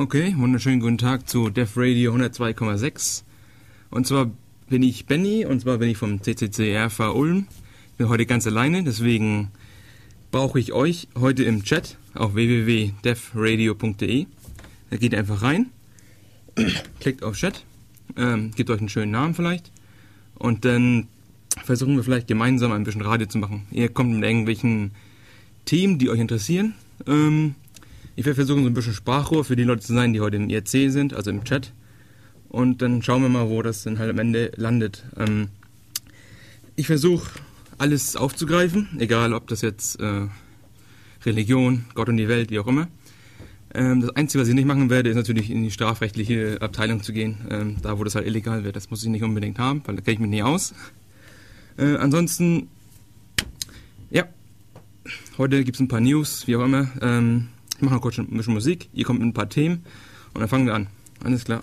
Okay, wunderschönen guten Tag zu Def Radio 102,6. Und zwar bin ich Benny und zwar bin ich vom CCC RV Ulm. Ich bin heute ganz alleine, deswegen brauche ich euch heute im Chat auf www.defradio.de. Da geht einfach rein, klickt auf Chat, ähm, gebt euch einen schönen Namen vielleicht und dann versuchen wir vielleicht gemeinsam ein bisschen Radio zu machen. Ihr kommt mit irgendwelchen Themen, die euch interessieren. Ähm, ich werde versuchen, so ein bisschen Sprachrohr für die Leute zu sein, die heute im IRC sind, also im Chat. Und dann schauen wir mal, wo das dann halt am Ende landet. Ähm, ich versuche, alles aufzugreifen, egal ob das jetzt äh, Religion, Gott und die Welt, wie auch immer. Ähm, das Einzige, was ich nicht machen werde, ist natürlich in die strafrechtliche Abteilung zu gehen, ähm, da wo das halt illegal wird. Das muss ich nicht unbedingt haben, weil da kenne ich mich nie aus. Äh, ansonsten, ja, heute gibt es ein paar News, wie auch immer. Ähm, ich mache noch kurz ein bisschen Musik, ihr kommt mit ein paar Themen und dann fangen wir an. Alles klar.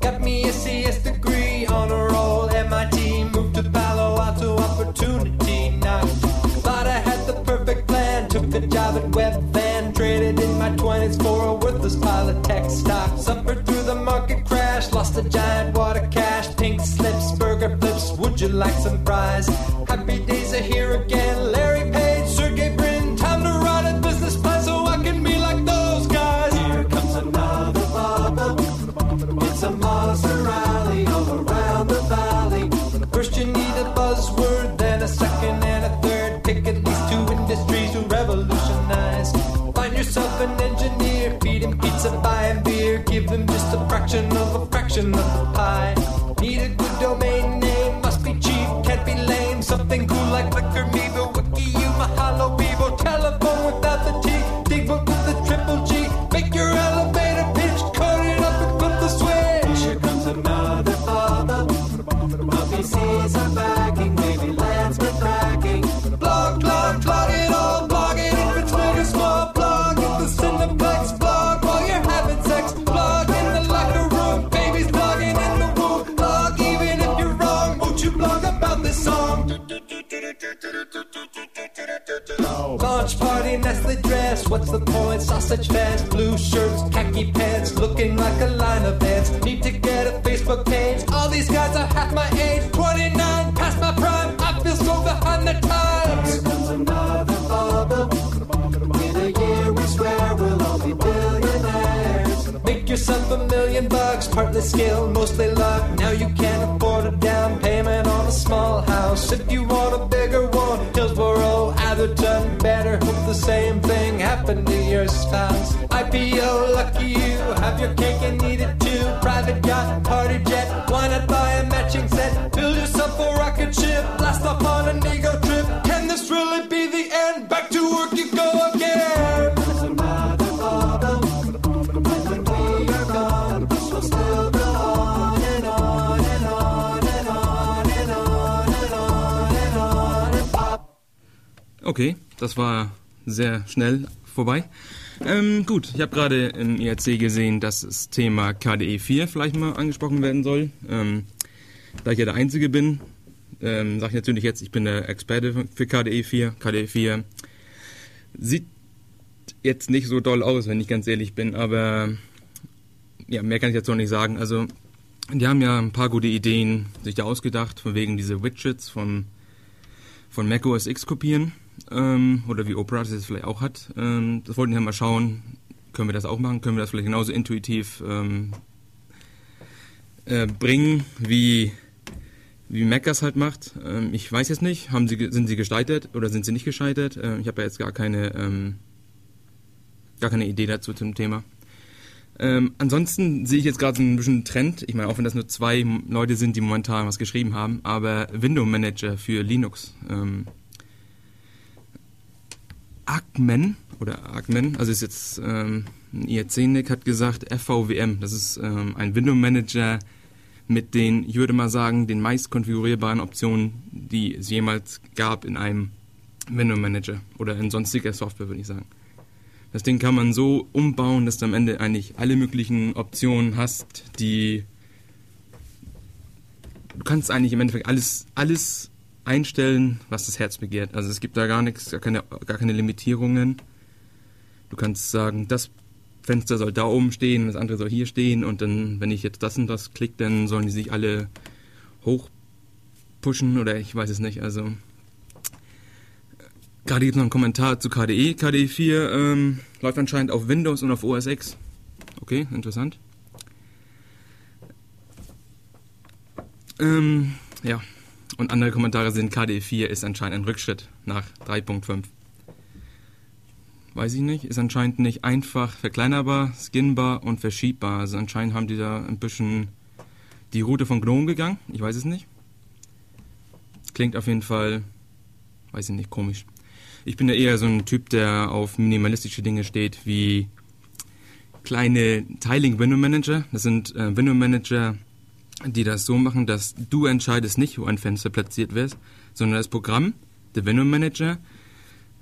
Got me a CS degree on roll. MIT moved to Palo Alto, opportunity knocked. I had the perfect plan. Took the job at Webvan. My 20s for a worthless pile of tech stock. Suffered through the market crash. Lost a giant wad of cash. Pink slips, burger flips. Would you like some fries? Happy days are here again. Give them just a fraction of a fraction of the Sausage fest, blue shirts, khaki pants, looking like a line of ants. Need to get a Facebook page. All these guys are half my age, 29, past my prime. I feel so behind the times. Comes another bubble. In a year, we swear we'll all be billionaires. Make yourself a million bucks, partly skill, mostly luck. Now you can't afford a down payment on a small house. If you want a bigger one, Hillsborough, Atherton, better hope the same to your spouse. IPO, lucky you, have your cake and eat it too. Private yacht, party jet, why not buy a matching set? Build yourself a rocket ship, blast off on an ego trip. Can this really be the end? Back to work you go again. Okay, das war sehr schnell vorbei. Ähm, gut, ich habe gerade im IRC gesehen, dass das Thema KDE 4 vielleicht mal angesprochen werden soll. Ähm, da ich ja der Einzige bin, ähm, sage ich natürlich jetzt, ich bin der Experte für KDE 4. KDE 4 sieht jetzt nicht so doll aus, wenn ich ganz ehrlich bin, aber ja, mehr kann ich jetzt noch nicht sagen. Also, die haben ja ein paar gute Ideen sich da ausgedacht, von wegen diese Widgets von, von Mac OS X kopieren ähm, oder wie Opera das jetzt vielleicht auch hat. Ähm, das wollten wir mal schauen, können wir das auch machen, können wir das vielleicht genauso intuitiv ähm, äh, bringen, wie, wie Mac das halt macht. Ähm, ich weiß jetzt nicht, haben sie, sind sie gescheitert oder sind sie nicht gescheitert? Äh, ich habe ja jetzt gar keine, ähm, gar keine Idee dazu zum Thema. Ähm, ansonsten sehe ich jetzt gerade so ein bisschen Trend. Ich meine, auch wenn das nur zwei Leute sind, die momentan was geschrieben haben, aber Window Manager für Linux. Ähm, Arcman oder Arcman, also ist jetzt ähm, ein IRC-Nick hat gesagt FVWM. Das ist ähm, ein Window Manager mit den, ich würde mal sagen, den meist konfigurierbaren Optionen, die es jemals gab in einem Window Manager oder in sonstiger Software, würde ich sagen. Das Ding kann man so umbauen, dass du am Ende eigentlich alle möglichen Optionen hast, die du kannst eigentlich im Endeffekt alles, alles einstellen, was das Herz begehrt. Also es gibt da gar nichts, gar keine, gar keine Limitierungen. Du kannst sagen, das Fenster soll da oben stehen, das andere soll hier stehen und dann, wenn ich jetzt das und das klicke, dann sollen die sich alle hochpushen oder ich weiß es nicht. Also gerade gibt es noch einen Kommentar zu KDE. KDE 4 ähm, läuft anscheinend auf Windows und auf OS X. Okay, interessant. Ähm, ja, und andere Kommentare sind, KDE 4 ist anscheinend ein Rückschritt nach 3.5. Weiß ich nicht, ist anscheinend nicht einfach verkleinerbar, skinbar und verschiebbar. Also anscheinend haben die da ein bisschen die Route von GNOME gegangen. Ich weiß es nicht. Klingt auf jeden Fall, weiß ich nicht, komisch. Ich bin ja eher so ein Typ, der auf minimalistische Dinge steht, wie kleine Tiling Window Manager. Das sind äh, Window Manager, die das so machen, dass du entscheidest nicht, wo ein Fenster platziert wird, sondern das Programm, der Window Manager,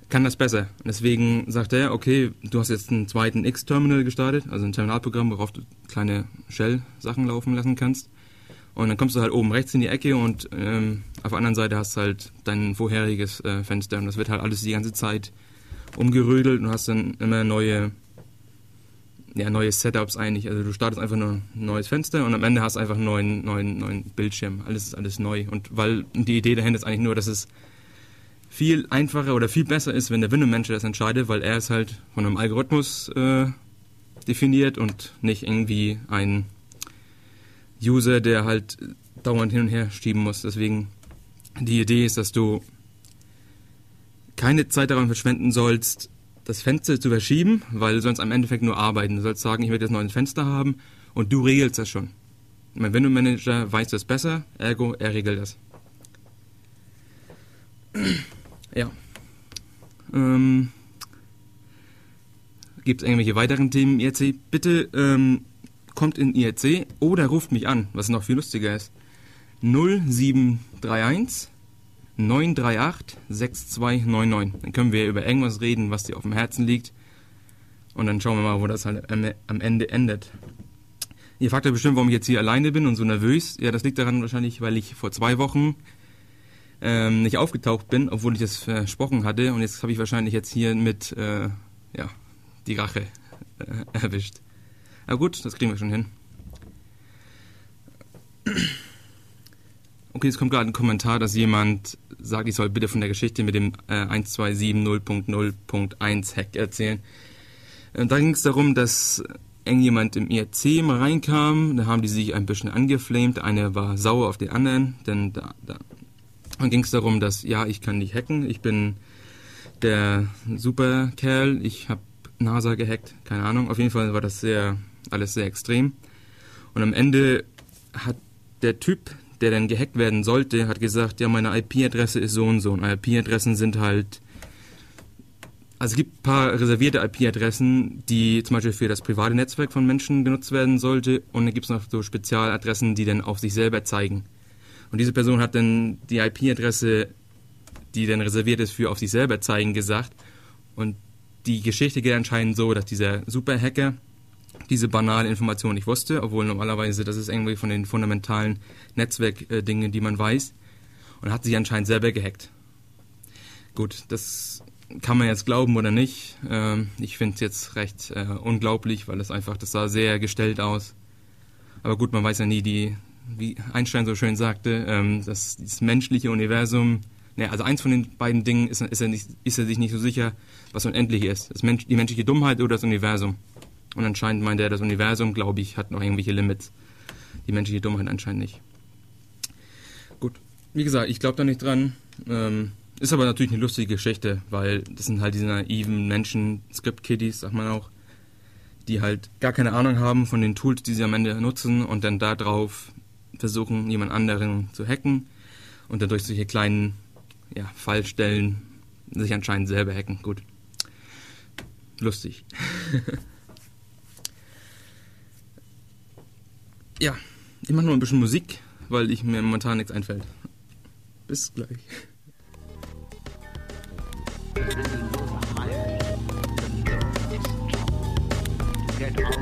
kann das besser. Deswegen sagt er, okay, du hast jetzt einen zweiten X-Terminal gestartet, also ein Terminalprogramm, worauf du kleine Shell-Sachen laufen lassen kannst. Und dann kommst du halt oben rechts in die Ecke und ähm, auf der anderen Seite hast du halt dein vorheriges äh, Fenster und das wird halt alles die ganze Zeit umgerödelt und hast dann immer neue ja, neue Setups eigentlich. Also du startest einfach nur ein neues Fenster und am Ende hast einfach einen neuen, neuen, neuen Bildschirm. Alles ist alles neu. Und weil die Idee dahinter ist eigentlich nur, dass es viel einfacher oder viel besser ist, wenn der Window-Manager das entscheidet, weil er ist halt von einem Algorithmus äh, definiert und nicht irgendwie ein User, der halt dauernd hin und her schieben muss. Deswegen die Idee ist, dass du keine Zeit daran verschwenden sollst, das Fenster zu verschieben, weil du sonst am Endeffekt nur arbeiten. Du sollst sagen, ich will jetzt noch ein Fenster haben und du regelst das schon. Mein Window Manager weiß das besser, ergo er regelt das. Ja. Ähm, Gibt es irgendwelche weiteren Themen im IRC? Bitte ähm, kommt in IRC oder ruft mich an, was noch viel lustiger ist. 0731 938 6299. Dann können wir über irgendwas reden, was dir auf dem Herzen liegt. Und dann schauen wir mal, wo das halt am Ende endet. Ihr fragt ja bestimmt, warum ich jetzt hier alleine bin und so nervös. Ja, das liegt daran wahrscheinlich, weil ich vor zwei Wochen ähm, nicht aufgetaucht bin, obwohl ich das versprochen hatte. Und jetzt habe ich wahrscheinlich jetzt hier mit äh, ja, die Rache äh, erwischt. Aber gut, das kriegen wir schon hin. Okay, es kommt gerade ein Kommentar, dass jemand sagt, ich soll bitte von der Geschichte mit dem äh, 1270.0.1 Hack erzählen. Äh, da ging es darum, dass irgendjemand im IRC mal reinkam, da haben die sich ein bisschen angeflamed, einer war sauer auf den anderen, denn da, da dann ging es darum, dass, ja, ich kann nicht hacken, ich bin der Superkerl, ich habe NASA gehackt, keine Ahnung, auf jeden Fall war das sehr, alles sehr extrem. Und am Ende hat der Typ, der dann gehackt werden sollte, hat gesagt, ja, meine IP-Adresse ist so und so. Und IP-Adressen sind halt, also es gibt ein paar reservierte IP-Adressen, die zum Beispiel für das private Netzwerk von Menschen genutzt werden sollte. Und dann gibt es noch so Spezialadressen, die dann auf sich selber zeigen. Und diese Person hat dann die IP-Adresse, die dann reserviert ist für auf sich selber zeigen, gesagt. Und die Geschichte geht anscheinend so, dass dieser Superhacker diese banale Information nicht wusste, obwohl normalerweise das ist irgendwie von den fundamentalen Netzwerkdingen, die man weiß, und hat sich anscheinend selber gehackt. Gut, das kann man jetzt glauben oder nicht. Ähm, ich finde es jetzt recht äh, unglaublich, weil es einfach, das sah sehr gestellt aus. Aber gut, man weiß ja nie, die, wie Einstein so schön sagte, ähm, dass das menschliche Universum, ne, also eins von den beiden Dingen ist, ist, er nicht, ist er sich nicht so sicher, was unendlich ist. Das Mensch, die menschliche Dummheit oder das Universum. Und anscheinend meint er, das Universum, glaube ich, hat noch irgendwelche Limits. Die menschliche Dummheit anscheinend nicht. Gut, wie gesagt, ich glaube da nicht dran. Ähm, ist aber natürlich eine lustige Geschichte, weil das sind halt diese naiven Menschen, Script-Kiddies, sagt man auch, die halt gar keine Ahnung haben von den Tools, die sie am Ende nutzen und dann darauf versuchen, jemand anderen zu hacken und dann durch solche kleinen ja, Fallstellen sich anscheinend selber hacken. Gut. Lustig. Ja, ich mache nur ein bisschen Musik, weil ich mir momentan nichts einfällt. Bis gleich. Get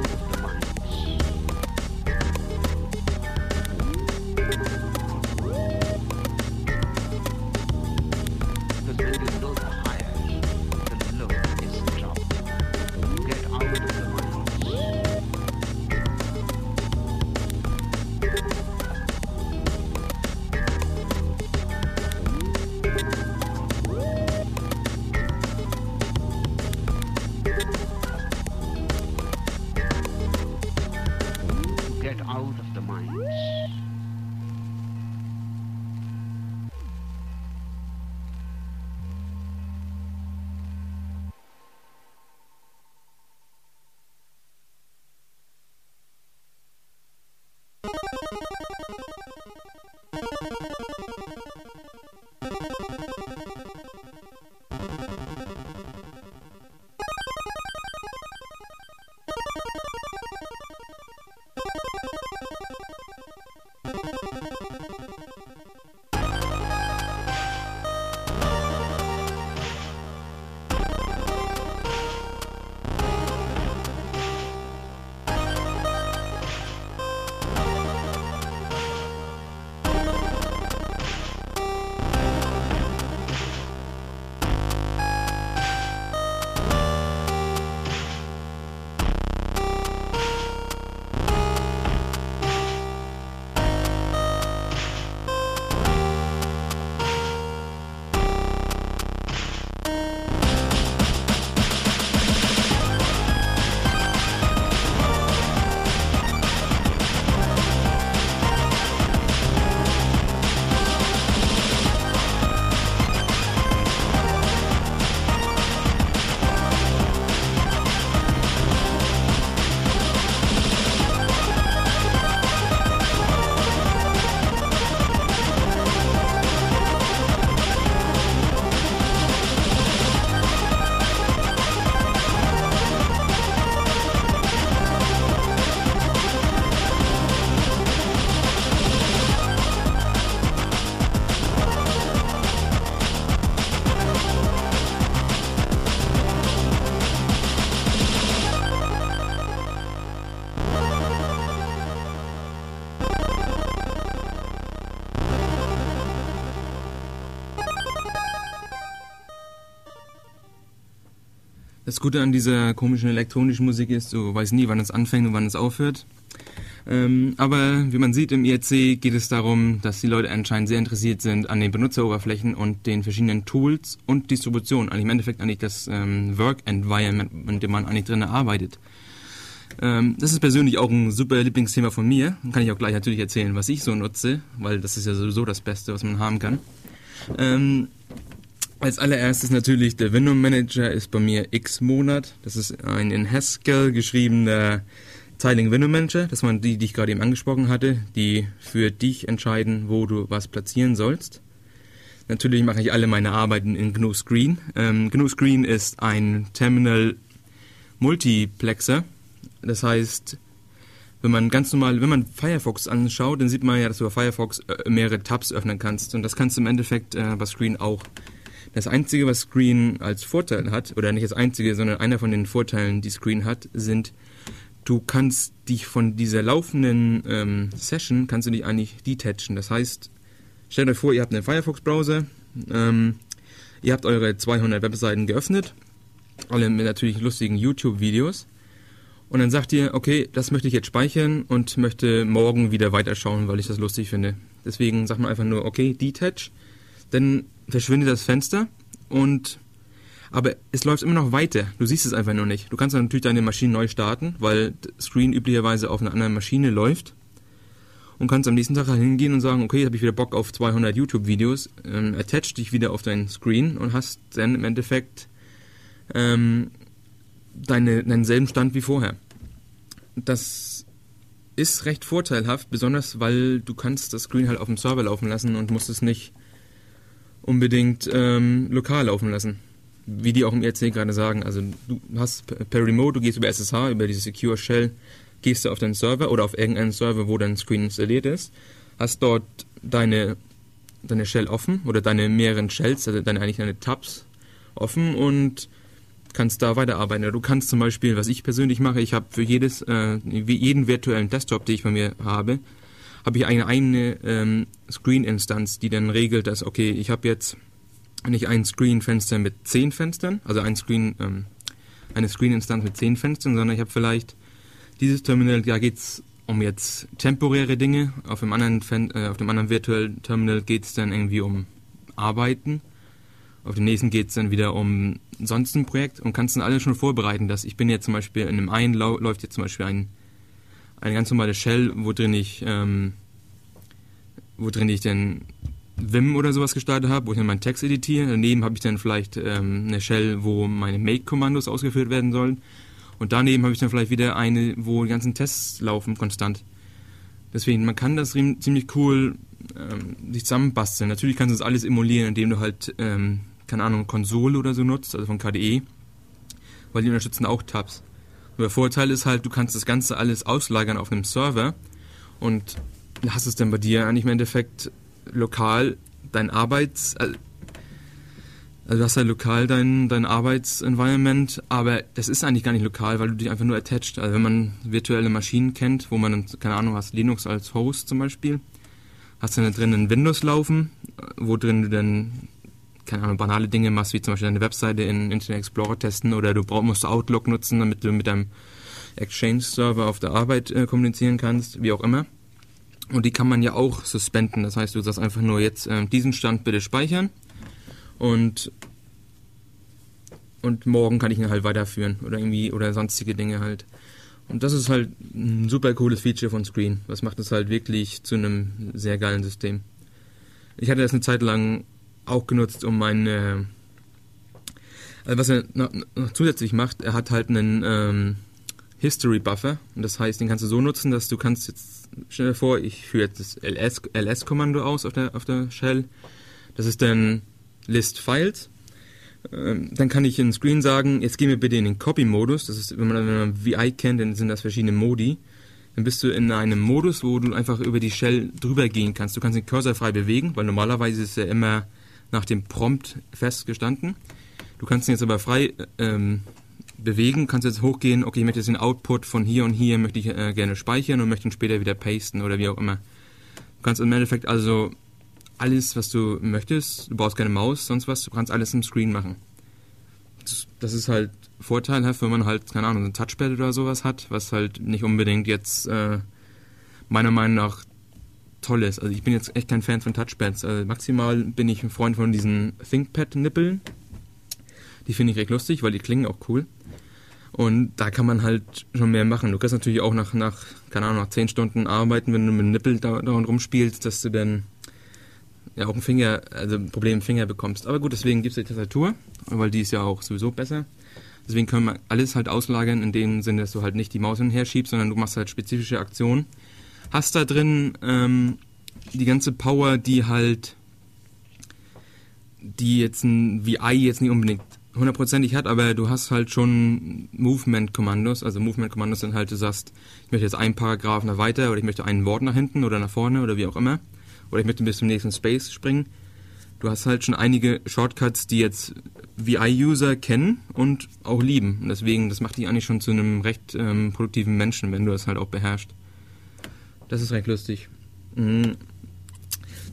Das Gute an dieser komischen elektronischen Musik ist, du weißt nie, wann es anfängt und wann es aufhört. Ähm, aber wie man sieht im IRC geht es darum, dass die Leute anscheinend sehr interessiert sind an den Benutzeroberflächen und den verschiedenen Tools und Distributionen. Also im Endeffekt eigentlich das ähm, Work Environment, in dem man eigentlich drin arbeitet. Ähm, das ist persönlich auch ein super Lieblingsthema von mir. Kann ich auch gleich natürlich erzählen, was ich so nutze, weil das ist ja sowieso das Beste, was man haben kann. Als allererstes natürlich der Window Manager ist bei mir X-Monat. Das ist ein in Haskell geschriebener Tiling Window Manager. Das waren die, die ich gerade eben angesprochen hatte, die für dich entscheiden, wo du was platzieren sollst. Natürlich mache ich alle meine Arbeiten in GNU Screen. Ähm, GNU Screen ist ein Terminal Multiplexer. Das heißt, wenn man ganz normal, wenn man Firefox anschaut, dann sieht man ja, dass du auf Firefox äh, mehrere Tabs öffnen kannst. Und das kannst du im Endeffekt äh, bei Screen auch. Das Einzige, was Screen als Vorteil hat, oder nicht das Einzige, sondern einer von den Vorteilen, die Screen hat, sind, du kannst dich von dieser laufenden ähm, Session, kannst du dich eigentlich detachen. Das heißt, stellt euch vor, ihr habt einen Firefox-Browser, ähm, ihr habt eure 200 Webseiten geöffnet, alle mit natürlich lustigen YouTube-Videos. Und dann sagt ihr, okay, das möchte ich jetzt speichern und möchte morgen wieder weiterschauen, weil ich das lustig finde. Deswegen sagt man einfach nur, okay, detach. Dann verschwindet das Fenster und aber es läuft immer noch weiter. Du siehst es einfach nur nicht. Du kannst natürlich deine Maschine neu starten, weil Screen üblicherweise auf einer anderen Maschine läuft und kannst am nächsten Tag hingehen und sagen, okay, jetzt habe ich wieder Bock auf 200 YouTube-Videos, ähm, attach dich wieder auf deinen Screen und hast dann im Endeffekt ähm, deine, deinen selben Stand wie vorher. Das ist recht vorteilhaft, besonders weil du kannst das Screen halt auf dem Server laufen lassen und musst es nicht unbedingt ähm, lokal laufen lassen. Wie die auch im ERC gerade sagen. Also du hast per Remote, du gehst über SSH, über diese Secure Shell, gehst du auf deinen Server oder auf irgendeinen Server, wo dein Screen installiert ist, hast dort deine, deine Shell offen oder deine mehreren Shells, also deine eigentlich deine Tabs offen und kannst da weiterarbeiten. Du kannst zum Beispiel, was ich persönlich mache, ich habe für jedes, äh, jeden virtuellen Desktop, den ich bei mir habe, habe ich eine eigene ähm, Screen-Instanz, die dann regelt, dass, okay, ich habe jetzt nicht ein Screen-Fenster mit zehn Fenstern, also ein Screen, ähm, eine Screen-Instanz mit zehn Fenstern, sondern ich habe vielleicht dieses Terminal, da geht es um jetzt temporäre Dinge, auf dem anderen, Fen äh, auf dem anderen virtuellen Terminal geht es dann irgendwie um Arbeiten, auf dem nächsten geht es dann wieder um sonst ein Projekt. Und kannst dann alles schon vorbereiten, dass ich bin jetzt zum Beispiel in einem einen läuft jetzt zum Beispiel ein eine ganz normale Shell, wo drin ich, ähm, wo drin ich dann Vim oder sowas gestartet habe, wo ich dann meinen Text editiere. Daneben habe ich dann vielleicht ähm, eine Shell, wo meine Make-Kommandos ausgeführt werden sollen. Und daneben habe ich dann vielleicht wieder eine, wo die ganzen Tests laufen konstant. Deswegen, man kann das ziemlich cool ähm, sich zusammenbasteln. Natürlich kannst du das alles emulieren, indem du halt, ähm, keine Ahnung, Konsole oder so nutzt, also von KDE, weil die unterstützen auch Tabs. Der Vorteil ist halt, du kannst das Ganze alles auslagern auf einem Server und hast es dann bei dir eigentlich im Endeffekt lokal dein Arbeits... Also, also du hast halt lokal dein, dein Arbeitsenvironment, aber das ist eigentlich gar nicht lokal, weil du dich einfach nur attached. Also wenn man virtuelle Maschinen kennt, wo man keine Ahnung, hast Linux als Host zum Beispiel, hast du dann drin ein Windows laufen, wo drin du dann, keine Ahnung, banale Dinge machst, wie zum Beispiel deine Webseite in Internet Explorer testen oder du brauch, musst Outlook nutzen, damit du mit deinem Exchange-Server auf der Arbeit äh, kommunizieren kannst, wie auch immer. Und die kann man ja auch suspenden. Das heißt, du sagst einfach nur jetzt äh, diesen Stand bitte speichern und und morgen kann ich ihn halt weiterführen oder irgendwie oder sonstige Dinge halt. Und das ist halt ein super cooles Feature von Screen. Das macht es halt wirklich zu einem sehr geilen System. Ich hatte das eine Zeit lang auch genutzt, um meine. Also was er noch, noch zusätzlich macht, er hat halt einen ähm, History Buffer. Und das heißt, den kannst du so nutzen, dass du kannst jetzt stell dir vor, ich führe jetzt das LS-Kommando LS aus auf der, auf der Shell. Das ist dann List Files. Ähm, dann kann ich in Screen sagen, jetzt gehen wir bitte in den Copy-Modus. Das ist, wenn man, wenn man VI kennt, dann sind das verschiedene Modi. Dann bist du in einem Modus, wo du einfach über die Shell drüber gehen kannst. Du kannst den Cursor frei bewegen, weil normalerweise ist er immer nach dem Prompt festgestanden. Du kannst ihn jetzt aber frei ähm, bewegen, kannst jetzt hochgehen, okay, ich möchte jetzt den Output von hier und hier möchte ich äh, gerne speichern und möchte ihn später wieder pasten oder wie auch immer. Du kannst im Endeffekt also alles, was du möchtest, du brauchst keine Maus, sonst was, du kannst alles im Screen machen. Das, ist halt vorteilhaft, wenn man halt, keine Ahnung, ein Touchpad oder sowas hat, was halt nicht unbedingt jetzt äh, meiner Meinung nach toll ist. Also ich bin jetzt echt kein Fan von Touchpads. Also maximal bin ich ein Freund von diesen ThinkPad-Nippeln. Die finde ich recht lustig, weil die klingen auch cool. Und da kann man halt schon mehr machen. Du kannst natürlich auch nach, nach keine Ahnung, nach 10 Stunden arbeiten, wenn du mit dem Nippel da, daran rumspielst, dass du dann ja auch ein Finger, also ein Problem im Finger bekommst. Aber gut, deswegen gibt es die Tastatur, weil die ist ja auch sowieso besser. Deswegen können wir alles halt auslagern in dem Sinne, dass du halt nicht die Maus hinher schiebst, sondern du machst halt spezifische Aktionen. Hast da drin ähm, die ganze Power, die halt die jetzt ein VI jetzt nicht unbedingt hundertprozentig hat, aber du hast halt schon Movement-Kommandos. Also Movement-Kommandos sind halt, du sagst, ich möchte jetzt einen Paragraph nach weiter oder ich möchte ein Wort nach hinten oder nach vorne oder wie auch immer. Oder ich möchte bis zum nächsten Space springen. Du hast halt schon einige Shortcuts, die jetzt VI-User kennen und auch lieben. Und deswegen, das macht dich eigentlich schon zu einem recht ähm, produktiven Menschen, wenn du das halt auch beherrschst. Das ist recht lustig. Mhm.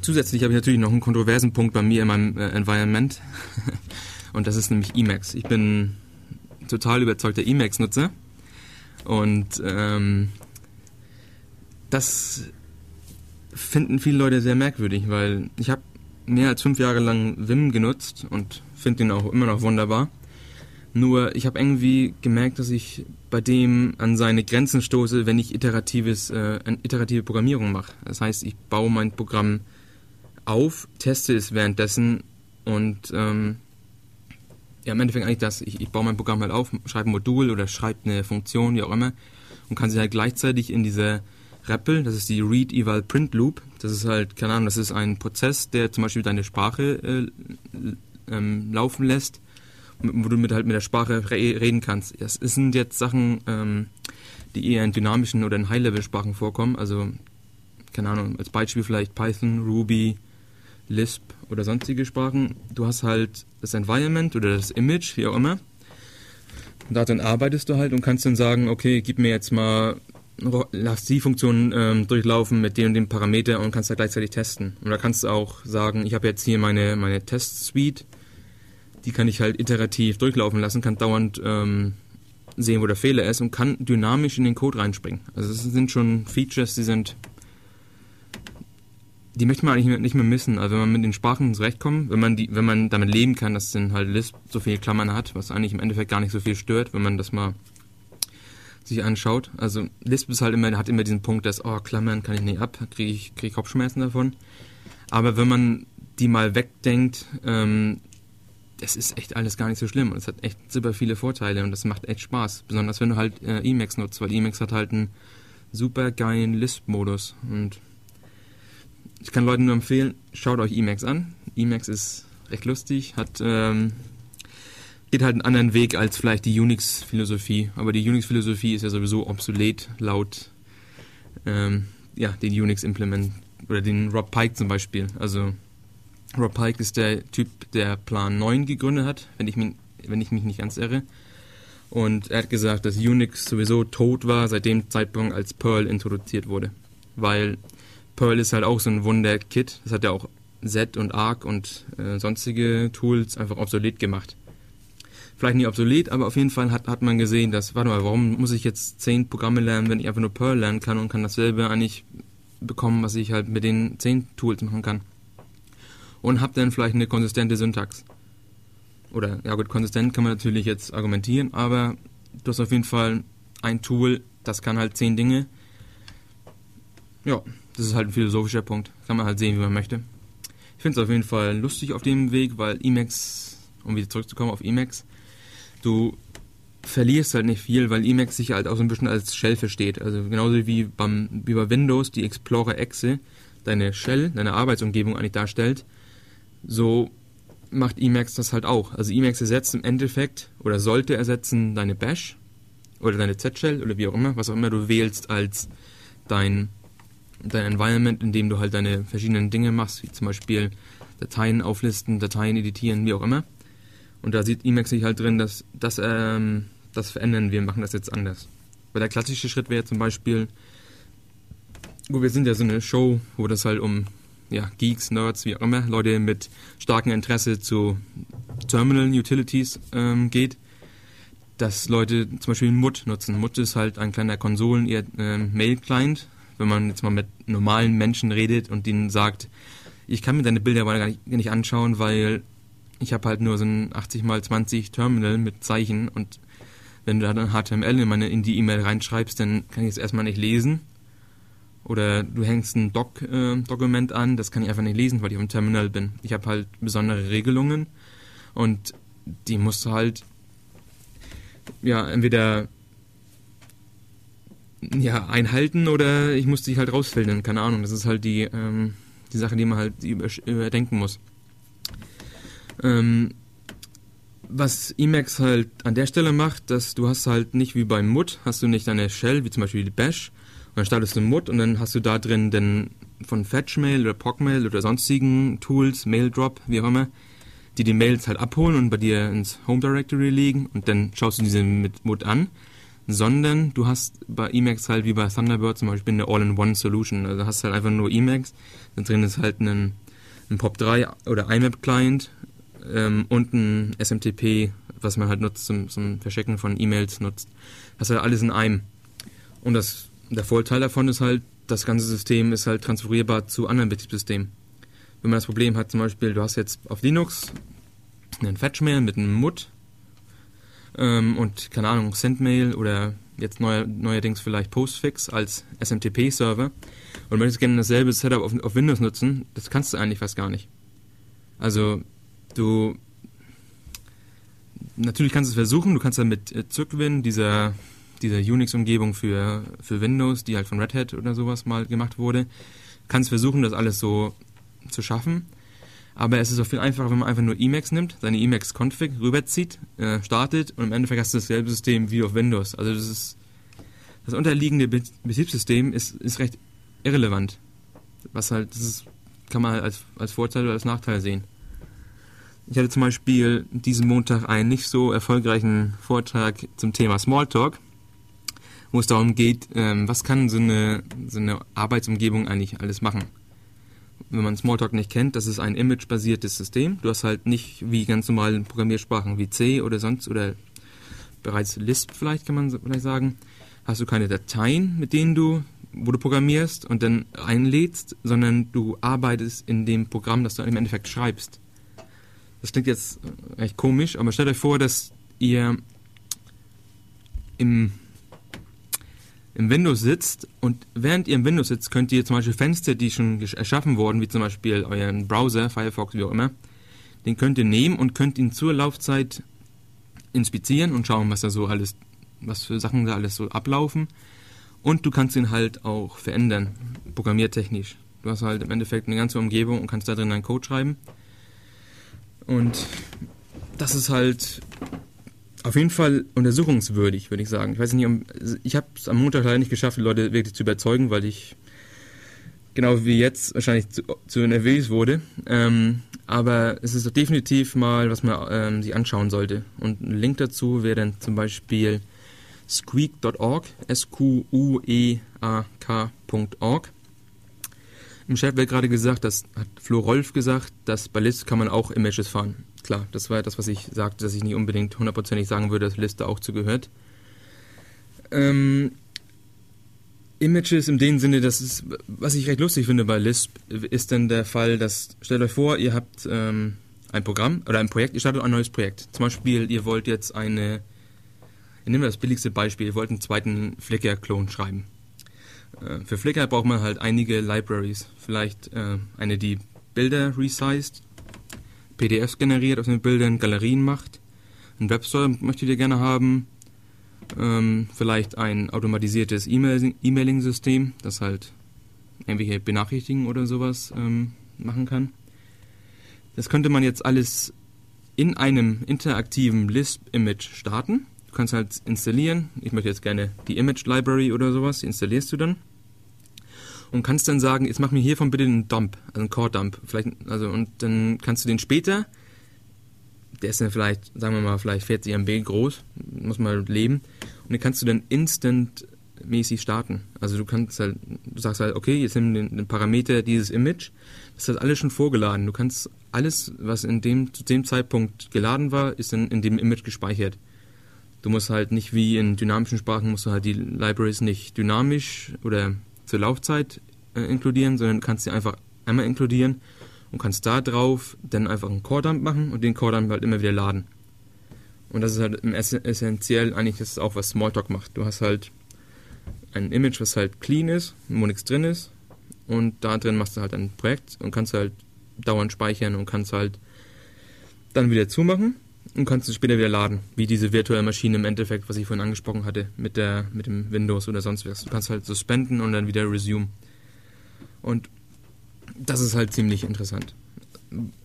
Zusätzlich habe ich natürlich noch einen kontroversen Punkt bei mir in meinem äh, Environment. Und das ist nämlich Emacs. Ich bin total überzeugter Emacs-Nutzer. Und ähm, das finden viele Leute sehr merkwürdig, weil ich habe mehr als fünf Jahre lang Vim genutzt und finde den auch immer noch wunderbar. Nur ich habe irgendwie gemerkt, dass ich bei dem an seine Grenzen stoße, wenn ich iteratives, äh, iterative Programmierung mache. Das heißt, ich baue mein Programm auf, teste es währenddessen und ähm, ja, im Endeffekt eigentlich das, ich, ich baue mein Programm halt auf, schreibe ein Modul oder schreibe eine Funktion, wie auch immer, und kann sie halt gleichzeitig in diese REPL, das ist die Read Eval Print Loop, das ist halt, keine Ahnung, das ist ein Prozess, der zum Beispiel deine Sprache äh, ähm, laufen lässt, wo du mit halt mit der Sprache re reden kannst. Das sind jetzt Sachen, ähm, die eher in dynamischen oder in High-Level-Sprachen vorkommen, also, keine Ahnung, als Beispiel vielleicht Python, Ruby, Lisp oder sonstige Sprachen. Du hast halt das Environment oder das Image, wie auch immer. Und darin arbeitest du halt und kannst dann sagen, okay, gib mir jetzt mal, lass die Funktion ähm, durchlaufen mit dem und dem Parameter und kannst da gleichzeitig testen. Da kannst du auch sagen, ich habe jetzt hier meine, meine Test-Suite, die kann ich halt iterativ durchlaufen lassen, kann dauernd ähm, sehen, wo der Fehler ist und kann dynamisch in den Code reinspringen. Also das sind schon Features, die sind die möchte man eigentlich nicht mehr missen. Also wenn man mit den Sprachen zurechtkommt, wenn man die, wenn man damit leben kann, dass dann halt Lisp so viele Klammern hat, was eigentlich im Endeffekt gar nicht so viel stört, wenn man das mal sich anschaut. Also Lisp ist halt immer, hat immer diesen Punkt, dass, oh, Klammern kann ich nicht ab, kriege ich, krieg ich Kopfschmerzen davon. Aber wenn man die mal wegdenkt, ähm, das ist echt alles gar nicht so schlimm und es hat echt super viele Vorteile und das macht echt Spaß. Besonders wenn du halt äh, Emacs nutzt, weil Emacs hat halt einen super geilen Lisp-Modus und ich kann Leuten nur empfehlen, schaut euch Emacs an. Emacs ist recht lustig, hat ähm, geht halt einen anderen Weg als vielleicht die Unix-Philosophie. Aber die Unix-Philosophie ist ja sowieso obsolet laut ähm, ja, den Unix-Implement oder den Rob Pike zum Beispiel. Also Rob Pike ist der Typ, der Plan 9 gegründet hat, wenn ich mich, wenn ich mich nicht ganz irre. Und er hat gesagt, dass Unix sowieso tot war seit dem Zeitpunkt, als Perl introduziert wurde. Weil Perl ist halt auch so ein Wunder-Kit. Das hat ja auch Z und Arc und äh, sonstige Tools einfach obsolet gemacht. Vielleicht nicht obsolet, aber auf jeden Fall hat, hat man gesehen, dass, warte mal, warum muss ich jetzt zehn Programme lernen, wenn ich einfach nur Perl lernen kann und kann dasselbe eigentlich bekommen, was ich halt mit den zehn Tools machen kann und habe dann vielleicht eine konsistente Syntax. Oder, ja gut, konsistent kann man natürlich jetzt argumentieren, aber du hast auf jeden Fall ein Tool, das kann halt zehn Dinge. Ja, das ist halt ein philosophischer Punkt. Kann man halt sehen, wie man möchte. Ich finde es auf jeden Fall lustig auf dem Weg, weil Emacs, um wieder zurückzukommen auf Emacs, du verlierst halt nicht viel, weil Emacs sich halt auch so ein bisschen als Shell versteht. Also genauso wie, beim, wie bei Windows die Explorer-Exe deine Shell, deine Arbeitsumgebung eigentlich darstellt, so macht Emacs das halt auch. Also Emacs ersetzt im Endeffekt oder sollte ersetzen deine Bash oder deine Z-Shell oder wie auch immer, was auch immer du wählst als dein, dein Environment, in dem du halt deine verschiedenen Dinge machst, wie zum Beispiel Dateien auflisten, Dateien editieren, wie auch immer. Und da sieht Emacs sich halt drin, dass das, ähm, das verändern wir, machen das jetzt anders. Weil der klassische Schritt wäre zum Beispiel, gut, wir sind ja so eine Show, wo das halt um ja, Geeks, Nerds, wie auch immer, Leute mit starkem Interesse zu Terminal Utilities ähm, geht, dass Leute zum Beispiel MUT nutzen. MUT ist halt ein kleiner Konsolen, eher äh, Mail-Client. Wenn man jetzt mal mit normalen Menschen redet und ihnen sagt, ich kann mir deine Bilder aber gar nicht, nicht anschauen, weil ich habe halt nur so ein 80 x 20 Terminal mit Zeichen und wenn du da dann HTML in, meine, in die E-Mail reinschreibst, dann kann ich es erstmal nicht lesen oder du hängst ein Doc-Dokument äh, an, das kann ich einfach nicht lesen, weil ich auf dem Terminal bin. Ich habe halt besondere Regelungen und die musst du halt ja entweder ja, einhalten oder ich muss dich halt rausfiltern, keine Ahnung. Das ist halt die, ähm, die Sache, die man halt überdenken muss. Ähm, was Emacs halt an der Stelle macht, dass du hast halt nicht wie beim MUT, hast du nicht eine Shell, wie zum Beispiel die Bash, und dann startest du einen und dann hast du da drin den von Fetchmail oder Pogmail oder sonstigen Tools, Maildrop, wie auch immer, die die Mails halt abholen und bei dir ins Home Directory legen und dann schaust du diese mit Mut an. Sondern du hast bei Emacs halt wie bei Thunderbird zum Beispiel eine All-in-One-Solution. Also hast halt einfach nur Emacs, dann drin ist halt ein, ein POP3 oder IMAP-Client ähm, und ein SMTP, was man halt nutzt zum, zum Verschicken von E-Mails nutzt. Das ist halt alles in einem. Und das der Vorteil davon ist halt, das ganze System ist halt transferierbar zu anderen Betriebssystemen. Wenn man das Problem hat, zum Beispiel, du hast jetzt auf Linux einen Fetchmail mit einem MUT ähm, und, keine Ahnung, Sendmail oder jetzt neu, neuerdings vielleicht Postfix als SMTP-Server und möchtest gerne dasselbe Setup auf, auf Windows nutzen, das kannst du eigentlich fast gar nicht. Also, du natürlich kannst du es versuchen, du kannst dann mit äh, Zugwin, dieser dieser Unix-Umgebung für, für Windows, die halt von Red Hat oder sowas mal gemacht wurde, kannst versuchen, das alles so zu schaffen. Aber es ist auch viel einfacher, wenn man einfach nur Emacs nimmt, seine Emacs-Config rüberzieht, äh, startet und im Endeffekt hast du dasselbe System wie auf Windows. Also das ist das unterliegende Betriebssystem ist, ist recht irrelevant. Was halt, das ist, kann man als, als Vorteil oder als Nachteil sehen. Ich hatte zum Beispiel diesen Montag einen nicht so erfolgreichen Vortrag zum Thema Smalltalk wo es darum geht, ähm, was kann so eine, so eine Arbeitsumgebung eigentlich alles machen. Wenn man Smalltalk nicht kennt, das ist ein image-basiertes System. Du hast halt nicht wie ganz normale Programmiersprachen wie C oder sonst oder bereits Lisp vielleicht kann man vielleicht sagen, hast du keine Dateien, mit denen du, wo du programmierst und dann einlädst, sondern du arbeitest in dem Programm, das du im Endeffekt schreibst. Das klingt jetzt recht komisch, aber stellt euch vor, dass ihr im im Windows sitzt und während ihr im Windows sitzt, könnt ihr zum Beispiel Fenster, die schon erschaffen wurden, wie zum Beispiel euren Browser, Firefox, wie auch immer, den könnt ihr nehmen und könnt ihn zur Laufzeit inspizieren und schauen, was da so alles, was für Sachen da alles so ablaufen. Und du kannst ihn halt auch verändern, programmiertechnisch. Du hast halt im Endeffekt eine ganze Umgebung und kannst da drin deinen Code schreiben. Und das ist halt auf jeden Fall untersuchungswürdig, würde ich sagen. Ich weiß nicht, ich habe es am Montag leider nicht geschafft, die Leute wirklich zu überzeugen, weil ich genau wie jetzt wahrscheinlich zu, zu nervös wurde. Ähm, aber es ist definitiv mal, was man ähm, sich anschauen sollte. Und ein Link dazu wäre dann zum Beispiel squeak.org, S-Q-U-E-A-K.org. Im Chat wird gerade gesagt, das hat Flo Rolf gesagt, dass bei List kann man auch Images fahren. Klar, das war das, was ich sagte, dass ich nicht unbedingt hundertprozentig sagen würde, dass List da auch zugehört. Ähm, Images in dem Sinne, das ist, was ich recht lustig finde bei Lisp, ist dann der Fall, dass, stellt euch vor, ihr habt ähm, ein Programm oder ein Projekt, ihr startet ein neues Projekt. Zum Beispiel, ihr wollt jetzt eine, nehmen wir das billigste Beispiel, ihr wollt einen zweiten Flickr-Klon schreiben. Äh, für Flickr braucht man halt einige Libraries. Vielleicht äh, eine, die Bilder resized, PDFs generiert aus den Bildern, Galerien macht. Ein Webstore möchtet ihr gerne haben. Ähm, vielleicht ein automatisiertes E-Mail- E-Mailing-System, das halt irgendwelche Benachrichtigungen oder sowas ähm, machen kann. Das könnte man jetzt alles in einem interaktiven Lisp-Image starten. Du kannst halt installieren. Ich möchte jetzt gerne die Image Library oder sowas. Die installierst du dann. Und kannst dann sagen, jetzt mach mir hiervon bitte einen Dump, also einen Core-Dump. Also, und dann kannst du den später, der ist dann vielleicht, sagen wir mal, vielleicht 40 MB groß, muss man leben. Und den kannst du dann instant-mäßig starten. Also du kannst halt, du sagst halt, okay, jetzt nimm den, den Parameter dieses Image. Das ist halt alles schon vorgeladen. Du kannst alles, was in dem, zu dem Zeitpunkt geladen war, ist dann in dem Image gespeichert. Du musst halt nicht wie in dynamischen Sprachen, musst du halt die Libraries nicht dynamisch oder zur Laufzeit äh, inkludieren, sondern kannst sie einfach einmal inkludieren und kannst da drauf dann einfach einen Core-Dump machen und den Core-Dump halt immer wieder laden. Und das ist halt essentiell eigentlich das ist auch, was Smalltalk macht. Du hast halt ein Image, was halt clean ist, wo nichts drin ist und da drin machst du halt ein Projekt und kannst halt dauernd speichern und kannst halt dann wieder zumachen und kannst es später wieder laden, wie diese virtuelle Maschine im Endeffekt, was ich vorhin angesprochen hatte, mit der mit dem Windows oder sonst was. Du kannst halt suspenden und dann wieder resume. Und das ist halt ziemlich interessant.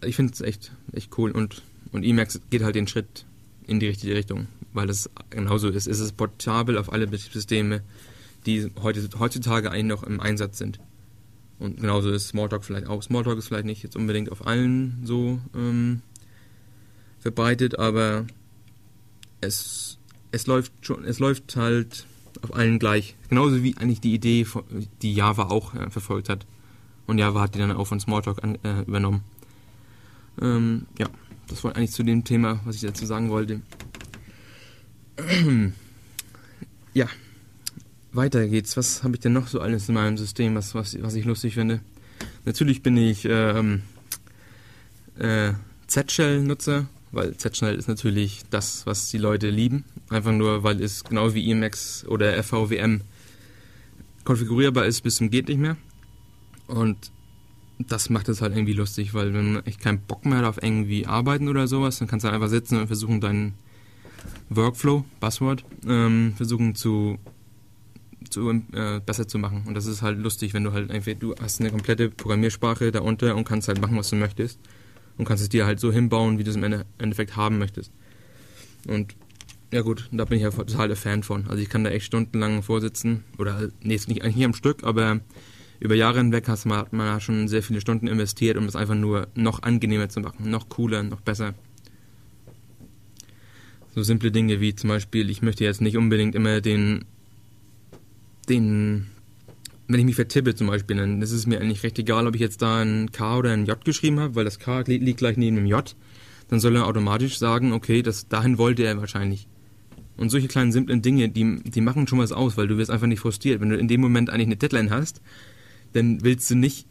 Ich finde es echt, echt cool und, und Emacs geht halt den Schritt in die richtige Richtung, weil es genauso ist. Es ist portabel auf alle Betriebssysteme, die heute, heutzutage eigentlich noch im Einsatz sind. Und genauso ist Smalltalk vielleicht auch. Smalltalk ist vielleicht nicht jetzt unbedingt auf allen so ähm, verbreitet, aber es, es läuft schon, es läuft halt auf allen gleich. Genauso wie eigentlich die Idee, die Java auch äh, verfolgt hat. Und Java hat die dann auch von Smalltalk an, äh, übernommen. Ähm, ja, das war eigentlich zu dem Thema, was ich dazu sagen wollte. ja, weiter geht's. Was habe ich denn noch so alles in meinem System, was, was, was ich lustig finde? Natürlich bin ich ähm, äh, Z-Shell-Nutzer, weil Z-Shell ist natürlich das, was die Leute lieben. Einfach nur, weil es genau wie Emacs oder FVWM konfigurierbar ist bis zum geht nicht mehr. Und das macht es halt irgendwie lustig, weil wenn man echt keinen Bock mehr hat auf irgendwie arbeiten oder sowas, dann kannst du einfach sitzen und versuchen deinen Workflow, Buzzword, ähm, versuchen zu, zu äh, besser zu machen. Und das ist halt lustig, wenn du halt einfach, du hast eine komplette Programmiersprache darunter und kannst halt machen, was du möchtest. Und kannst es dir halt so hinbauen, wie du es im Ende- Endeffekt haben möchtest. Und ja gut, da bin ich ja total der Fan von. Also ich kann da echt stundenlang vorsitzen. Oder nee, jetzt nicht eigentlich am Stück, aber über Jahre hinweg hat man, hat man da schon sehr viele Stunden investiert, um es einfach nur noch angenehmer zu machen, noch cooler, noch besser. So simple Dinge wie zum Beispiel, ich möchte jetzt nicht unbedingt immer den, den, wenn ich mich vertippe zum Beispiel, dann ist es mir eigentlich recht egal, ob ich jetzt da ein K oder ein J geschrieben habe, weil das K li liegt gleich neben dem J. Dann soll er automatisch sagen, okay, das, dahin wollte er wahrscheinlich. Und solche kleinen simplen Dinge, die, die machen schon was aus, weil du wirst einfach nicht frustriert. Wenn du in dem Moment eigentlich eine Deadline hast, dann willst du nicht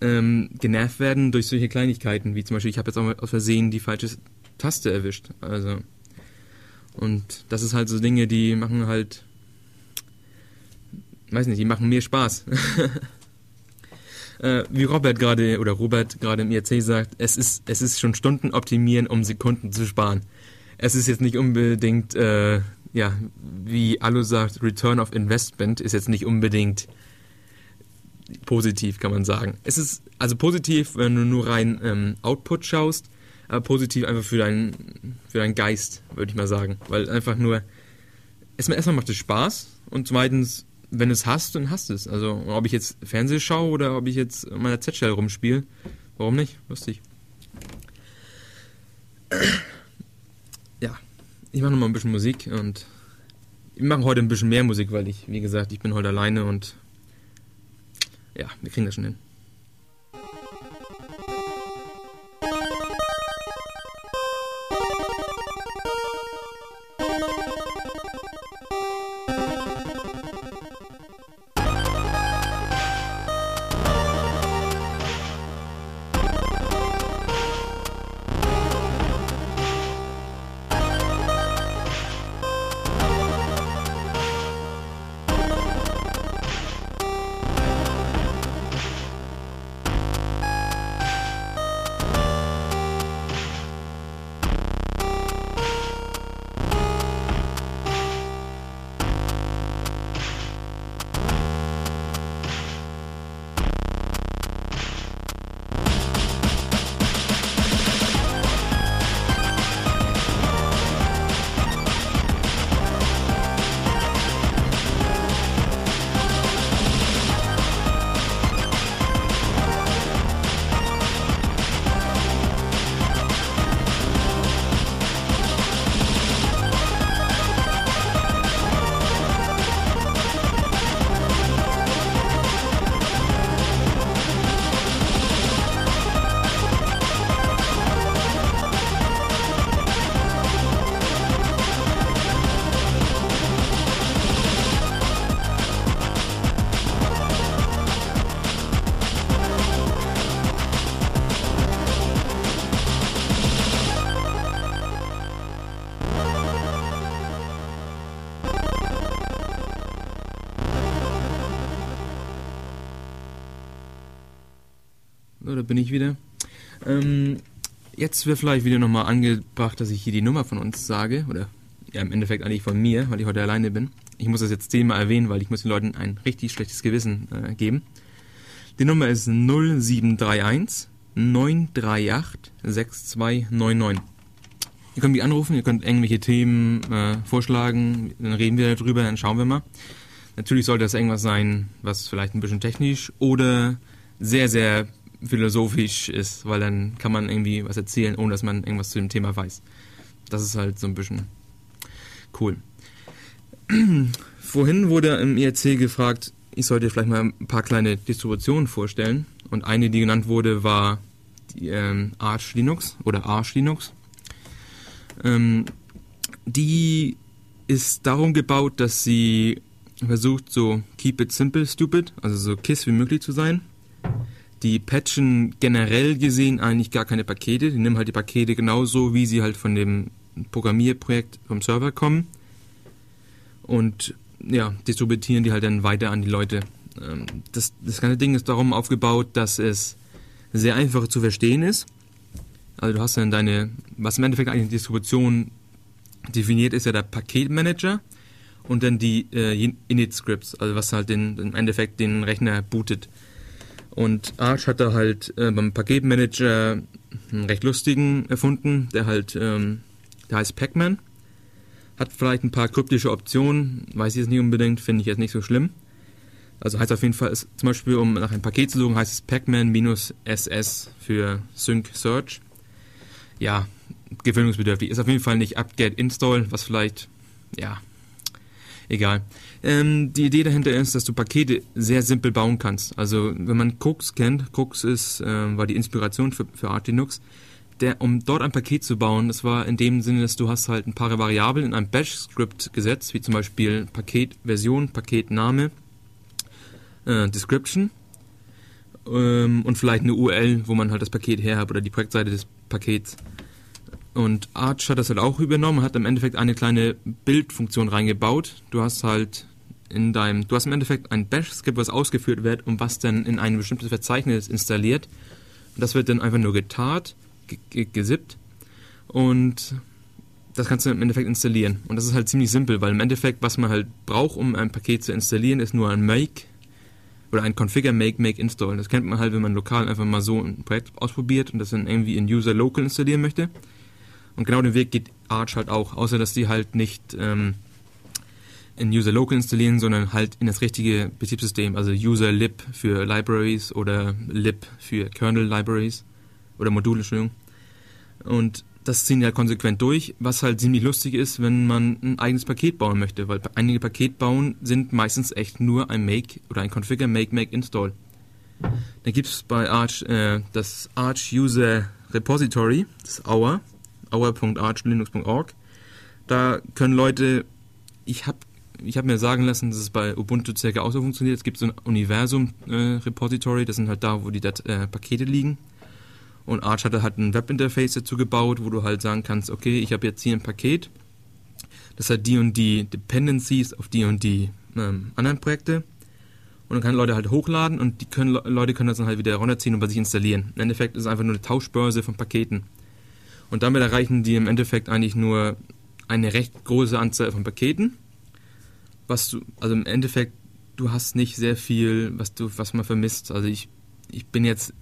ähm, genervt werden durch solche Kleinigkeiten, wie zum Beispiel, ich habe jetzt auch mal aus Versehen die falsche Taste erwischt. Also und das ist halt so Dinge, die machen halt weiß nicht, die machen mir Spaß. äh, wie Robert gerade oder Robert gerade im IRC sagt, es ist, es ist schon Stunden optimieren, um Sekunden zu sparen. Es ist jetzt nicht unbedingt, äh, ja, wie Alu sagt, Return of Investment ist jetzt nicht unbedingt positiv, kann man sagen. Es ist also positiv, wenn du nur rein ähm, Output schaust, aber positiv einfach für deinen, für deinen Geist, würde ich mal sagen. Weil einfach nur, erstmal, erstmal macht es Spaß und zweitens, wenn es hast, dann hast es. Also, ob ich jetzt Fernseh schaue oder ob ich jetzt in meiner Z-Shell rumspiele, warum nicht? Lustig. Ja, ich mache nochmal ein bisschen Musik und wir machen heute ein bisschen mehr Musik, weil ich, wie gesagt, ich bin heute alleine und ja, wir kriegen das schon hin. Da bin ich wieder. Ähm, jetzt wird vielleicht wieder nochmal angebracht, dass ich hier die Nummer von uns sage. Oder ja, im Endeffekt eigentlich von mir, weil ich heute alleine bin. Ich muss das jetzt zehnmal erwähnen, weil ich muss den Leuten ein richtig schlechtes Gewissen äh, geben. Die Nummer ist 0731 938 6299. Ihr könnt mich anrufen, ihr könnt irgendwelche Themen äh, vorschlagen, dann reden wir darüber, dann schauen wir mal. Natürlich sollte das irgendwas sein, was vielleicht ein bisschen technisch oder sehr, sehr philosophisch ist, weil dann kann man irgendwie was erzählen, ohne dass man irgendwas zu dem Thema weiß. Das ist halt so ein bisschen cool. Vorhin wurde im IRC gefragt, ich sollte vielleicht mal ein paar kleine Distributionen vorstellen. Und eine, die genannt wurde, war die ähm, Arch Linux oder Arch Linux. Ähm, die ist darum gebaut, dass sie versucht, so keep it simple, stupid, also so KISS wie möglich zu sein. Die patchen generell gesehen eigentlich gar keine Pakete. Die nehmen halt die Pakete genauso, wie sie halt von dem Programmierprojekt vom Server kommen. Und ja, distributieren die halt dann weiter an die Leute. Ähm, das, das ganze Ding ist darum aufgebaut, dass es sehr einfach zu verstehen ist. Also du hast dann deine, was im Endeffekt eigentlich Distribution definiert, ist ja der Paketmanager und dann die äh, Init-Scripts, also was halt den, im Endeffekt den Rechner bootet. Und Arch hat da halt äh, beim Paketmanager einen recht lustigen erfunden, der halt, ähm, der heißt Pacman. Hat vielleicht ein paar kryptische Optionen, weiß ich jetzt nicht unbedingt, finde ich jetzt nicht so schlimm. Also heißt auf jeden Fall, ist, zum Beispiel, um nach einem Paket zu suchen, heißt es Pacman-SS für Sync Search. Ja, gewöhnungsbedürftig. Ist auf jeden Fall nicht apt-get install, was vielleicht, ja, egal. Ähm, die Idee dahinter ist, dass du Pakete sehr simpel bauen kannst. Also wenn man Cooks kennt, Cooks ist, äh, war die Inspiration für, für Arch Linux. Der, um dort ein Paket zu bauen, das war in dem Sinne, dass du hast halt ein paar Variablen in einem Bash-Script gesetzt, wie zum Beispiel Paketversion, Paketname, äh, Description ähm, und vielleicht eine URL, wo man halt das Paket her hat oder die Projektseite des Pakets. Und Arch hat das halt auch übernommen, hat im Endeffekt eine kleine Bildfunktion reingebaut. Du hast halt in deinem, du hast im Endeffekt ein Bash-Skript, was ausgeführt wird und was dann in ein bestimmtes Verzeichnis installiert. Und das wird dann einfach nur getarnt, gesippt und das kannst du im Endeffekt installieren. Und das ist halt ziemlich simpel, weil im Endeffekt, was man halt braucht, um ein Paket zu installieren, ist nur ein Make oder ein Configure Make Make Install. Das kennt man halt, wenn man lokal einfach mal so ein Projekt ausprobiert und das dann irgendwie in User Local installieren möchte. Und genau den Weg geht Arch halt auch, außer dass die halt nicht ähm, in User Local installieren, sondern halt in das richtige Betriebssystem, also User Lib für Libraries oder Lib für Kernel Libraries oder Module, Entschuldigung. Und das ziehen ja konsequent durch, was halt ziemlich lustig ist, wenn man ein eigenes Paket bauen möchte, weil einige Paket bauen sind meistens echt nur ein Make oder ein Configure Make Make Install. Da gibt es bei Arch äh, das Arch User Repository, das Our, our.archlinux.org. Da können Leute, ich habe ich hab mir sagen lassen, dass es bei Ubuntu circa auch so funktioniert. Es gibt so ein Universum äh, das sind halt da, wo die Dat äh, Pakete liegen. Und Arch hatte halt ein Webinterface dazu gebaut, wo du halt sagen kannst, okay, ich habe jetzt hier ein Paket, das hat die und die Dependencies auf die und die ähm, anderen Projekte. Und dann können Leute halt hochladen und die können, Leute können das dann halt wieder runterziehen und bei sich installieren. Im Endeffekt ist es einfach nur eine Tauschbörse von Paketen. Und damit erreichen die im Endeffekt eigentlich nur eine recht große Anzahl von Paketen. Was du, also im Endeffekt, du hast nicht sehr viel, was du, was man vermisst. Also ich, ich bin jetzt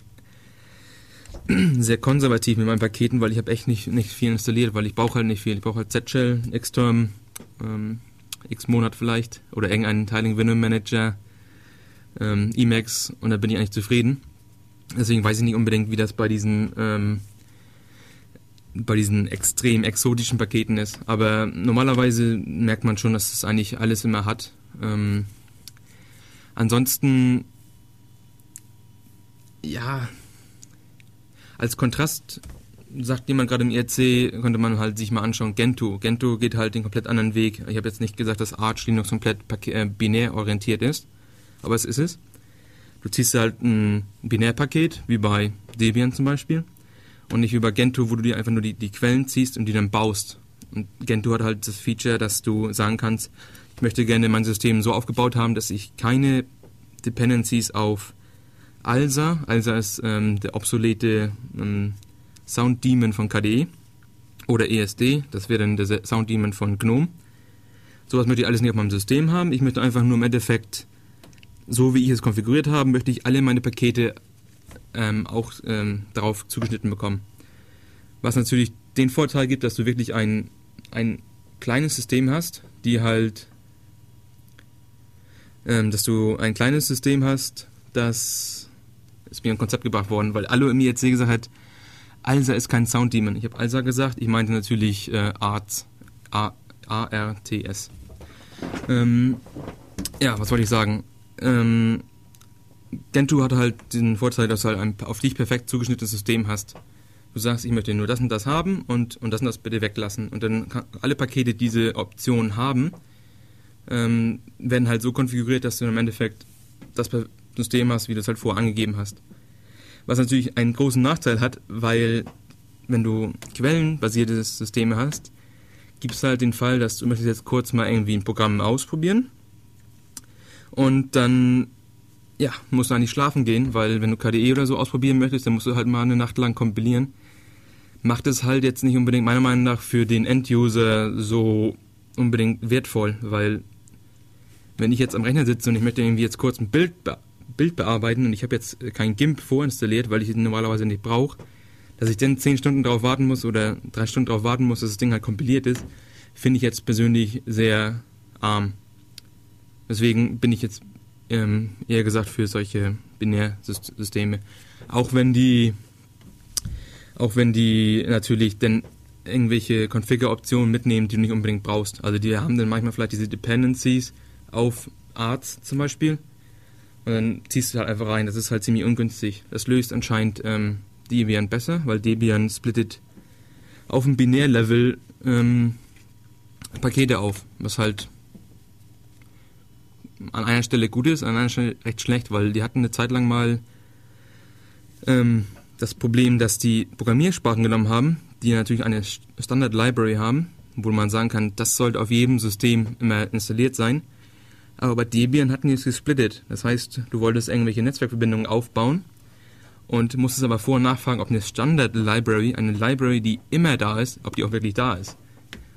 sehr konservativ mit meinen Paketen, weil ich habe echt nicht, nicht viel installiert, weil ich brauche halt nicht viel. Ich brauche halt Z-Shell, Xterm, ähm, X-Monat vielleicht oder irgendeinen Tiling Window Manager, ähm, Emacs und da bin ich eigentlich zufrieden. Deswegen weiß ich nicht unbedingt, wie das bei diesen ähm, bei diesen extrem exotischen Paketen ist. Aber normalerweise merkt man schon, dass es eigentlich alles immer hat. Ähm, ansonsten, ja, als Kontrast sagt jemand gerade im IRC, könnte man halt sich mal anschauen, Gentoo. Gentoo geht halt den komplett anderen Weg. Ich habe jetzt nicht gesagt, dass Arch Linux komplett äh, binär orientiert ist, aber es ist es. Du ziehst halt ein Binärpaket, wie bei Debian zum Beispiel, und nicht bei Gentoo, wo du dir einfach nur die, die Quellen ziehst und die dann baust. Und Gentoo hat halt das Feature, dass du sagen kannst, ich möchte gerne mein System so aufgebaut haben, dass ich keine Dependencies auf ALSA. ALSA ist ähm, der obsolete ähm, Sound Demon von KDE oder ESD. Das wäre dann der Sound Demon von GNOME. Sowas möchte ich alles nicht auf meinem System haben. Ich möchte einfach nur im Endeffekt, so wie ich es konfiguriert habe, möchte ich alle meine Pakete ähm, auch ähm, darauf zugeschnitten bekommen. Was natürlich den Vorteil gibt, dass du wirklich ein, ein kleines System hast, die halt, ähm, dass du ein kleines System hast, das ist mir ein Konzept gebracht worden, weil Alu mir jetzt gesagt hat, Alsa ist kein Sound Demon. Ich habe Alsa gesagt, ich meinte natürlich äh, Arts, A-R-T-S. Ähm, ja, was wollte ich sagen? Ähm, Gentoo hat halt den Vorteil, dass du halt ein auf dich perfekt zugeschnittenes System hast. Du sagst, ich möchte nur das und das haben und, und das und das bitte weglassen. Und dann kann, alle Pakete, die diese Option haben, ähm, werden halt so konfiguriert, dass du im Endeffekt das System hast, wie du es halt vorher angegeben hast. Was natürlich einen großen Nachteil hat, weil wenn du quellenbasierte Systeme hast, gibt es halt den Fall, dass du möchtest jetzt kurz mal irgendwie ein Programm ausprobieren und dann ja, musst du eigentlich schlafen gehen, weil wenn du KDE oder so ausprobieren möchtest, dann musst du halt mal eine Nacht lang kompilieren. Macht es halt jetzt nicht unbedingt meiner Meinung nach für den End-User so unbedingt wertvoll, weil wenn ich jetzt am Rechner sitze und ich möchte irgendwie jetzt kurz ein Bild Bild bearbeiten und ich habe jetzt kein GIMP vorinstalliert, weil ich es normalerweise nicht brauche, dass ich dann 10 Stunden darauf warten muss oder 3 Stunden darauf warten muss, dass das Ding halt kompiliert ist, finde ich jetzt persönlich sehr arm. Deswegen bin ich jetzt ähm, eher gesagt für solche Binärsysteme. Auch wenn die, auch wenn die natürlich dann irgendwelche Configure-Optionen mitnehmen, die du nicht unbedingt brauchst. Also die haben dann manchmal vielleicht diese Dependencies auf Arts zum Beispiel und dann ziehst du halt einfach rein. Das ist halt ziemlich ungünstig. Das löst anscheinend ähm, Debian besser, weil Debian splittet auf dem Binärlevel ähm, Pakete auf, was halt an einer Stelle gut ist, an einer Stelle recht schlecht, weil die hatten eine Zeit lang mal ähm, das Problem, dass die Programmiersprachen genommen haben, die natürlich eine Standard Library haben, wo man sagen kann, das sollte auf jedem System immer installiert sein Aber bei Debian hatten die es gesplittet. Das heißt, du wolltest irgendwelche Netzwerkverbindungen aufbauen und musstest aber vor- und nachfragen, ob eine Standard-Library, eine Library, die immer da ist, ob die auch wirklich da ist.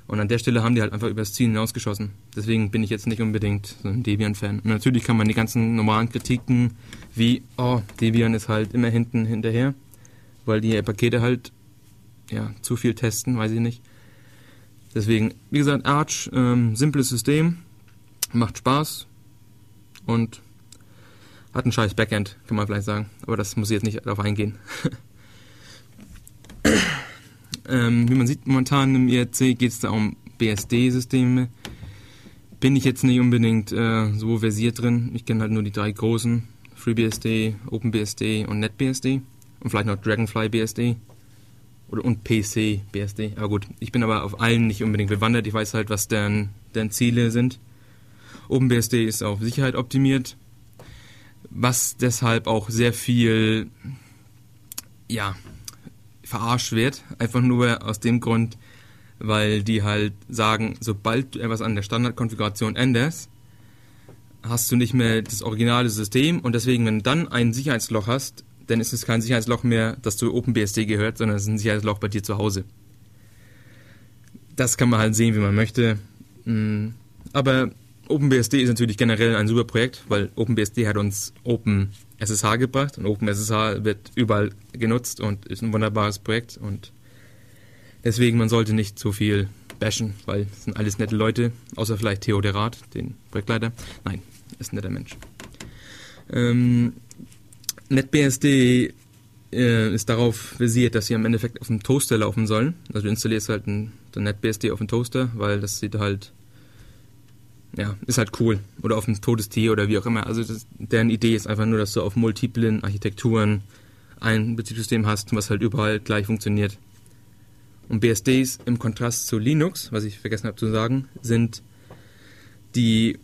Und an der Stelle haben die halt einfach übers Ziel hinausgeschossen. Deswegen bin ich jetzt nicht unbedingt so ein Debian-Fan. Natürlich kann man die ganzen normalen Kritiken wie, oh, Debian ist halt immer hinten hinterher, weil die Pakete halt, ja, zu viel testen, weiß ich nicht. Deswegen, wie gesagt, Arch, ähm, simples System, macht Spaß und hat ein scheiß Backend, kann man vielleicht sagen. Aber das muss ich jetzt nicht darauf eingehen. ähm, wie man sieht, momentan im IRC geht es da um BSD-Systeme. Bin ich jetzt nicht unbedingt äh, so versiert drin. Ich kenne halt nur die drei großen. FreeBSD, OpenBSD und NetBSD. Und vielleicht noch DragonFly Oder und PC BSD. Aber gut, ich bin aber auf allen nicht unbedingt bewandert. Ich weiß halt, was deren, deren Ziele sind. OpenBSD ist auf Sicherheit optimiert, was deshalb auch sehr viel, ja, verarscht wird. Einfach nur aus dem Grund, weil die halt sagen, sobald du etwas an der Standardkonfiguration änderst, hast du nicht mehr das originale System und deswegen, wenn du dann ein Sicherheitsloch hast, dann ist es kein Sicherheitsloch mehr, das zu OpenBSD gehört, sondern es ist ein Sicherheitsloch bei dir zu Hause. Das kann man halt sehen, wie man möchte. Mm, aber OpenBSD ist natürlich generell ein super Projekt, weil OpenBSD hat uns OpenSSH gebracht und OpenSSH wird überall genutzt und ist ein wunderbares Projekt und deswegen man sollte nicht zu viel bashen, weil es sind alles nette Leute, außer vielleicht Theo Derat, den Projektleiter. Nein, ist ein netter Mensch. Ähm, NetBSD äh, ist darauf basiert, dass sie am Endeffekt auf dem Toaster laufen sollen. Also du installierst halt ein, NetBSD auf dem Toaster, weil das sieht halt ja, ist halt cool. Oder auf ein totes Tier oder wie auch immer. Also das, deren Idee ist einfach nur, dass du auf multiplen Architekturen ein Betriebssystem hast, was halt überall gleich funktioniert. Und BSDs im Kontrast zu Linux, was ich vergessen habe zu sagen, sind die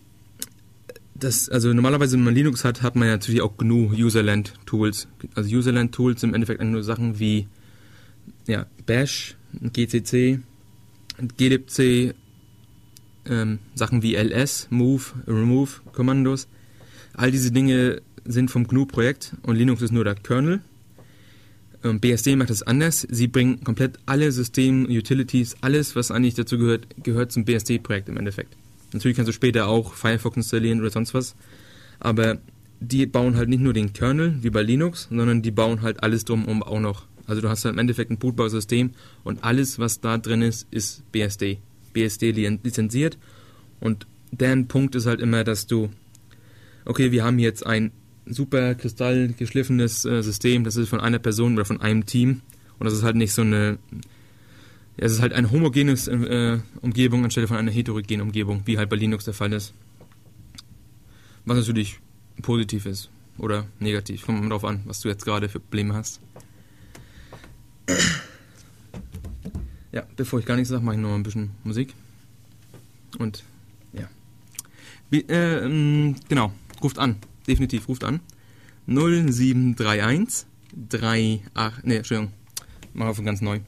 das, also normalerweise, wenn man Linux hat, hat man ja natürlich auch GNU Userland Tools. Also Userland Tools sind im Endeffekt nur Sachen wie ja, Bash, GCC, glibc, ähm, Sachen wie ls, move, remove, Kommandos. All diese Dinge sind vom GNU-Projekt und Linux ist nur der Kernel. Ähm, BSD macht das anders. Sie bringen komplett alle System, Utilities, alles, was eigentlich dazu gehört, gehört zum BSD-Projekt im Endeffekt. Natürlich kannst du später auch Firefox installieren oder sonst was, aber die bauen halt nicht nur den Kernel wie bei Linux, sondern die bauen halt alles drumherum auch noch. Also du hast halt im Endeffekt ein Bootbausystem und alles, was da drin ist, ist BSD. BSD lizenziert. Und deren Punkt ist halt immer, dass du, okay, wir haben jetzt ein super kristallgeschliffenes äh, System, das ist von einer Person oder von einem Team. Und das ist halt nicht so eine, es ist halt eine homogene äh, Umgebung anstelle von einer heterogenen Umgebung, wie halt bei Linux der Fall ist. Was natürlich positiv ist oder negativ. Kommt drauf an, was du jetzt gerade für Probleme hast. Ja, bevor ich gar nichts sage, mache ich noch ein bisschen Musik. Und ja. Wie, äh, genau, ruft an. Definitiv, ruft an. 0731 38, ne, Entschuldigung, mach von ganz neu.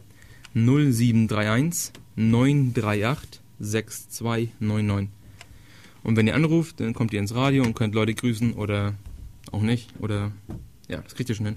0731 938 6299. Und wenn ihr anruft, dann kommt ihr ins Radio und könnt Leute grüßen oder auch nicht. Oder ja, das kriegt ihr schon hin.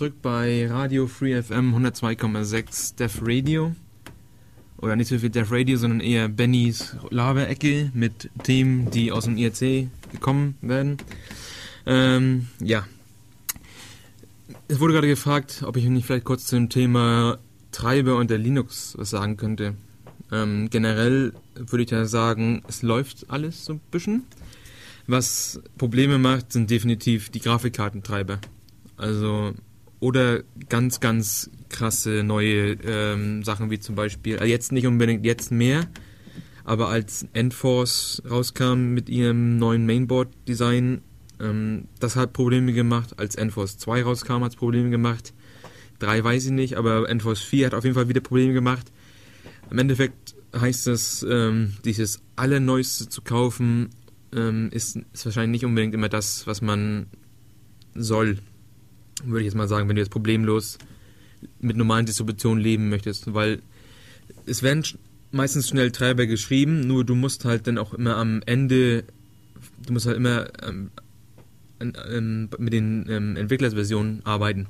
Zurück bei Radio Free FM 102,6 Def Radio. Oder nicht so viel Def Radio, sondern eher Bennys Laberecke mit Themen, die aus dem IRC gekommen werden. Ähm, ja. Es wurde gerade gefragt, ob ich nicht vielleicht kurz zum Thema Treiber und der Linux was sagen könnte. Ähm, generell würde ich ja sagen, es läuft alles so ein bisschen. Was Probleme macht, sind definitiv die Grafikkartentreiber. Also, oder ganz, ganz krasse neue ähm, Sachen wie zum Beispiel, also jetzt nicht unbedingt jetzt mehr, aber als Endforce rauskam mit ihrem neuen Mainboard-Design, ähm, das hat Probleme gemacht. Als Endforce 2 rauskam, hat es Probleme gemacht. 3 weiß ich nicht, aber Endforce 4 hat auf jeden Fall wieder Probleme gemacht. Im Endeffekt heißt das, ähm, dieses Allerneueste zu kaufen, ähm, ist, ist wahrscheinlich nicht unbedingt immer das, was man soll würde ich jetzt mal sagen, wenn du jetzt problemlos mit normalen Distributionen leben möchtest, weil es werden meistens schnell Treiber geschrieben, nur du musst halt dann auch immer am Ende, du musst halt immer ähm, ähm, mit den ähm, Entwicklersversionen arbeiten.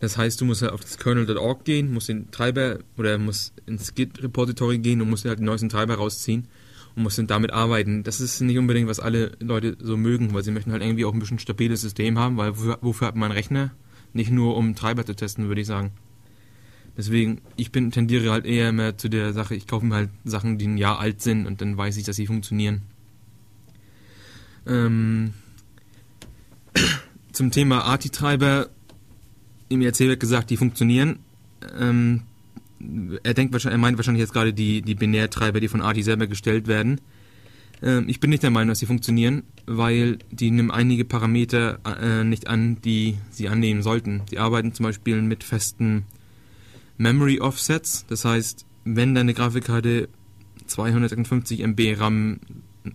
Das heißt, du musst halt auf das kernel.org gehen, musst den Treiber oder musst ins Git-Repository gehen und musst halt den neuesten Treiber rausziehen und musst dann damit arbeiten. Das ist nicht unbedingt, was alle Leute so mögen, weil sie möchten halt irgendwie auch ein bisschen stabiles System haben, weil wofür, wofür hat man einen Rechner? Nicht nur um Treiber zu testen, würde ich sagen. Deswegen, ich bin, tendiere halt eher mehr zu der Sache, ich kaufe mir halt Sachen, die ein Jahr alt sind und dann weiß ich, dass sie funktionieren. Ähm, zum Thema ARTI-Treiber, im IRC wird gesagt, die funktionieren. Ähm, er denkt wahrscheinlich, er meint wahrscheinlich jetzt gerade die, die Binärtreiber, die von ARTI selber gestellt werden. Ähm, ich bin nicht der Meinung, dass sie funktionieren, weil die nehmen einige Parameter äh, nicht an, die sie annehmen sollten. Sie arbeiten zum Beispiel mit festen Memory Offsets, das heißt, wenn deine Grafikkarte 256 MB RAM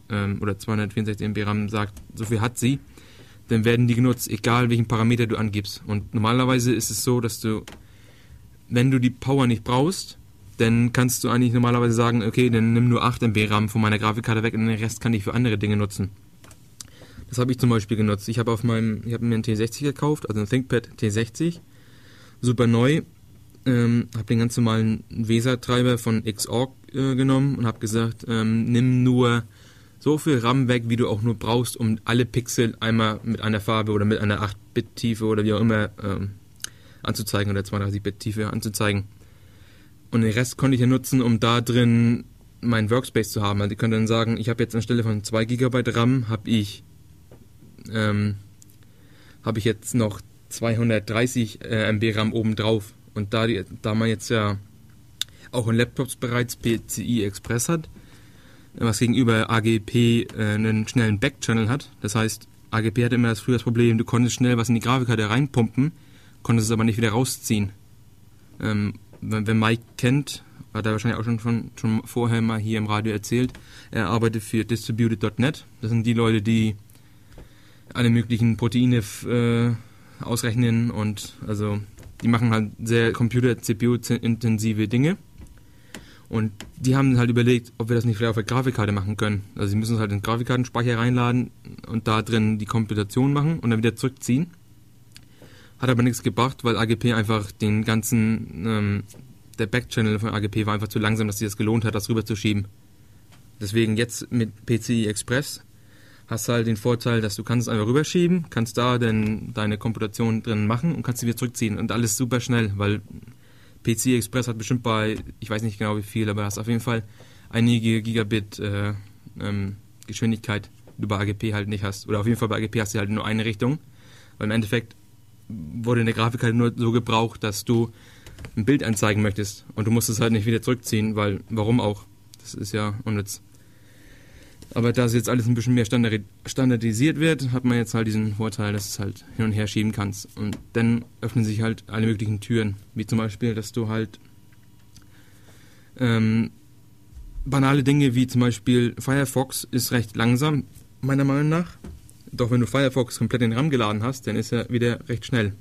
ähm, oder 264 MB RAM sagt, so viel hat sie, dann werden die genutzt, egal welchen Parameter du angibst. Und normalerweise ist es so, dass du wenn du die Power nicht brauchst, dann kannst du eigentlich normalerweise sagen, okay, dann nimm nur 8 MB RAM von meiner Grafikkarte weg und den Rest kann ich für andere Dinge nutzen. Das habe ich zum Beispiel genutzt. Ich habe auf meinem, ich habe mir einen T60 gekauft, also einen ThinkPad T60, super neu. Ähm, habe den ganz normalen VESA-Treiber von Xorg äh, genommen und habe gesagt, ähm, nimm nur so viel RAM weg, wie du auch nur brauchst, um alle Pixel einmal mit einer Farbe oder mit einer 8-Bit-Tiefe oder wie auch immer ähm, anzuzeigen oder 32-Bit-Tiefe anzuzeigen. Und den Rest konnte ich ja nutzen, um da drin meinen Workspace zu haben. Also ich könnte dann sagen, ich habe jetzt anstelle von 2 GB RAM, habe ich, ähm, hab ich jetzt noch 230 äh, MB RAM obendrauf. Und da, die, da man jetzt ja auch in Laptops bereits PCI Express hat, was gegenüber AGP äh, einen schnellen Backchannel hat, das heißt, AGP hatte immer das früher das Problem, du konntest schnell was in die Grafikkarte reinpumpen, konnte es aber nicht wieder rausziehen. Ähm, wenn, wenn Mike kennt, hat er wahrscheinlich auch schon, von, schon vorher mal hier im Radio erzählt, er arbeitet für Distributed.net. Das sind die Leute, die alle möglichen Proteine äh, ausrechnen und also die machen halt sehr Computer-CPU-intensive Dinge. Und die haben halt überlegt, ob wir das nicht vielleicht auf der Grafikkarte machen können. Also sie müssen es halt in den Grafikkartenspeicher reinladen und da drin die Komputation machen und dann wieder zurückziehen. Hat aber nichts gebracht, weil AGP einfach den ganzen ähm, der Backchannel von AGP war einfach zu langsam, dass sich das gelohnt hat, das rüberzuschieben. Deswegen jetzt mit PCI Express hast du halt den Vorteil, dass du kannst es einfach rüberschieben, kannst da dann deine Komputation drin machen und kannst sie wieder zurückziehen und alles super schnell, weil PCI Express hat bestimmt bei, ich weiß nicht genau wie viel, aber hast auf jeden Fall einige Gigabit äh, ähm, Geschwindigkeit, die du bei AGP halt nicht hast. Oder auf jeden Fall bei AGP hast du halt nur eine Richtung, weil im Endeffekt wurde eine Grafik halt nur so gebraucht, dass du ein Bild anzeigen möchtest und du musst es halt nicht wieder zurückziehen, weil warum auch? Das ist ja unnütz. Aber da es jetzt alles ein bisschen mehr standardisiert wird, hat man jetzt halt diesen Vorteil, dass du es halt hin und her schieben kannst. Und dann öffnen sich halt alle möglichen Türen. Wie zum Beispiel, dass du halt ähm, banale Dinge wie zum Beispiel Firefox ist recht langsam, meiner Meinung nach. Doch wenn du Firefox komplett in den RAM geladen hast, dann ist er wieder recht schnell.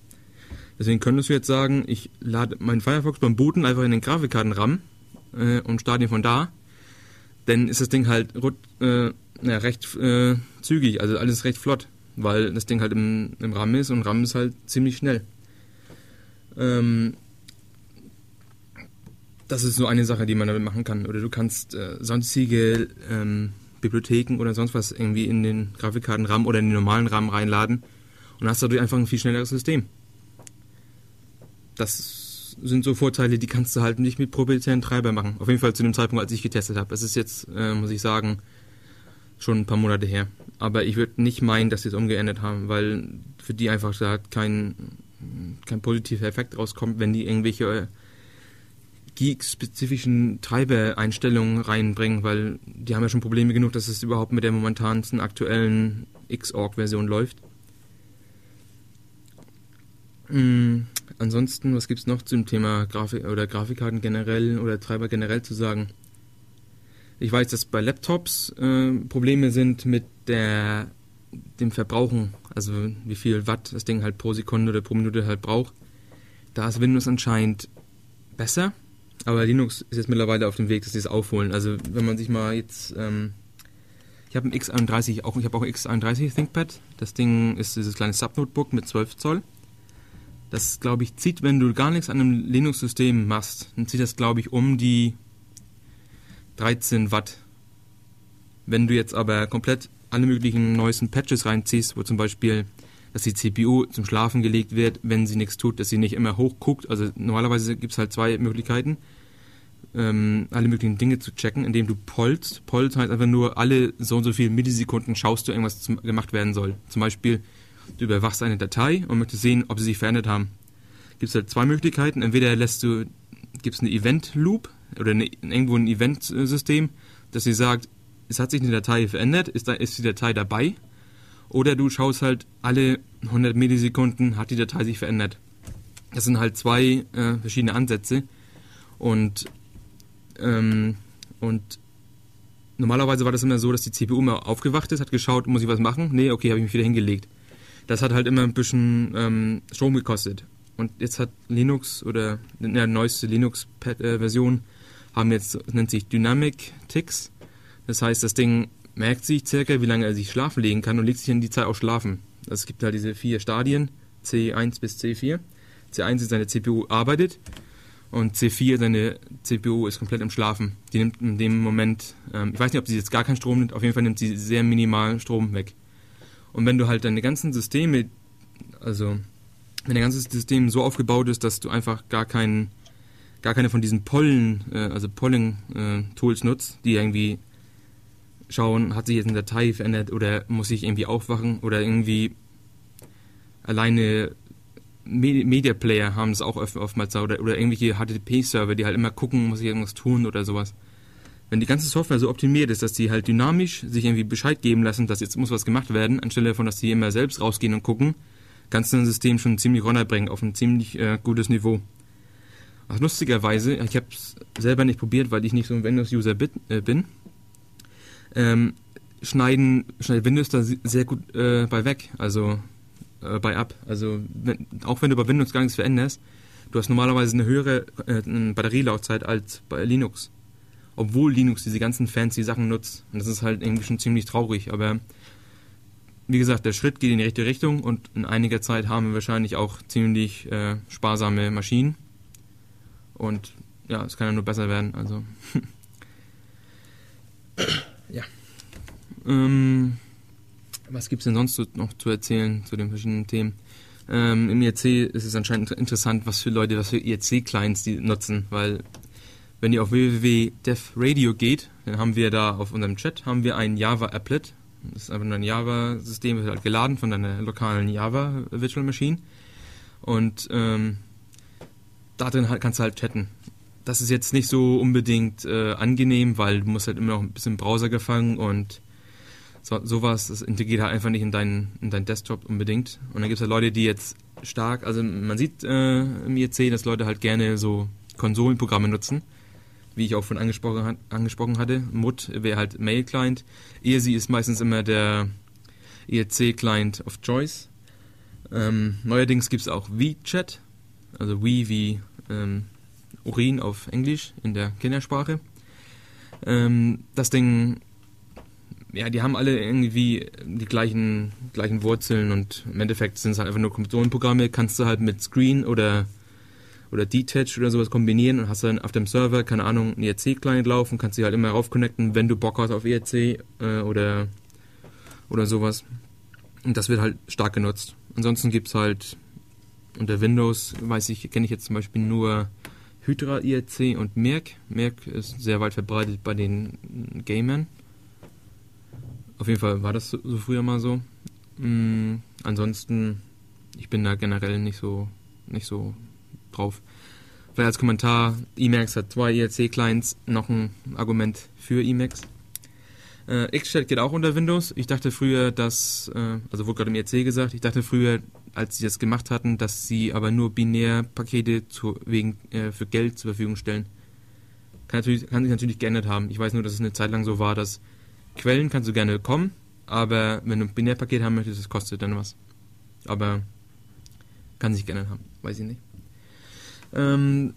Deswegen könntest du jetzt sagen, ich lade meinen Firefox beim Booten einfach in den Grafikkarten-RAM äh, und starte ihn von da. Dann ist das Ding halt äh, ja, recht äh, zügig, also alles recht flott, weil das Ding halt im, im RAM ist und RAM ist halt ziemlich schnell. Ähm, das ist so eine Sache, die man damit machen kann. Oder du kannst äh, sonstige ähm, Bibliotheken oder sonst was irgendwie in den Grafikkarten RAM oder in den normalen RAM reinladen und hast dadurch einfach ein viel schnelleres System. Das sind so Vorteile, die kannst du halt nicht mit proprietären Treiber machen. Auf jeden Fall zu dem Zeitpunkt, als ich getestet habe. Es ist jetzt, äh, muss ich sagen, schon ein paar Monate her. Aber ich würde nicht meinen, dass sie es umgeändert haben, weil für die einfach da kein, kein positiver Effekt rauskommt, wenn die irgendwelche äh, Geek-spezifischen Treiber-Einstellungen reinbringen, weil die haben ja schon Probleme genug, dass es überhaupt mit der momentansten aktuellen Xorg-Version läuft. Mhm. Ansonsten, was gibt es noch zum Thema Grafik oder Grafikkarten generell oder Treiber generell zu sagen? Ich weiß, dass bei Laptops äh, Probleme sind mit der, dem Verbrauchen, also wie viel Watt das Ding halt pro Sekunde oder pro Minute halt braucht. Da ist Windows anscheinend besser. Aber Linux ist jetzt mittlerweile auf dem Weg, dass sie es aufholen. Also wenn man sich mal jetzt, ähm, ich habe ein X31, auch, ich habe auch ein X31 ThinkPad. Das Ding ist dieses kleine Subnotebook mit 12 Zoll. Das, glaube ich, zieht, wenn du gar nichts an einem Linux-System machst, dann zieht das, glaube ich, um die 13 Watt. Wenn du jetzt aber komplett alle möglichen neuesten Patches reinziehst, wo zum Beispiel dass die CPU zum Schlafen gelegt wird, wenn sie nichts tut, dass sie nicht immer hochguckt. Also normalerweise gibt es halt zwei Möglichkeiten, ähm, alle möglichen Dinge zu checken, indem du pollst. Pollt heißt einfach nur, alle so und so viele Millisekunden schaust du irgendwas zum, gemacht werden soll. Zum Beispiel, du überwachst eine Datei und möchtest sehen, ob sie sich verändert haben. Gibt es halt zwei Möglichkeiten. Entweder lässt du, gibt es eine Event-Loop oder eine, irgendwo ein Event-System, dass sie sagt, es hat sich eine Datei verändert, ist, da, ist die Datei dabei oder du schaust halt alle 100 Millisekunden, hat die Datei sich verändert. Das sind halt zwei äh, verschiedene Ansätze. Und, ähm, und normalerweise war das immer so, dass die CPU immer aufgewacht ist, hat geschaut, muss ich was machen? Nee, okay, habe ich mich wieder hingelegt. Das hat halt immer ein bisschen ähm, Strom gekostet. Und jetzt hat Linux oder der neueste Linux-Version haben jetzt, nennt sich Dynamic Ticks. Das heißt, das Ding merkt sich circa, wie lange er sich schlafen legen kann und legt sich in die Zeit auch schlafen. Also es gibt halt diese vier Stadien, C1 bis C4. C1 ist seine CPU arbeitet und C4 seine CPU ist komplett im Schlafen. Die nimmt in dem Moment, ähm, ich weiß nicht, ob sie jetzt gar keinen Strom nimmt, auf jeden Fall nimmt sie sehr minimal Strom weg. Und wenn du halt deine ganzen Systeme, also wenn dein ganzes System so aufgebaut ist, dass du einfach gar keinen gar keine von diesen Pollen, äh, also Polling-Tools äh, nutzt, die irgendwie schauen, hat sich jetzt eine Datei verändert oder muss ich irgendwie aufwachen oder irgendwie alleine Media Player haben es auch oftmals oder, oder irgendwelche HTTP-Server, die halt immer gucken, muss ich irgendwas tun oder sowas. Wenn die ganze Software so optimiert ist, dass die halt dynamisch sich irgendwie Bescheid geben lassen, dass jetzt muss was gemacht werden, anstelle von, dass die immer selbst rausgehen und gucken, kannst du ein System schon ziemlich runterbringen auf ein ziemlich äh, gutes Niveau. Ach, lustigerweise, ich habe es selber nicht probiert, weil ich nicht so ein Windows-User äh, bin, ähm, schneiden, schneidet Windows da sehr gut äh, bei weg, also äh, bei ab. Also wenn, auch wenn du bei Windows gar nichts veränderst, du hast normalerweise eine höhere äh, Batterielaufzeit als bei Linux. Obwohl Linux diese ganzen fancy Sachen nutzt. Und das ist halt irgendwie schon ziemlich traurig. Aber wie gesagt, der Schritt geht in die richtige Richtung und in einiger Zeit haben wir wahrscheinlich auch ziemlich äh, sparsame Maschinen. Und ja, es kann ja nur besser werden. Also ja. Ähm, was gibt es denn sonst so noch zu erzählen zu den verschiedenen Themen? Ähm, Im IRC ist es anscheinend interessant, was für Leute, was für IRC-Clients die nutzen, weil wenn ihr auf www.devradio geht, dann haben wir da auf unserem Chat haben wir ein Java-Applet. Das ist einfach nur ein Java-System, wird halt geladen von deiner lokalen Java Virtual Machine. Und ähm, drin halt, kannst du halt chatten. Das ist jetzt nicht so unbedingt äh, angenehm, weil du musst halt immer noch ein bisschen Browser gefangen und so, sowas, das integriert halt einfach nicht in deinen, in deinen Desktop unbedingt. Und dann gibt es halt Leute, die jetzt stark, also man sieht äh, im IEC, dass Leute halt gerne so Konsolenprogramme nutzen, wie ich auch schon angesprochen, angesprochen hatte. MUD wäre halt Mail-Client. ESI ist meistens immer der IEC-Client of Choice. Ähm, neuerdings gibt es auch WeChat, also We wie ähm, Urin auf Englisch in der Kindersprache. Ähm, das Ding ja, die haben alle irgendwie die gleichen, gleichen Wurzeln und im Endeffekt sind es halt einfach nur Konsolenprogramme, kannst du halt mit Screen oder, oder Detach oder sowas kombinieren und hast dann auf dem Server, keine Ahnung, einen ERC-Client laufen, kannst dich halt immer raufconnecten, wenn du Bock hast auf ERC äh, oder, oder sowas. Und das wird halt stark genutzt. Ansonsten gibt es halt unter Windows, weiß ich, kenne ich jetzt zum Beispiel nur Hydra IRC und Merck. Merck ist sehr weit verbreitet bei den Gamern. Auf jeden Fall war das so, früher mal so. Mhm, ansonsten, ich bin da generell nicht so, nicht so drauf. Vielleicht als Kommentar, Emacs hat zwei ERC-Clients, noch ein Argument für Emacs. Äh, Xchat geht auch unter Windows. Ich dachte früher, dass, äh, also wurde gerade im ERC gesagt, ich dachte früher, als sie das gemacht hatten, dass sie aber nur Binärpakete zu, wegen, äh, für Geld zur Verfügung stellen. Kann, natürlich, kann sich natürlich geändert haben. Ich weiß nur, dass es eine Zeit lang so war, dass Quellen kannst du gerne kommen, aber wenn du ein Binärpaket haben möchtest, das kostet dann was. Aber kann sich gerne haben, weiß ich nicht. Ähm,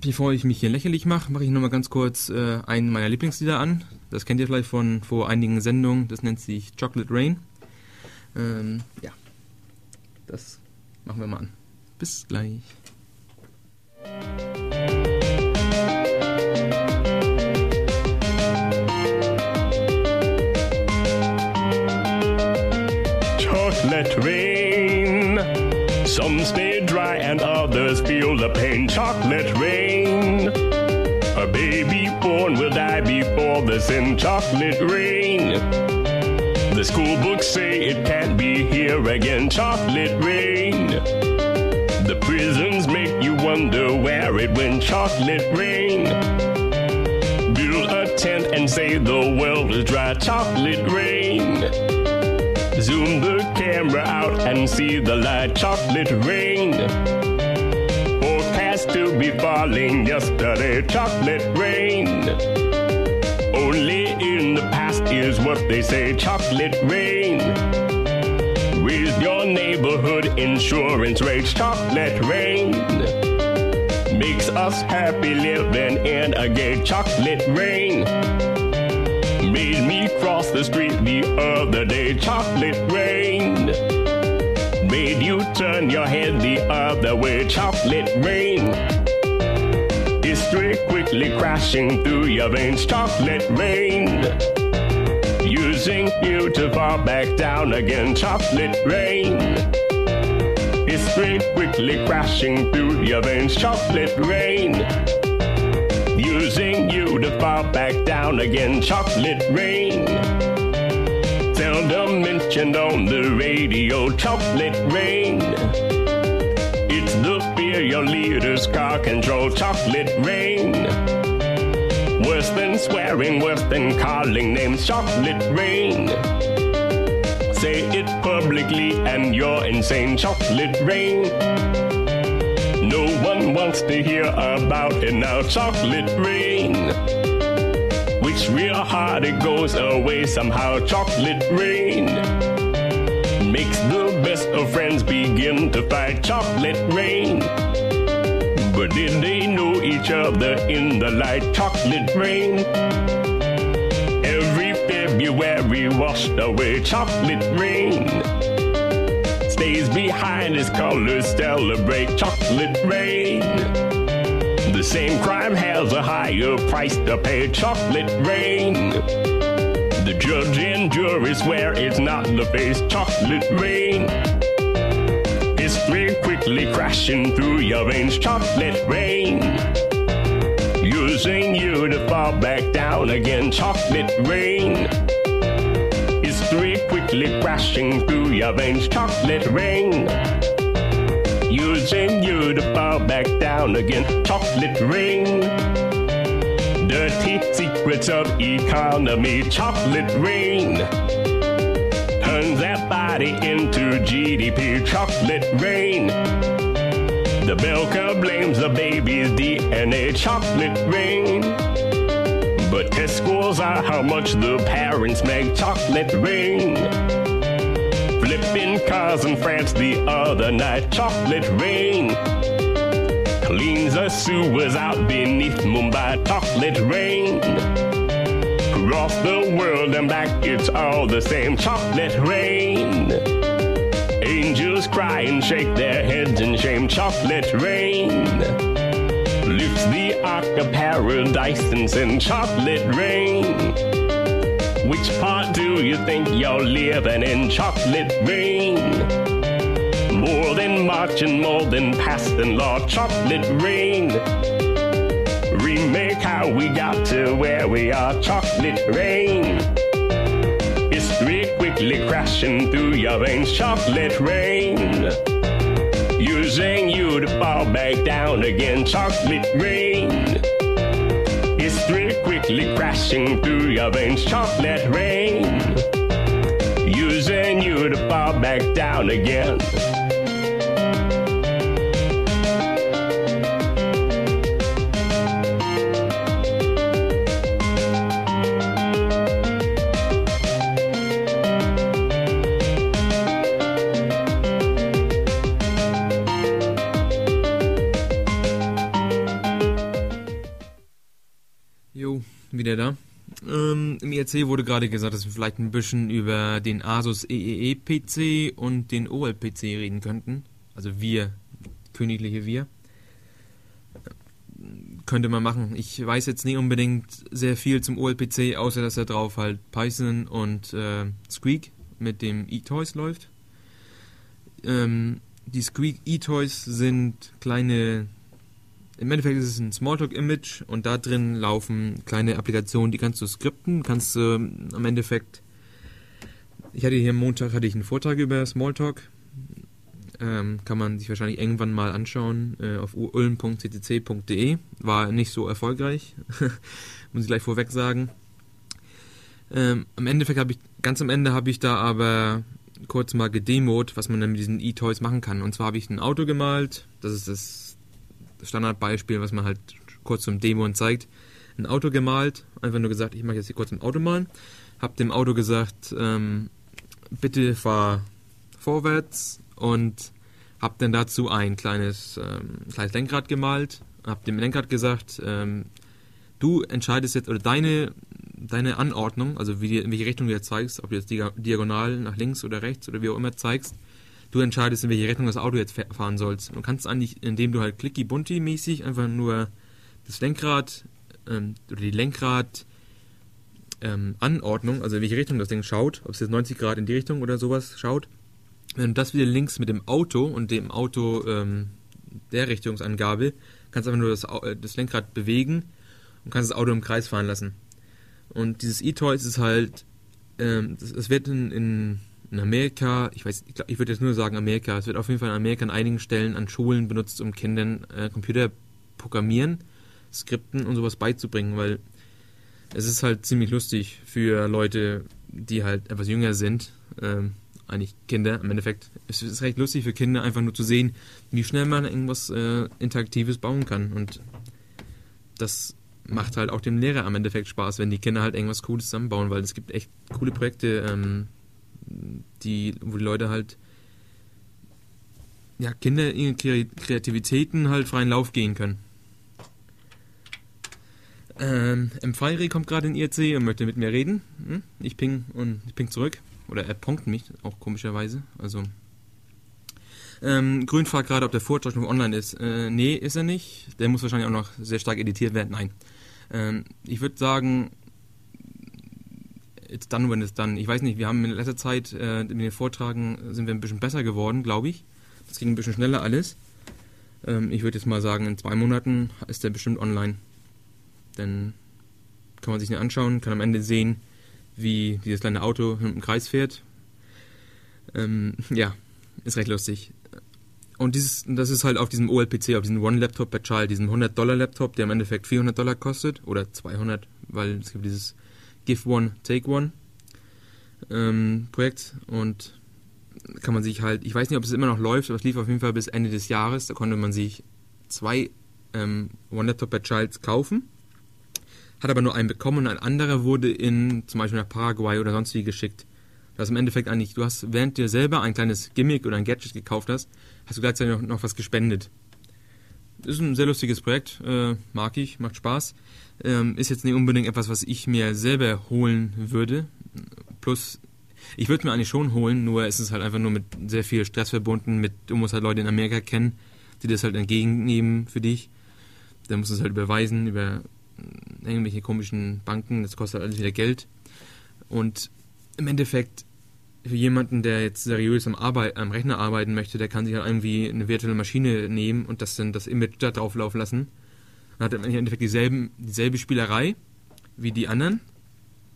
bevor ich mich hier lächerlich mache, mache ich nochmal ganz kurz äh, einen meiner Lieblingslieder an. Das kennt ihr vielleicht von vor einigen Sendungen. Das nennt sich Chocolate Rain. Ähm, ja, das machen wir mal an. Bis gleich. Let rain. Some stay dry and others feel the pain. Chocolate rain. A baby born will die before the sin. Chocolate rain. The school books say it can't be here again. Chocolate rain. The prisons make you wonder where it went. Chocolate rain. Build a tent and say the world is dry. Chocolate rain. Zoom the camera out and see the light chocolate rain. Forecast to be falling yesterday, chocolate rain. Only in the past is what they say, chocolate rain. With your neighborhood insurance rates, chocolate rain. Makes us happy living in a gay chocolate rain made me cross the street the other day. Chocolate rain made you turn your head the other way. Chocolate rain. History quickly crashing through your veins. Chocolate rain. Using you to fall back down again. Chocolate rain. History quickly crashing through your veins. Chocolate rain using you to fall back down again. Chocolate rain. Seldom mentioned on the radio. Chocolate rain. It's the fear your leaders car control. Chocolate rain. Worse than swearing, worse than calling names. Chocolate rain. Say it publicly and you're insane. Chocolate rain. No one wants to hear about it now. Chocolate rain. Which real hard it goes away somehow. Chocolate rain. Makes the best of friends begin to fight. Chocolate rain. But did they know each other in the light? Chocolate rain. Every February washed away. Chocolate rain behind his colors celebrate chocolate rain. The same crime has a higher price to pay. Chocolate rain. The judge and jury swear it's not the face. Chocolate rain. History quickly crashing through your veins. Chocolate rain. Using you to fall back down again. Chocolate rain. Quickly crashing through your veins. Chocolate rain. To fall back down again. Chocolate rain. Dirty secrets of economy. Chocolate rain. Turns that body into GDP. Chocolate rain. The milker blames the baby's DNA. Chocolate rain. But test scores are how much the parents make. Chocolate rain. Flipping cars in France the other night. Chocolate rain. Cleans the sewers out beneath Mumbai. Chocolate rain. Across the world and back, it's all the same. Chocolate rain. Angels cry and shake their heads in shame. Chocolate rain. Lifts the ark of paradise and sends chocolate rain. Which part do you think you're living in? Chocolate rain. More than marching, more than passing law. Chocolate rain. Remake how we got to where we are. Chocolate rain. History quickly crashing through your veins. Chocolate rain. Using you to fall back down again. Chocolate rain. Quickly crashing through your veins. Chocolate rain. Using you to fall back down again. Wieder da. Ähm, Im IRC wurde gerade gesagt, dass wir vielleicht ein bisschen über den Asus EEE PC und den OLPC reden könnten. Also wir, königliche wir. Könnte man machen. Ich weiß jetzt nicht unbedingt sehr viel zum OLPC, außer dass er drauf halt Python und äh, Squeak mit dem eToys läuft. Ähm, die Squeak eToys sind kleine im Endeffekt ist es ein Smalltalk-Image und da drin laufen kleine Applikationen, die kannst du skripten, kannst du ähm, am Endeffekt. Ich hatte hier am Montag hatte ich einen Vortrag über Smalltalk. Ähm, kann man sich wahrscheinlich irgendwann mal anschauen äh, auf ulm.ccc.de. War nicht so erfolgreich, muss ich gleich vorweg sagen. Ähm, am Endeffekt habe ich, ganz am Ende habe ich da aber kurz mal gedemot, was man dann mit diesen E-Toys machen kann. Und zwar habe ich ein Auto gemalt, das ist das Standardbeispiel, was man halt kurz zum Demo zeigt. Ein Auto gemalt, einfach nur gesagt, ich mache jetzt hier kurz ein Auto malen. Hab dem Auto gesagt, ähm, bitte fahr vorwärts und hab dann dazu ein kleines, ähm, kleines Lenkrad gemalt. Hab dem Lenkrad gesagt, ähm, du entscheidest jetzt, oder deine, deine Anordnung, also wie, in welche Richtung du jetzt zeigst, ob du jetzt diagonal nach links oder rechts oder wie auch immer zeigst, du entscheidest, in welche Richtung das Auto jetzt fahren sollst. Du kannst eigentlich, indem du halt clicky bunti mäßig einfach nur das Lenkrad ähm, oder die Lenkrad ähm, Anordnung, also in welche Richtung das Ding schaut, ob es jetzt 90 Grad in die Richtung oder sowas schaut. Wenn du das wieder links mit dem Auto und dem Auto ähm, der Richtungsangabe, kannst einfach nur das, äh, das Lenkrad bewegen und kannst das Auto im Kreis fahren lassen. Und dieses E-Toy ist halt, ähm, das, das wird in, in in Amerika, ich weiß, ich, ich würde jetzt nur sagen Amerika, es wird auf jeden Fall in Amerika an einigen Stellen an Schulen benutzt, um Kindern äh, Computer programmieren, Skripten und sowas beizubringen, weil es ist halt ziemlich lustig für Leute, die halt etwas jünger sind, ähm, eigentlich Kinder im Endeffekt. Es ist recht lustig für Kinder einfach nur zu sehen, wie schnell man irgendwas äh, Interaktives bauen kann und das macht halt auch dem Lehrer am Endeffekt Spaß, wenn die Kinder halt irgendwas Cooles zusammenbauen, weil es gibt echt coole Projekte, ähm, die, wo die Leute halt ja, Kinder ihre Kreativitäten halt freien Lauf gehen können. Ähm, M. kommt gerade in IRC und möchte mit mir reden. Hm? Ich ping und ich ping zurück. Oder er punkt mich, auch komischerweise. Also. Ähm, Grün fragt gerade, ob der Vortrag noch online ist. Äh, nee, ist er nicht. Der muss wahrscheinlich auch noch sehr stark editiert werden. Nein. Ähm, ich würde sagen, it's done when it's done. Ich weiß nicht, wir haben in letzter Zeit äh, mit den Vortragen sind wir ein bisschen besser geworden, glaube ich. Das ging ein bisschen schneller alles. Ähm, ich würde jetzt mal sagen, in zwei Monaten ist der bestimmt online. Dann kann man sich den anschauen, kann am Ende sehen, wie dieses kleine Auto im Kreis fährt. Ähm, ja, ist recht lustig. Und dieses, das ist halt auf diesem OLPC, auf diesem One-Laptop per Child, diesem 100-Dollar-Laptop, der im Endeffekt 400 Dollar kostet, oder 200, weil es gibt dieses Give One, Take One ähm, Projekt und kann man sich halt, ich weiß nicht, ob es immer noch läuft, aber es lief auf jeden Fall bis Ende des Jahres, da konnte man sich zwei ähm, One-Laptop per Child kaufen, hat aber nur einen bekommen und ein anderer wurde in zum Beispiel nach Paraguay oder sonst wie geschickt. Das ist im Endeffekt eigentlich, du hast, während dir selber ein kleines Gimmick oder ein Gadget gekauft hast, hast du gleichzeitig noch, noch was gespendet. Ist ein sehr lustiges Projekt, äh, mag ich, macht Spaß. Ähm, ist jetzt nicht unbedingt etwas, was ich mir selber holen würde. Plus, ich würde es mir eigentlich schon holen, nur es ist halt einfach nur mit sehr viel Stress verbunden. Mit, du musst halt Leute in Amerika kennen, die das halt entgegennehmen für dich. Dann musst du es halt überweisen über irgendwelche komischen Banken. Das kostet halt alles wieder Geld. Und im Endeffekt für jemanden, der jetzt seriös am, Arbeit, am Rechner arbeiten möchte, der kann sich halt irgendwie eine virtuelle Maschine nehmen und das dann das Image da drauf laufen lassen. Und hat im Endeffekt dieselben, dieselbe Spielerei wie die anderen,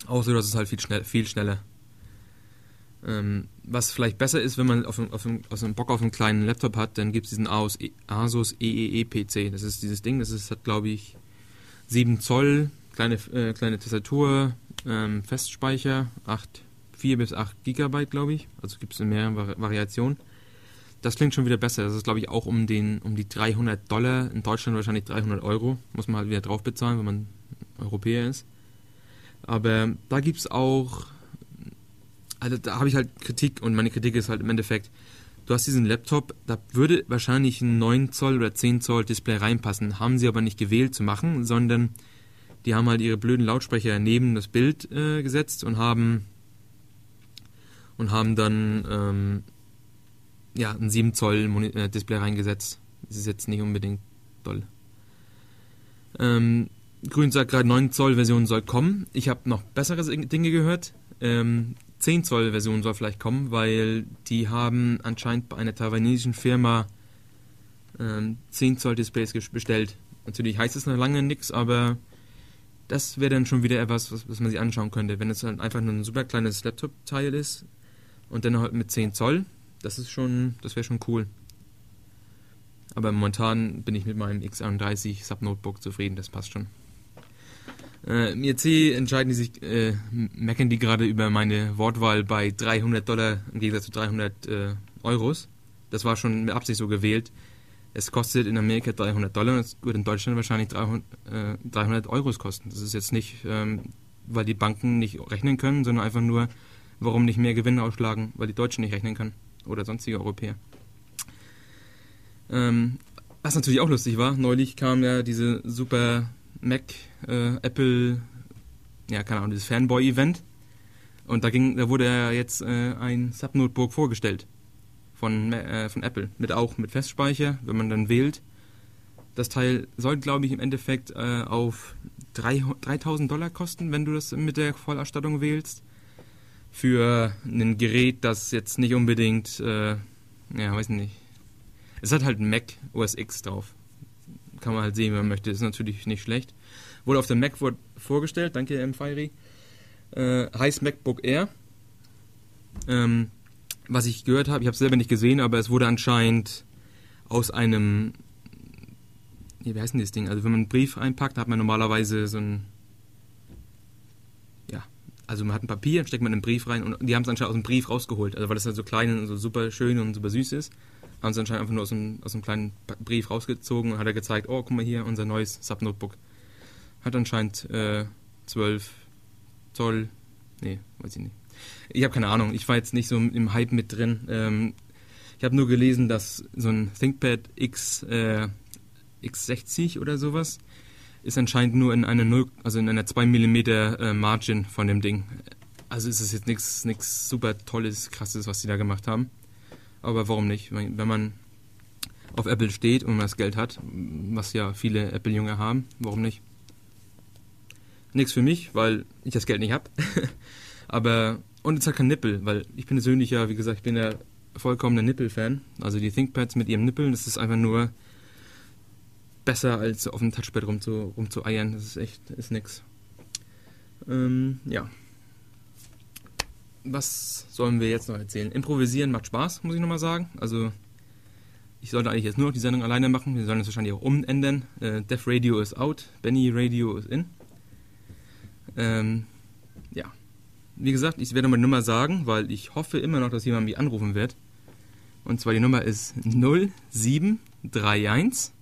außer dass es halt viel, schnell, viel schneller. Ähm, was vielleicht besser ist, wenn man auf, auf, auf einen Bock auf einen kleinen Laptop hat, dann gibt es diesen Asus, Asus EEE PC. Das ist dieses Ding, das ist, hat glaube ich 7 Zoll, kleine, äh, kleine Tastatur, ähm, Festspeicher, 8 4 bis 8 Gigabyte, glaube ich. Also gibt es in mehreren Vari Variationen. Das klingt schon wieder besser. Das ist, glaube ich, auch um, den, um die 300 Dollar. In Deutschland wahrscheinlich 300 Euro. Muss man halt wieder drauf bezahlen, wenn man Europäer ist. Aber da gibt es auch. Also da habe ich halt Kritik und meine Kritik ist halt im Endeffekt, du hast diesen Laptop, da würde wahrscheinlich ein 9 Zoll oder 10 Zoll Display reinpassen. Haben sie aber nicht gewählt zu machen, sondern die haben halt ihre blöden Lautsprecher neben das Bild äh, gesetzt und haben und haben dann ähm, ja, ein 7 Zoll äh, Display reingesetzt. Das ist jetzt nicht unbedingt toll. Ähm, Grün sagt gerade 9 Zoll Version soll kommen. Ich habe noch bessere Dinge gehört. Ähm, 10 Zoll Version soll vielleicht kommen, weil die haben anscheinend bei einer taiwanesischen Firma ähm, 10 Zoll Displays bestellt. Natürlich heißt es noch lange nichts, aber das wäre dann schon wieder etwas, was, was man sich anschauen könnte. Wenn es halt einfach nur ein super kleines Laptop-Teil ist, und dann halt mit 10 Zoll. Das ist schon, das wäre schon cool. Aber momentan bin ich mit meinem X31 Sub-Notebook zufrieden, das passt schon. Äh, Im IRC entscheiden die sich, äh, meckern die gerade über meine Wortwahl bei 300 Dollar im Gegensatz zu 300 äh, Euros. Das war schon mit Absicht so gewählt. Es kostet in Amerika 300 Dollar und es wird in Deutschland wahrscheinlich 300, äh, 300 Euros kosten. Das ist jetzt nicht, ähm, weil die Banken nicht rechnen können, sondern einfach nur, warum nicht mehr Gewinne ausschlagen, weil die Deutschen nicht rechnen können oder sonstige Europäer. Ähm, was natürlich auch lustig war, neulich kam ja diese super Mac, äh, Apple, ja, keine Ahnung, dieses Fanboy-Event. Und da, ging, da wurde ja jetzt äh, ein Sub-Notebook vorgestellt von, äh, von Apple. Mit auch mit Festspeicher, wenn man dann wählt. Das Teil soll, glaube ich, im Endeffekt äh, auf 3, 3000 Dollar kosten, wenn du das mit der Vollausstattung wählst für ein Gerät, das jetzt nicht unbedingt, äh, ja, weiß nicht. Es hat halt Mac OS X drauf. Kann man halt sehen, wenn man möchte. Ist natürlich nicht schlecht. Wurde auf dem Mac vorgestellt, danke M. Äh, heißt MacBook Air. Ähm, was ich gehört habe, ich habe es selber nicht gesehen, aber es wurde anscheinend aus einem, wie heißt denn das Ding? Also wenn man einen Brief einpackt, hat man normalerweise so ein also man hat ein Papier, steckt man einen Brief rein und die haben es anscheinend aus dem Brief rausgeholt. Also weil das halt so klein und so super schön und super süß ist, haben sie anscheinend einfach nur aus einem, aus einem kleinen Brief rausgezogen und hat er gezeigt, oh, guck mal hier, unser neues Sub-Notebook. Hat anscheinend äh, 12 Zoll, nee, weiß ich nicht. Ich habe keine Ahnung, ich war jetzt nicht so im Hype mit drin. Ähm, ich habe nur gelesen, dass so ein ThinkPad X, äh, X60 oder sowas ist anscheinend nur in einer 0, also in einer 2 mm äh, Margin von dem Ding. Also ist es jetzt nichts super tolles, krasses, was die da gemacht haben. Aber warum nicht? Wenn man auf Apple steht und man das Geld hat, was ja viele Apple-Junge haben, warum nicht? Nichts für mich, weil ich das Geld nicht habe. Aber, und es hat kein Nippel, weil ich persönlich ja, wie gesagt, ich bin ja vollkommener Nippel-Fan. Also die ThinkPads mit ihrem Nippeln, das ist einfach nur besser als auf dem Touchpad rumzu, rumzueiern. Das ist echt, ist nix. Ähm, ja. Was sollen wir jetzt noch erzählen? Improvisieren macht Spaß, muss ich nochmal sagen. Also, ich sollte eigentlich jetzt nur noch die Sendung alleine machen. Wir sollen es wahrscheinlich auch umändern. Äh, Def Radio ist out, Benny Radio ist in. Ähm, ja. Wie gesagt, ich werde mal die Nummer sagen, weil ich hoffe immer noch, dass jemand mich anrufen wird. Und zwar die Nummer ist 0731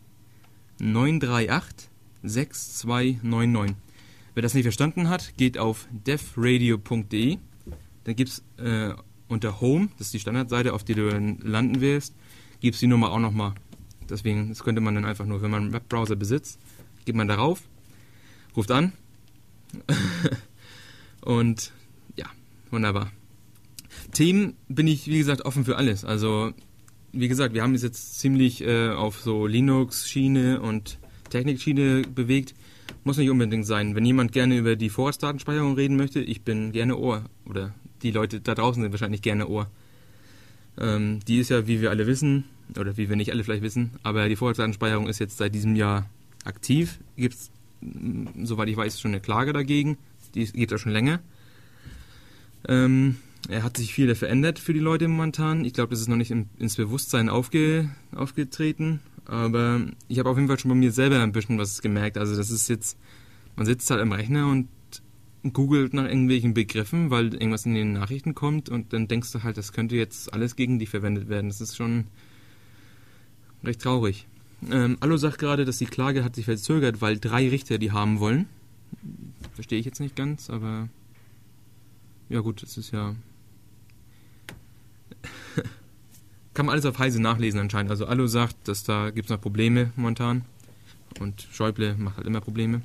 938 6299. Wer das nicht verstanden hat, geht auf defradio.de. Da gibt es äh, unter Home, das ist die Standardseite, auf die du landen wirst, gibt es die Nummer auch nochmal. Deswegen, das könnte man dann einfach nur, wenn man einen Webbrowser besitzt, geht man darauf, ruft an und ja, wunderbar. Themen bin ich, wie gesagt, offen für alles. Also, wie gesagt, wir haben es jetzt ziemlich äh, auf so Linux-Schiene und Technik-Schiene bewegt. Muss nicht unbedingt sein. Wenn jemand gerne über die Vorratsdatenspeicherung reden möchte, ich bin gerne Ohr. Oder die Leute da draußen sind wahrscheinlich gerne Ohr. Ähm, die ist ja, wie wir alle wissen, oder wie wir nicht alle vielleicht wissen, aber die Vorratsdatenspeicherung ist jetzt seit diesem Jahr aktiv. Gibt es, soweit ich weiß, schon eine Klage dagegen. Die geht ja schon länger. Ähm, er hat sich viel verändert für die Leute momentan. Ich glaube, das ist noch nicht ins Bewusstsein aufge, aufgetreten. Aber ich habe auf jeden Fall schon bei mir selber ein bisschen was gemerkt. Also das ist jetzt, man sitzt halt am Rechner und googelt nach irgendwelchen Begriffen, weil irgendwas in den Nachrichten kommt und dann denkst du halt, das könnte jetzt alles gegen dich verwendet werden. Das ist schon recht traurig. Ähm, Allo sagt gerade, dass die Klage hat sich verzögert, weil drei Richter die haben wollen. Verstehe ich jetzt nicht ganz, aber ja gut, das ist ja kann man alles auf Heise nachlesen anscheinend. Also Allo sagt, dass da gibt es noch Probleme momentan. Und Schäuble macht halt immer Probleme.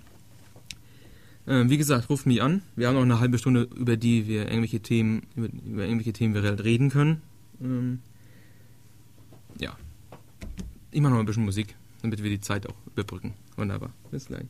Äh, wie gesagt, ruft mich an. Wir haben noch eine halbe Stunde, über die wir irgendwelche Themen, über, über irgendwelche Themen wir halt reden können. Ähm, ja. Ich mache noch ein bisschen Musik, damit wir die Zeit auch überbrücken. Wunderbar. Bis gleich.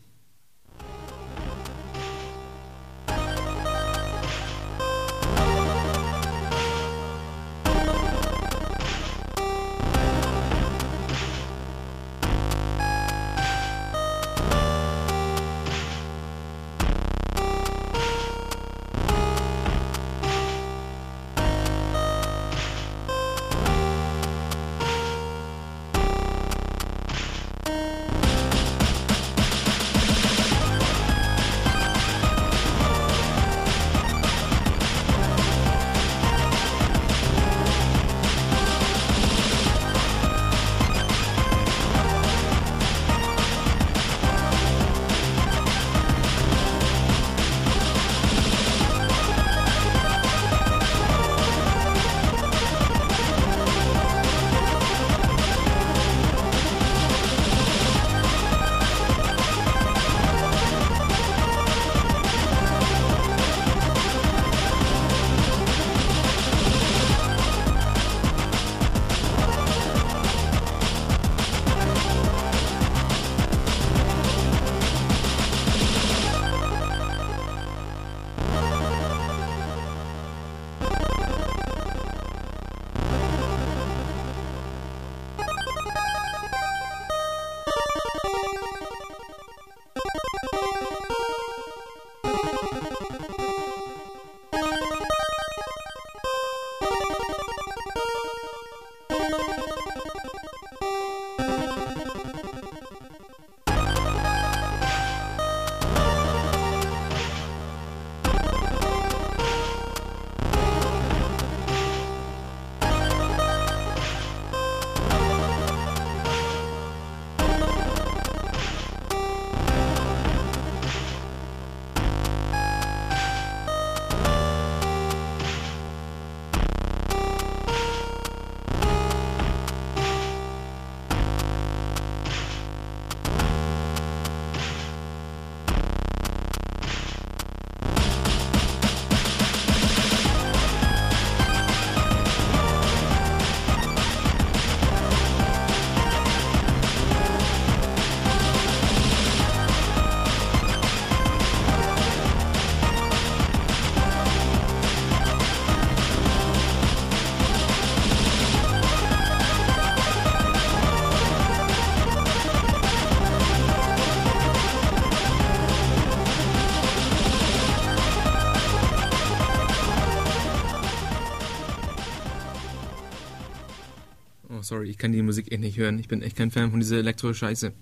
Sorry, ich kann die Musik eh nicht hören. Ich bin echt kein Fan von dieser Elektro-Scheiße.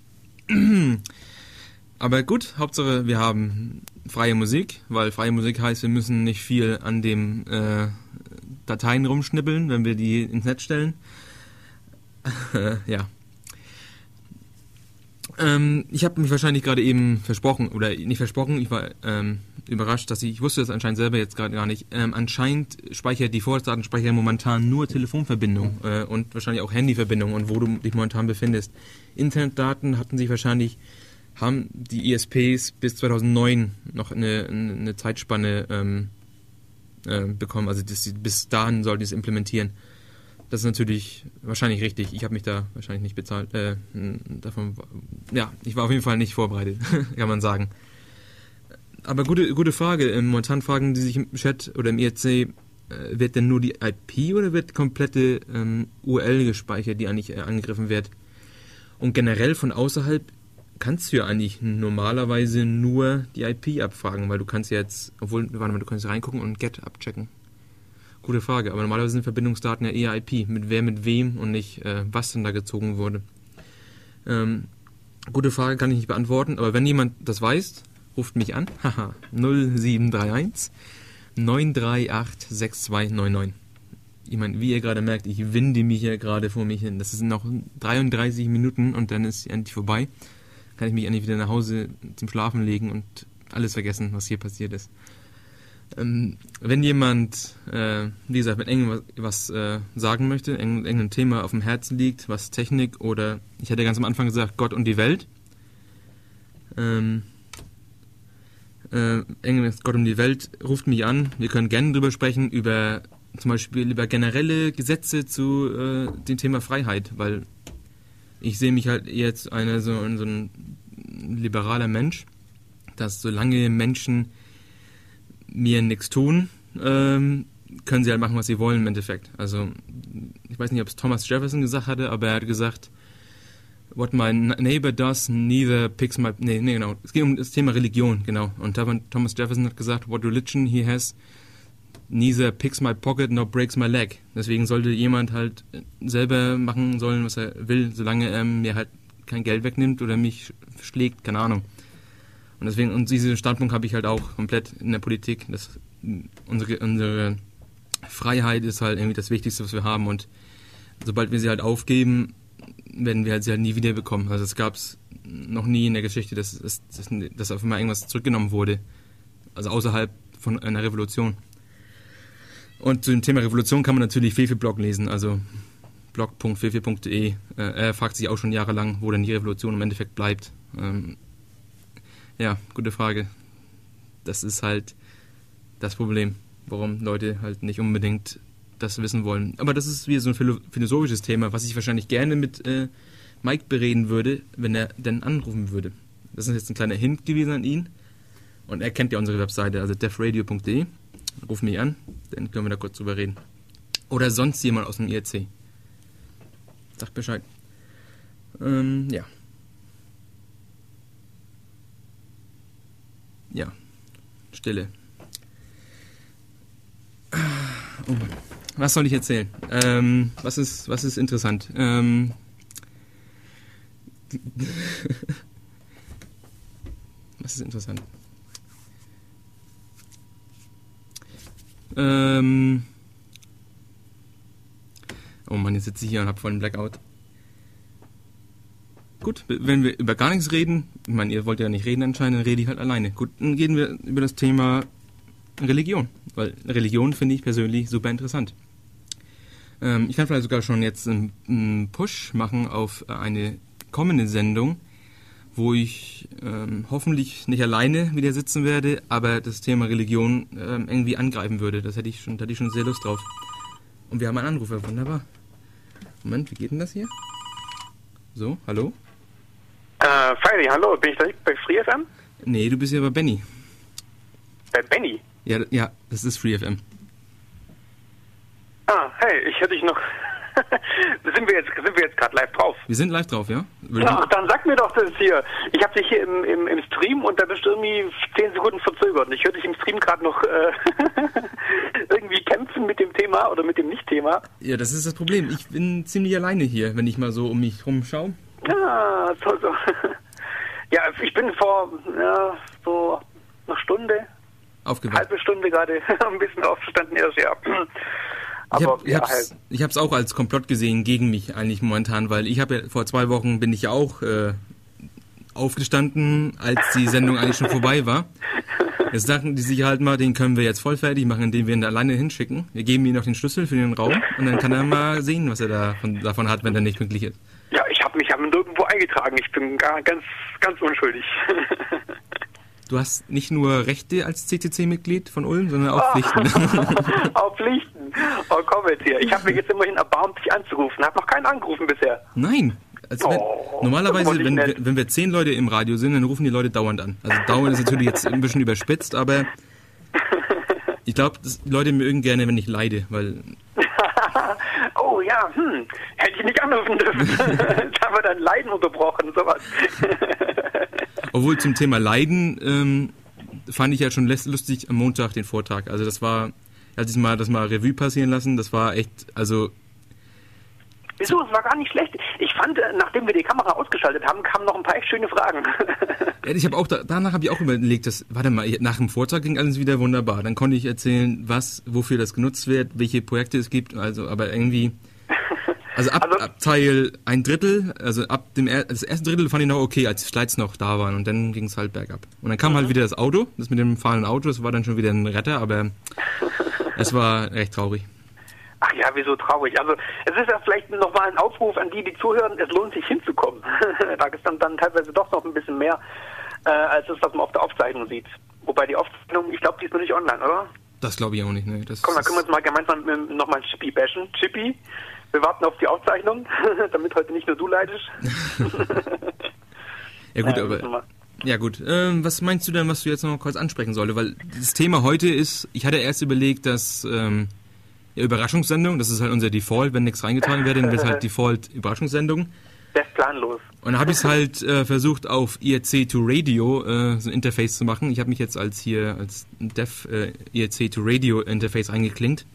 Aber gut, Hauptsache wir haben freie Musik, weil freie Musik heißt, wir müssen nicht viel an den äh, Dateien rumschnippeln, wenn wir die ins Netz stellen. ja. Ähm, ich habe mich wahrscheinlich gerade eben versprochen, oder nicht versprochen, ich war ähm, überrascht, dass ich, ich wusste das anscheinend selber jetzt gerade gar nicht. Ähm, anscheinend speichert die Vorratsdatenspeicher momentan nur Telefonverbindung äh, und wahrscheinlich auch Handyverbindung und wo du dich momentan befindest. Internetdaten hatten sich wahrscheinlich, haben die ISPs bis 2009 noch eine, eine Zeitspanne ähm, äh, bekommen, also das, bis dahin sollten die es implementieren. Das ist natürlich wahrscheinlich richtig. Ich habe mich da wahrscheinlich nicht bezahlt. Äh, davon, ja, ich war auf jeden Fall nicht vorbereitet, kann man sagen. Aber gute, gute Frage. Ähm, momentan fragen die sich im Chat oder im IRC, äh, wird denn nur die IP oder wird komplette ähm, URL gespeichert, die eigentlich äh, angegriffen wird? Und generell von außerhalb kannst du ja eigentlich normalerweise nur die IP abfragen, weil du kannst jetzt, obwohl, warte mal, du kannst reingucken und GET abchecken. Gute Frage, aber normalerweise sind Verbindungsdaten ja eher IP, mit wer mit wem und nicht, äh, was denn da gezogen wurde. Ähm, gute Frage kann ich nicht beantworten, aber wenn jemand das weiß, ruft mich an. Haha, 0731 938 6299. Ich meine, wie ihr gerade merkt, ich winde mich ja gerade vor mich hin. Das sind noch 33 Minuten und dann ist endlich vorbei. Kann ich mich endlich wieder nach Hause zum Schlafen legen und alles vergessen, was hier passiert ist. Ähm, wenn jemand, äh, wie gesagt, mit irgendwas äh, sagen möchte, irgendein Thema auf dem Herzen liegt, was Technik oder, ich hatte ganz am Anfang gesagt, Gott und die Welt, ähm, äh, irgendwas Gott und die Welt, ruft mich an. Wir können gerne drüber sprechen, über zum Beispiel über generelle Gesetze zu äh, dem Thema Freiheit, weil ich sehe mich halt jetzt einer so, so ein liberaler Mensch, dass solange Menschen mir nichts tun, ähm, können sie halt machen, was sie wollen im Endeffekt. Also ich weiß nicht, ob es Thomas Jefferson gesagt hatte, aber er hat gesagt, what my neighbor does neither picks my... Nee, nee, genau. Es geht um das Thema Religion, genau. Und Thomas Jefferson hat gesagt, what religion he has neither picks my pocket nor breaks my leg. Deswegen sollte jemand halt selber machen sollen, was er will, solange er mir halt kein Geld wegnimmt oder mich schlägt, keine Ahnung. Und deswegen, und diesen Standpunkt habe ich halt auch komplett in der Politik. dass unsere, unsere Freiheit ist halt irgendwie das Wichtigste, was wir haben. Und sobald wir sie halt aufgeben, werden wir halt sie halt nie wieder bekommen. Also es gab es noch nie in der Geschichte, dass, dass, dass auf einmal irgendwas zurückgenommen wurde. Also außerhalb von einer Revolution. Und zu dem Thema Revolution kann man natürlich Fefe-Blog lesen, also blog.fefe.de. Äh, er fragt sich auch schon jahrelang, wo denn die Revolution im Endeffekt bleibt. Ja, gute Frage. Das ist halt das Problem, warum Leute halt nicht unbedingt das wissen wollen. Aber das ist wieder so ein philosophisches Thema, was ich wahrscheinlich gerne mit äh, Mike bereden würde, wenn er denn anrufen würde. Das ist jetzt ein kleiner Hint gewesen an ihn. Und er kennt ja unsere Webseite, also defradio.de. Ruf mich an, dann können wir da kurz drüber reden. Oder sonst jemand aus dem IRC. Sagt Bescheid. Ähm, ja. Ja, Stille. Oh Mann. Was soll ich erzählen? Ähm, was, ist, was ist interessant? Ähm, was ist interessant? Ähm, oh Mann, jetzt sitze ich hier und habe voll einen Blackout. Gut, wenn wir über gar nichts reden, ich meine, ihr wollt ja nicht reden anscheinend, dann rede ich halt alleine. Gut, dann reden wir über das Thema Religion, weil Religion finde ich persönlich super interessant. Ähm, ich kann vielleicht sogar schon jetzt einen, einen, Push machen auf eine kommende Sendung, wo ich ähm, hoffentlich nicht alleine wieder sitzen werde, aber das Thema Religion ähm, irgendwie angreifen würde. Das hätte ich schon, da hätte ich schon sehr Lust drauf. Und wir haben einen Anrufer, wunderbar. Moment, wie geht denn das hier? So, hallo? Äh, Feiry, hallo, bin ich da bei FreeFM? Nee, du bist ja bei Benny. Bei Benny? Ja, ja, das ist FreeFM. Ah, hey, ich hätte dich noch sind wir jetzt, sind wir jetzt gerade live drauf? Wir sind live drauf, ja? Ja, dann sag mir doch das hier. Ich habe dich hier im, im, im Stream und da bist du irgendwie 10 Sekunden verzögert. Und ich höre dich im Stream gerade noch äh, irgendwie kämpfen mit dem Thema oder mit dem Nicht-Thema. Ja, das ist das Problem. Ich bin ziemlich alleine hier, wenn ich mal so um mich rumschaue. Ja, so, so. Ja, ich bin vor ja, so einer Stunde, Aufgewacht. halbe Stunde gerade ein bisschen aufgestanden erst, ja. Ich, Aber hab, ich, ja, halt. auch als Komplott gesehen gegen mich eigentlich momentan, weil ich habe ja vor zwei Wochen bin ich ja auch äh, aufgestanden, als die Sendung eigentlich schon vorbei war. Jetzt dachten die sich halt mal, den können wir jetzt voll fertig machen, indem wir ihn alleine hinschicken. Wir geben ihm noch den Schlüssel für den Raum und dann kann er mal sehen, was er davon, davon hat, wenn er nicht pünktlich ist. Ja, ich habe mich aber nirgendwo eingetragen. Ich bin gar, ganz, ganz unschuldig. Du hast nicht nur Rechte als CCC-Mitglied von Ulm, sondern auch Pflichten. Auf Pflichten. Oh, komm jetzt hier. Ich habe mich jetzt immerhin erbarmt, dich anzurufen. Habe noch keinen angerufen bisher. Nein. Also wenn, Oh, normalerweise, wenn, nett. wenn wir zehn Leute im Radio sind, dann rufen die Leute dauernd an. Also dauernd ist natürlich jetzt ein bisschen überspitzt, aber ich glaube, Leute mögen gerne, wenn ich leide, weil Oh ja, hm. Hätte ich nicht anrufen dürfen. Jetzt haben wir dein Leiden unterbrochen, sowas. Obwohl zum Thema Leiden ähm, fand ich ja schon lustig am Montag den Vortrag. Also das war, als ich mal das mal Revue passieren lassen, das war echt, also Wieso? Es war gar nicht schlecht. Ich fand, äh, nachdem wir die Kamera ausgeschaltet haben, kamen noch ein paar echt schöne Fragen. ich habe auch da, danach habe ich auch überlegt, dass warte mal, nach dem Vortrag ging alles wieder wunderbar. Dann konnte ich erzählen, was, wofür das genutzt wird, welche Projekte es gibt. Also, aber irgendwie, also ab, Also- ab Teil ein Drittel, also ab dem er, das erste Drittel fand ich noch okay, als die Slides noch da waren und dann ging es halt bergab. Und dann kam halt wieder das Auto, das mit dem fahrenden Auto, das war dann schon wieder ein Retter, aber es war recht traurig. Ach ja, wieso traurig? Also es ist ja vielleicht nochmal ein Aufruf an die, die zuhören, es lohnt sich hinzukommen. da ist dann, dann teilweise doch noch ein bisschen mehr, äh, als das, was man auf der Aufzeichnung sieht. Wobei die Aufzeichnung, ich glaube, die ist noch nicht online, oder? Das glaube ich auch nicht, ne. Das Komm, dann können wir uns mal gemeinsam nochmal ein Chippy bashen. Chippy, wir warten auf die Aufzeichnung, damit heute nicht nur du leidest. Ja gut, Ja, aber ja gut. Ähm, was meinst du denn, was du jetzt noch kurz ansprechen sollte? Weil das Thema heute ist, ich hatte erst überlegt, dass ähm, Überraschungssendung, das ist halt unser Default, wenn nichts reingetragen wird, dann wird halt Default Überraschungssendung. Der ist planlos. Und dann habe ich es halt äh, versucht auf IRC to Radio äh, so ein Interface zu machen. Ich habe mich jetzt als hier als Dev äh, IRC to Radio Interface eingeklinkt.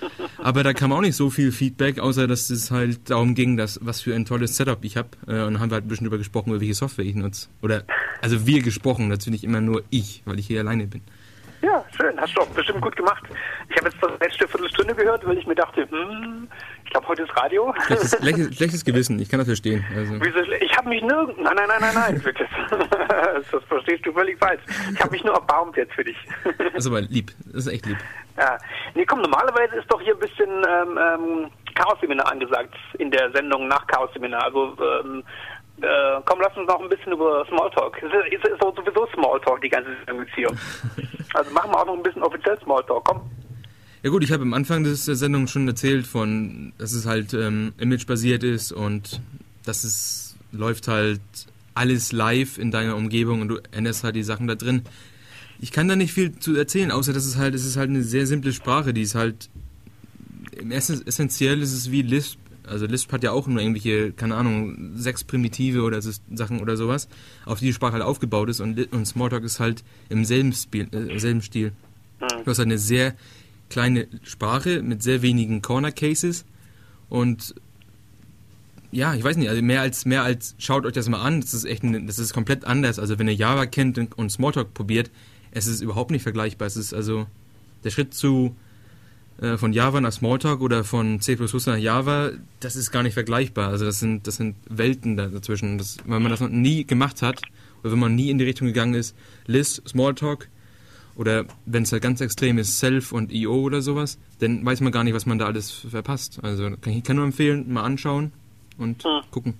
Aber da kam auch nicht so viel Feedback, außer dass es halt darum ging, dass was für ein tolles Setup ich habe. Äh, und dann haben wir halt ein bisschen drüber gesprochen, über welche Software ich nutze. Oder also wir gesprochen, natürlich immer nur ich, weil ich hier alleine bin. Ja, schön, hast du auch bestimmt gut gemacht. Ich habe jetzt das letzte Viertelstunde gehört, weil ich mir dachte, hm, ich glaube, heute ist Radio. Schlechtes, schlechtes, schlechtes Gewissen, ich kann das verstehen. Also. Ich habe mich nirgend... Nein, nein, nein, nein, nein, wirklich. das verstehst du völlig falsch. Ich habe mich nur erbarmt jetzt für dich. Das ist aber lieb, das ist echt lieb. ja. Nee, komm, normalerweise ist doch hier ein bisschen ähm, ähm, Chaos-Seminar angesagt in der Sendung nach Chaos-Seminar. Also, ähm, äh, komm, lass uns noch ein bisschen über Smalltalk. Es ist, ist auch sowieso Smalltalk, die ganze hier. Also machen wir auch noch ein bisschen offiziell Smalltalk, komm. Ja gut, ich habe am Anfang des, der Sendung schon erzählt von, dass es halt ähm, imagebasiert ist und dass es läuft halt alles live in deiner Umgebung und du änderst halt die Sachen da drin. Ich kann da nicht viel zu erzählen, außer dass es halt, es ist halt eine sehr simple Sprache, die ist halt, im Essen, essentiell ist es wie Lisp. Also Lisp hat ja auch nur irgendwelche, keine Ahnung, sechs Primitive oder so Sachen oder sowas, auf die die Sprache halt aufgebaut ist und, und Smalltalk ist halt im selben, Spiel, äh, im selben Stil. Du hast halt eine sehr kleine Sprache mit sehr wenigen Corner Cases und ja, ich weiß nicht, also mehr als mehr als schaut euch das mal an, das ist echt ein, das ist komplett anders. Also wenn ihr Java kennt und, und Smalltalk probiert, es ist überhaupt nicht vergleichbar. Es ist also der Schritt zu äh, von Java nach Smalltalk oder von C++ nach Java, das ist gar nicht vergleichbar. Also das sind das sind Welten da dazwischen. Das, wenn man das noch nie gemacht hat oder wenn man nie in die Richtung gegangen ist, List, Smalltalk oder wenn es halt ganz extrem ist, Self und IO oder sowas, dann weiß man gar nicht, was man da alles verpasst. Also kann ich kann nur empfehlen, mal anschauen und Hm. gucken.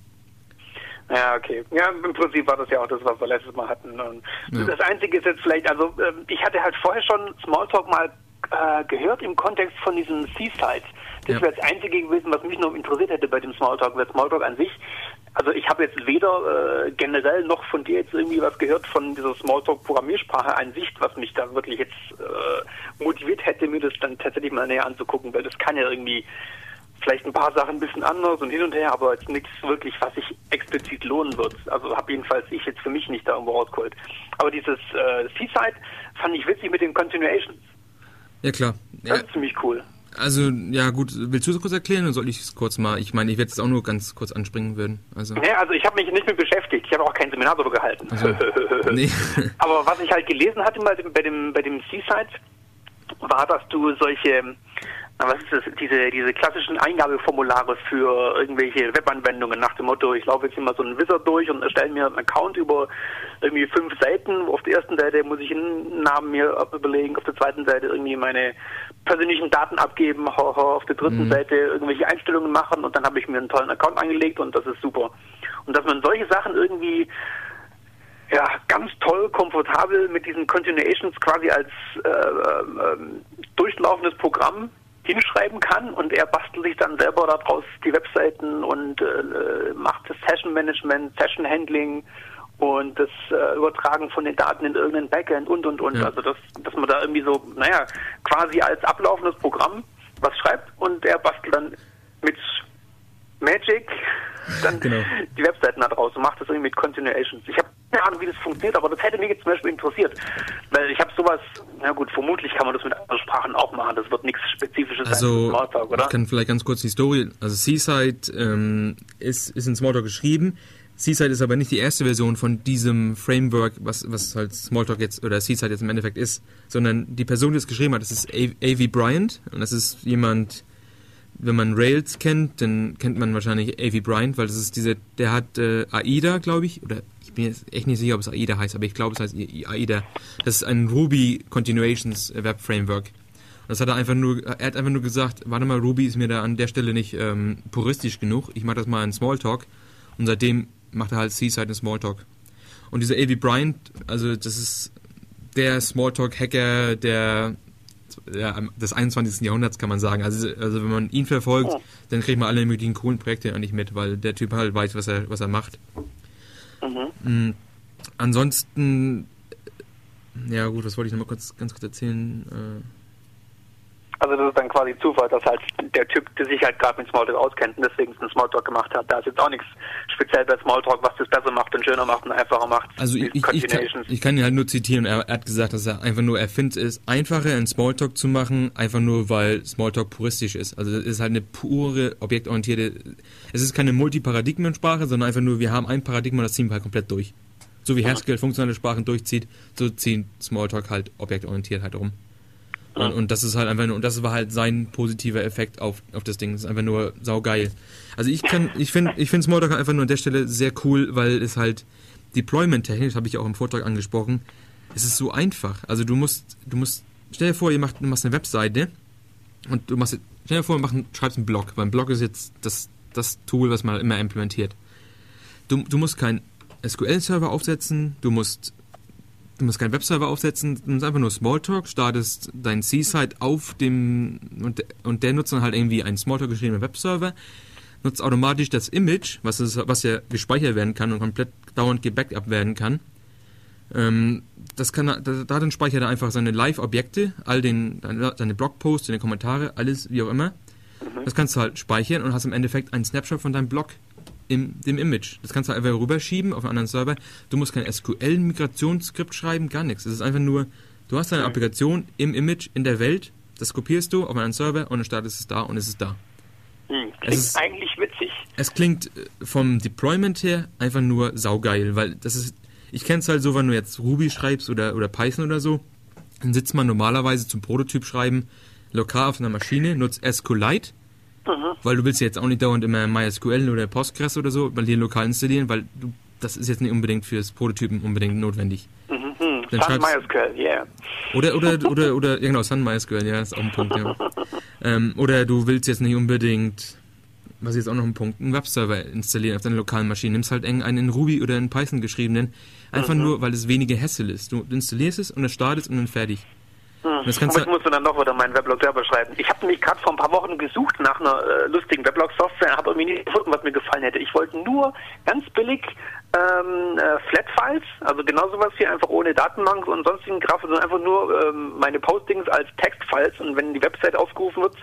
Ja, okay. Ja, im Prinzip war das ja auch das, was wir letztes Mal hatten. Ja. Das Einzige ist jetzt vielleicht, also ähm, ich hatte halt vorher schon Smalltalk mal äh, gehört im Kontext von diesen Seasides. Das Ja. wäre das Einzige gewesen, was mich noch interessiert hätte bei dem Smalltalk, weil Smalltalk an sich. Also ich habe jetzt weder äh, generell noch von dir jetzt irgendwie was gehört von dieser Smalltalk-Programmiersprache an sich, was mich da wirklich jetzt äh, motiviert hätte, mir das dann tatsächlich mal näher anzugucken, weil das kann ja irgendwie vielleicht ein paar Sachen ein bisschen anders und hin und her, aber jetzt nichts wirklich, was sich explizit lohnen wird. Also habe jedenfalls ich jetzt für mich nicht da irgendwo rausgeholt. Aber dieses äh, Seaside fand ich witzig mit den Continuations. Ja, klar. Das Ja, ist ziemlich cool. also, ja, gut. Willst du es kurz erklären oder soll ich es kurz mal? Ich meine, ich werde es auch nur ganz kurz anspringen würden. Also, Ja, also ich habe mich nicht mit beschäftigt. Ich habe auch kein Seminar darüber gehalten. Also, nee. Aber was ich halt gelesen hatte bei dem, bei dem, bei dem Seaside, war, dass du solche, na, was ist das, diese, diese klassischen Eingabeformulare für irgendwelche Webanwendungen nach dem Motto, ich laufe jetzt immer so einen Wizard durch und erstelle mir einen Account über irgendwie fünf Seiten. Auf der ersten Seite muss ich einen Namen mir überlegen, auf der zweiten Seite irgendwie meine persönlichen Daten abgeben, auf der dritten Seite irgendwelche Einstellungen machen und dann habe ich mir einen tollen Account angelegt und das ist super. Und dass man solche Sachen irgendwie ja, ganz toll, komfortabel mit diesen Continuations quasi als äh, ähm, durchlaufendes Programm hinschreiben kann und er bastelt sich dann selber daraus die Webseiten und äh, macht das Session Management, Session Handling und das äh, Übertragen von den Daten in irgendein Backend und und und. Ja. Also dass, dass man da irgendwie so, naja, quasi als ablaufendes Programm was schreibt und er bastelt dann mit Magic dann Genau. die Webseiten da draus und macht das irgendwie mit Continuations. Ich habe keine Ahnung, wie das funktioniert, aber das hätte mich jetzt zum Beispiel interessiert. Weil ich habe sowas, na gut, vermutlich kann man das mit anderen Sprachen auch machen. Das wird nichts Spezifisches sein Also, für Smalltalk, oder? ich kann vielleicht ganz kurz die Story. Also, Seaside ähm, ist, ist in Smalltalk geschrieben. Seaside ist aber nicht die erste Version von diesem Framework, was, was halt Smalltalk jetzt oder Seaside jetzt im Endeffekt ist, sondern die Person, die es geschrieben hat, das ist A.V. Bryant. Und das ist jemand, wenn man Rails kennt, dann kennt man wahrscheinlich A.V. Bryant, weil das ist diese, der hat äh, AIDA, glaube ich, oder bin jetzt echt nicht sicher, ob es AIDA heißt, aber ich glaube, es heißt AIDA. Das ist ein Ruby Continuations Web Framework. Das hat er einfach nur, er hat einfach nur gesagt, warte mal, Ruby ist mir da an der Stelle nicht ähm, puristisch genug, ich mache das mal in Smalltalk. Und seitdem macht er halt Seaside in Smalltalk. Und dieser A.V. Bryant, also das ist der Smalltalk-Hacker der, der des 21. Jahrhunderts, kann man sagen. Also, also wenn man ihn verfolgt, dann kriegt man alle möglichen coolen Projekte eigentlich mit, weil der Typ halt weiß, was er, was er macht. Mhm. Mm, Ansonsten, äh, ja gut, was wollte ich nochmal kurz, ganz kurz erzählen? Äh, Also das ist dann quasi Zufall, dass halt der Typ, der sich halt gerade mit Smalltalk auskennt und deswegen einen Smalltalk gemacht hat. Da ist jetzt auch nichts speziell bei Smalltalk, was das besser macht und schöner macht und einfacher macht. Also ich, ich, kann, ich kann ihn halt nur zitieren. Er, hat gesagt, dass er einfach nur, er findet es einfacher, einen Smalltalk zu machen, einfach nur, weil Smalltalk puristisch ist. Also das ist halt eine pure, objektorientierte, es ist keine Multiparadigmensprache, sondern einfach nur, wir haben ein Paradigma, das ziehen wir halt komplett durch. So wie Haskell funktionale Sprachen durchzieht, so ziehen Smalltalk halt objektorientiert halt rum. Und, und das ist halt einfach nur, und das war halt sein positiver Effekt auf, auf das Ding. Das ist einfach nur saugeil. Also ich kann, ich finde, ich finde Smalltalk einfach nur an der Stelle sehr cool, weil es halt Deployment-technisch, habe ich auch im Vortrag angesprochen, es ist so einfach. Also du musst, du musst, stell dir vor, ihr macht, du machst eine Webseite und du machst, stell dir vor, machst, schreibst einen Blog, weil ein Blog ist jetzt das, das Tool, was man immer implementiert. Du, du musst keinen SQL-Server aufsetzen, du musst Du musst keinen Webserver aufsetzen, du musst einfach nur Smalltalk, startest dein C-Site auf dem und, und der nutzt dann halt irgendwie einen Smalltalk geschriebenen Webserver, nutzt automatisch das Image, was, ist, was ja gespeichert werden kann und komplett dauernd gebackup werden kann. Ähm, das kann da, darin speichert er einfach seine Live-Objekte, all den, deine Blogposts, deine Kommentare, alles wie auch immer. Das kannst du halt speichern und hast im Endeffekt einen Snapshot von deinem Blog im dem Image. Das kannst du einfach rüberschieben auf einen anderen Server. Du musst kein SQL-Migrationsskript schreiben, gar nichts. Es ist einfach nur, du hast deine Applikation im Image in der Welt, das kopierst du auf einen anderen Server und dann startest es da und es ist da. Hm, es klingt ist- eigentlich witzig. Es klingt äh, vom Deployment her einfach nur saugeil, weil das ist, ich kenne es halt so, wenn du jetzt Ruby schreibst oder, oder Python oder so, dann sitzt man normalerweise zum Prototyp schreiben lokal auf einer Maschine, nutzt SQLite, weil du willst ja jetzt auch nicht dauernd immer MySQL oder Postgres oder so bei dir lokal installieren, weil du, das ist jetzt nicht unbedingt fürs Prototypen unbedingt notwendig. Mhm, hm. Dann Sun MySQL, yeah. Oder, oder, oder, oder, ja genau, Sun MySQL, ja, ist auch ein Punkt, ja. Ähm, oder du willst jetzt nicht unbedingt, was ist jetzt auch noch ein Punkt, einen Webserver installieren auf deiner lokalen Maschine. Nimmst halt einen in Ruby oder in Python geschriebenen, einfach nur, weil es weniger Hassel ist. Du installierst es und es startet und dann fertig. Das kannst Aber ich du, muss dann noch wieder meinen Weblog selber schreiben. Ich habe nämlich gerade vor ein paar Wochen gesucht nach einer äh, lustigen Weblog-Software, habe irgendwie nicht gefunden, was mir gefallen hätte. Ich wollte nur ganz billig ähm, äh, Flat-Files, also genau sowas hier, einfach ohne Datenbank und sonstigen Grafik, sondern einfach nur ähm, meine Postings als Textfiles und wenn die Website aufgerufen wird,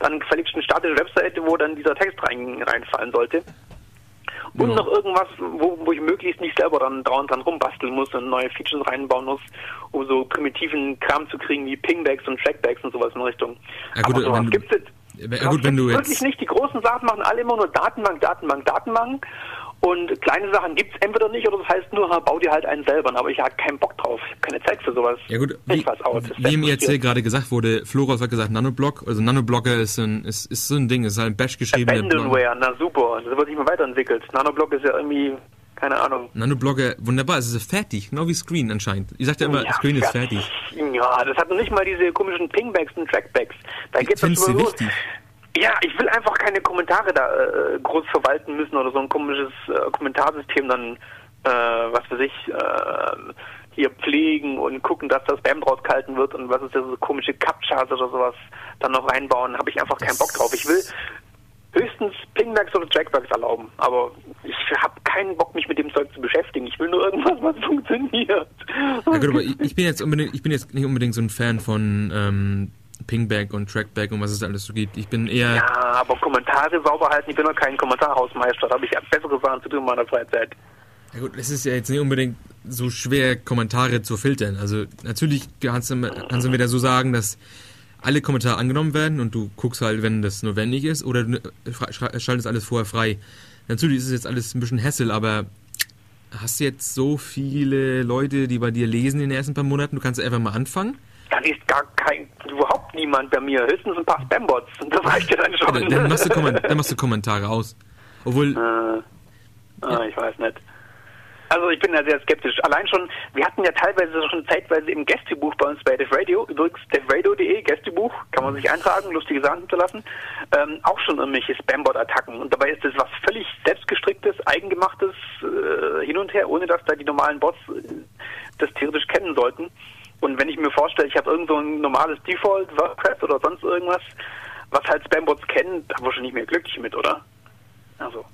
dann verlinkt eine statische Webseite, wo dann dieser Text rein, reinfallen sollte. Und Ja. noch irgendwas, wo, wo ich möglichst nicht selber dann dran, dran rumbasteln muss und neue Features reinbauen muss, um so primitiven Kram zu kriegen wie Pingbacks und Trackbacks und sowas in Richtung. Ja, gut, Aber sowas wenn du- gibt's jetzt. Ja, gut, wenn du wirklich jetzt- nicht. Die großen Sachen machen alle immer nur Datenbank, Datenbank, Datenbank. Und kleine Sachen gibt's entweder nicht oder das heißt nur, bau dir halt einen selber. Aber ich habe keinen Bock drauf. Ich habe keine Zeit für sowas. Ja gut, wie, das wie im ist IRC gerade gesagt wurde, Floros hat gesagt Nanoblock, also Nanoblocker ist ein, ist, ist so ein Ding, ist halt ein Bash geschriebener Block. Abandonware, na super. Das wird nicht mehr weiterentwickelt. Nanoblock ist ja irgendwie, keine Ahnung. Nanoblocker, wunderbar, es ist fertig, genau wie Screen anscheinend. Ich sagte immer, Ja, Screen ist fertig. Ja, das hat noch nicht mal diese komischen Pingbacks und Trackbacks. Da doch find's schon los. wichtig. Ja, ich will einfach keine Kommentare da äh, groß verwalten müssen oder so ein komisches äh, Kommentarsystem dann, äh, was für sich, äh, hier pflegen und gucken, dass das Spam draus gehalten wird und was ist das, so komische Captchas oder sowas dann noch reinbauen. Habe ich einfach keinen Bock drauf. Ich will höchstens Pingbacks oder Trackbacks erlauben, aber ich habe keinen Bock, mich mit dem Zeug zu beschäftigen. Ich will nur irgendwas, was funktioniert. Ja gut, aber ich, ich bin jetzt unbedingt, ich bin jetzt nicht unbedingt so ein Fan von ähm, Pingback und Trackback und was es alles so gibt. Ich bin eher, Ja, aber Kommentare sauber halten, ich bin doch kein Kommentarhausmeister, da habe ich bessere Sachen zu tun in meiner Freizeit. ja gut, es ist ja jetzt nicht unbedingt so schwer, Kommentare zu filtern. Also natürlich kannst du, kannst du wieder so sagen, dass alle Kommentare angenommen werden und du guckst halt, wenn das notwendig ist, oder du äh, schaltest alles vorher frei. Natürlich ist es jetzt alles ein bisschen Hassel, aber hast du jetzt so viele Leute, die bei dir lesen in den ersten paar Monaten, du kannst einfach mal anfangen. Da liest gar kein, überhaupt niemand bei mir, höchstens ein paar Spambots. Und das reicht ja dann Ja, schon. dann, dann, machst dann machst du Kommentare aus. Obwohl, Äh, ah, ich weiß nicht. Also ich bin da sehr skeptisch. Allein schon, wir hatten ja teilweise schon zeitweise im Gästebuch bei uns bei Def Radio, übrigens devradio.de, Gästebuch, kann man sich eintragen, lustige Sachen hinterlassen, ähm, auch schon irgendwelche Spambot-Attacken. Und dabei ist das was völlig selbstgestricktes, eigengemachtes äh, hin und her, ohne dass da die normalen Bots äh, das theoretisch kennen sollten. Und wenn ich mir vorstelle, ich habe irgend so ein normales Default WordPress oder sonst irgendwas, was halt Spambots kennen, da war schon nicht mehr glücklich mit, oder? Also,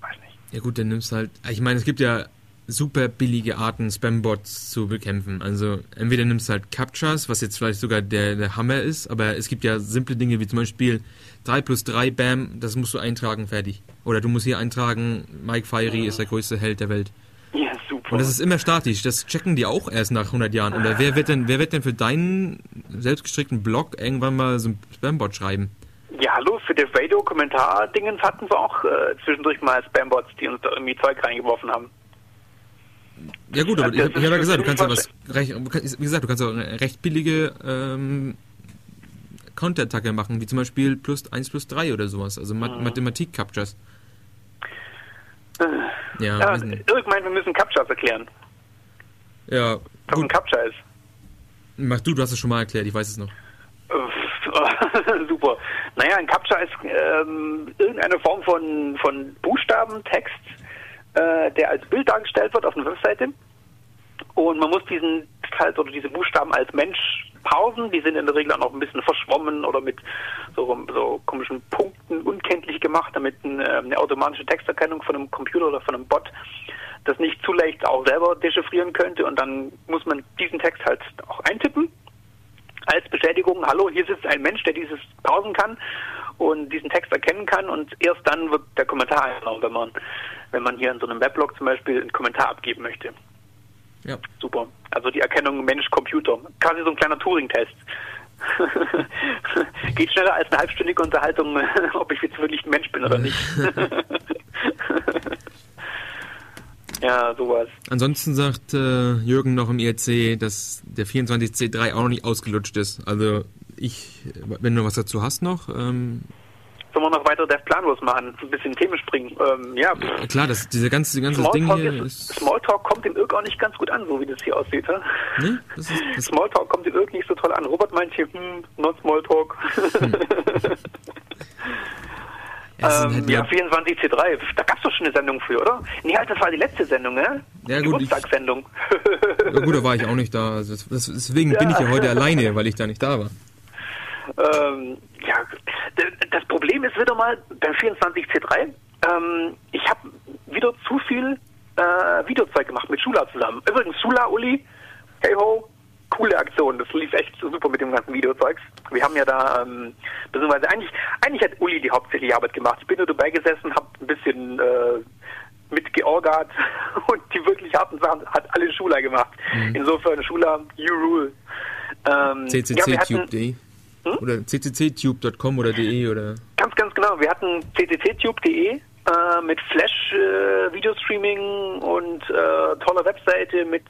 weiß nicht. Ja gut, dann nimmst du halt. Ich meine, es gibt ja super billige Arten, Spambots zu bekämpfen. Also entweder nimmst du halt Captchas, was jetzt vielleicht sogar der, der Hammer ist, aber es gibt ja simple Dinge wie zum Beispiel 3 plus 3, bam, das musst du eintragen, fertig. Oder du musst hier eintragen, Mike Fiery ist der größte Held der Welt. Und das ist immer statisch, das checken die auch erst nach 100 Jahren. Oder wer wird denn, wer wird denn für deinen selbstgestrickten Blog irgendwann mal so ein Spambot schreiben? Ja, hallo, für die Radio-Kommentar-Dingens hatten wir auch äh, zwischendurch mal Spambots, die uns da irgendwie Zeug reingeworfen haben. Ja gut, aber Also ich, das hab- ich habe ja gesagt, du kannst ja was recht, wie gesagt, du kannst auch recht billige ähm, Counterattacke machen, wie zum Beispiel plus 1 plus 3 oder sowas, also Mhm. Math Ja, Ja, nicht. Irk meint, wir müssen Captchas erklären. ja, Was ein gut, Captcha ist. mach du, du hast es schon mal erklärt, ich weiß es noch. Äh, Super. Naja, ein Captcha ist ähm, irgendeine Form von, von Buchstabentext, äh, der als Bild dargestellt wird auf einer Webseite. Und man muss diesen halt oder diese Buchstaben als Mensch pausen. Die sind in der Regel auch noch ein bisschen verschwommen oder mit so, so komischen Punkten unkenntlich gemacht, damit ein, äh, eine automatische Texterkennung von einem Computer oder von einem Bot das nicht zu leicht auch selber dechiffrieren könnte. Und dann muss man diesen Text halt auch eintippen als Bestätigung, hallo, hier sitzt ein Mensch, der dieses pausen kann und diesen Text erkennen kann und erst dann wird der Kommentar eingenommen, wenn man, wenn man hier in so einem Weblog zum Beispiel einen Kommentar abgeben möchte. Ja. Super. Also die Erkennung Mensch-Computer. Quasi so ein kleiner Turing-Test. Geht schneller als eine halbstündige Unterhaltung, ob ich jetzt wirklich ein Mensch bin oder nicht. ja, sowas. Ansonsten sagt äh, Jürgen noch im IRC, dass der 24C3 auch noch nicht ausgelutscht ist. Also ich, wenn du was dazu hast noch, ähm, Sollen wir noch weiter Dev planlos machen? Ein bisschen Themen springen. Ähm, ja, pff. klar, das, diese ganze, diese ganze Ding hier ist, ist... Smalltalk kommt dem Irk auch nicht ganz gut an, so wie das hier aussieht. Ja? Nee, das ist... Das, Smalltalk kommt dem Irk nicht so toll an. Robert meint hier, hm, not Smalltalk. ja, es sind ähm, halt ja, Leute- 24C3, da gab es doch schon eine Sendung für, oder? Nee, halt, das war die letzte Sendung, ne? Ja, gut, ich- Geburtstagssendung. Ja, gut, da war ich auch nicht da. Also deswegen bin ich ja heute alleine, weil ich da nicht da war. Ähm, ja, das Problem ist wieder mal beim 24C3, ähm, ich habe wieder zu viel äh, Videozeug gemacht mit Schula zusammen. Übrigens, Schula, Uli, hey ho, coole Aktion. Das lief echt super mit dem ganzen Videozeugs. Wir haben ja da, ähm, beziehungsweise eigentlich, eigentlich hat Uli die hauptsächliche Arbeit gemacht. Ich bin nur dabei gesessen, habe ein bisschen äh, mitgeorgert und die wirklich harten Sachen hat alle Schula gemacht. Insofern, Schula, you rule. Ähm, ja, wir hatten- ccctube.de oder ccctube.com oder de oder Ganz, ganz genau. Wir hatten ccctube.de äh, mit Flash-Videostreaming und äh, toller Webseite mit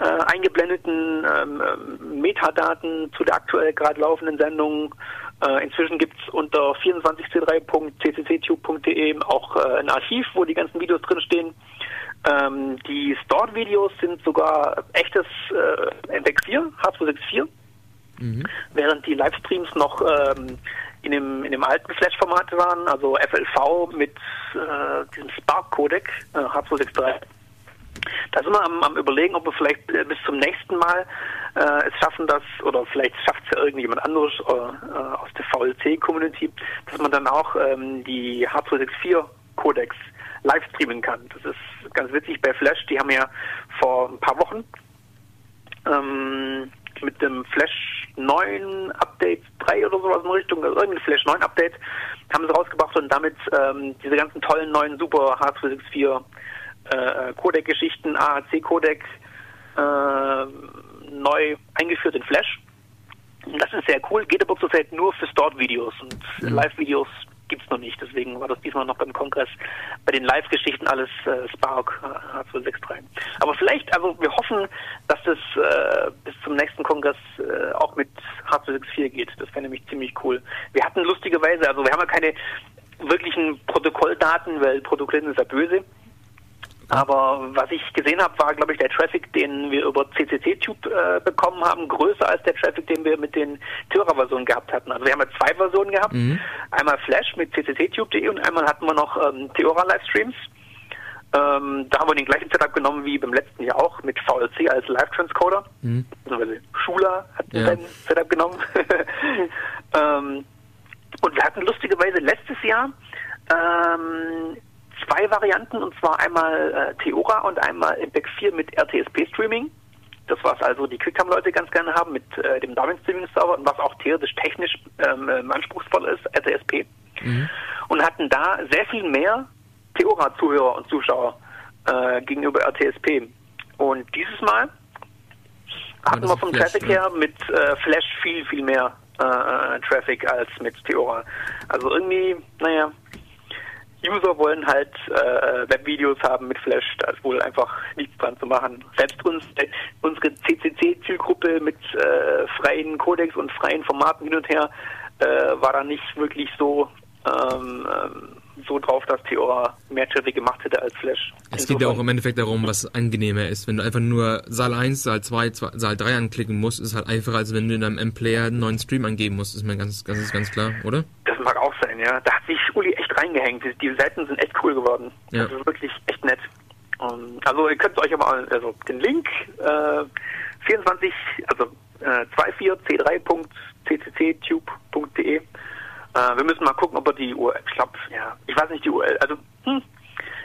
äh, eingeblendeten ähm, ähm, Metadaten zu der aktuell gerade laufenden Sendung. Äh, inzwischen gibt es unter 24c3.ccctube.de auch äh, ein Archiv, wo die ganzen Videos drinstehen. Ähm, die Stored-Videos sind sogar echtes äh, MPEG-4, H264 während die Livestreams noch ähm, in, dem, in dem alten Flash-Format waren, also FLV mit äh, diesem Spark-Codec, äh, H263. Da sind wir am, am überlegen, ob wir vielleicht äh, bis zum nächsten Mal äh, es schaffen, dass, oder vielleicht schafft es ja irgendjemand anderes äh, äh, aus der VLC-Community, dass man dann auch ähm, die H264-Codecs live streamen kann. Das ist ganz witzig bei Flash, die haben ja vor ein paar Wochen ähm, mit dem Flash 9 Update 3 oder sowas in Richtung, also irgendein Flash 9 Update, haben sie rausgebracht und damit ähm, diese ganzen tollen neuen super H264 äh, Codec-Geschichten, AAC-Codec äh, neu eingeführt in Flash. Und Das ist sehr cool, geht aber zurzeit nur für Stored-Videos und Live-Videos gibt's noch nicht. Deswegen war das diesmal noch beim Kongress bei den Live-Geschichten alles äh, Spark äh, H263. Aber vielleicht, also wir hoffen, dass das äh, bis zum nächsten Kongress äh, auch mit H264 geht. Das wäre nämlich ziemlich cool. Wir hatten lustigerweise, also wir haben ja keine wirklichen Protokolldaten, weil Protokollieren ist ja böse. Aber was ich gesehen habe, war, glaube ich, der Traffic, den wir über CCC-Tube äh, bekommen haben, größer als der Traffic, den wir mit den Theora-Versionen gehabt hatten. Also wir haben ja zwei Versionen gehabt. Einmal Flash mit ccc-tube.de und einmal hatten wir noch ähm, Theora-Livestreams. Ähm, da haben wir den gleichen Setup genommen wie beim letzten Jahr auch mit VLC als Live-Transcoder. Also Schula hat Ja. sein Setup genommen. ähm, und wir hatten lustigerweise letztes Jahr ähm, zwei Varianten, und zwar einmal äh, Theora und einmal Impact 4 mit RTSP-Streaming. Das, was also die QuickTime-Leute ganz gerne haben mit äh, dem Darwin-Streaming-Server und was auch theoretisch technisch ähm, ähm, anspruchsvoll ist, RTSP. Und hatten da sehr viel mehr Theora-Zuhörer und Zuschauer äh, gegenüber RTSP. Und dieses Mal hatten wir vom Flash, Traffic her mit äh, Flash viel, viel mehr äh, Traffic als mit Theora. Also irgendwie, naja, User wollen halt äh, Webvideos haben mit Flash, da ist wohl einfach nichts dran zu machen. Selbst uns, äh, unsere CCC-Zielgruppe mit äh, freien Codecs und freien Formaten hin und her äh, war da nicht wirklich so ähm, ähm, so drauf, dass Theora mehr Traffic gemacht hätte als Flash. Es geht ja auch Insofern- im Endeffekt darum, was angenehmer ist. Wenn du einfach nur Saal 1, Saal 2, zwei- Saal 3 anklicken musst, ist es halt einfacher, als wenn du in deinem M-Player einen neuen Stream angeben musst. Ist mir ganz, ganz, ganz klar, oder? Das mag auch sein, ja. Da hat sich Uli echt reingehängt. Die, Seiten sind echt cool geworden. Ja. Das ist wirklich echt nett. Um, also ihr könnt euch aber also den Link äh, 24, also äh, 24c3.ccctube.de. Äh, wir müssen mal gucken, ob er die URL, ich glaube, ja, ich weiß nicht die URL, also hm,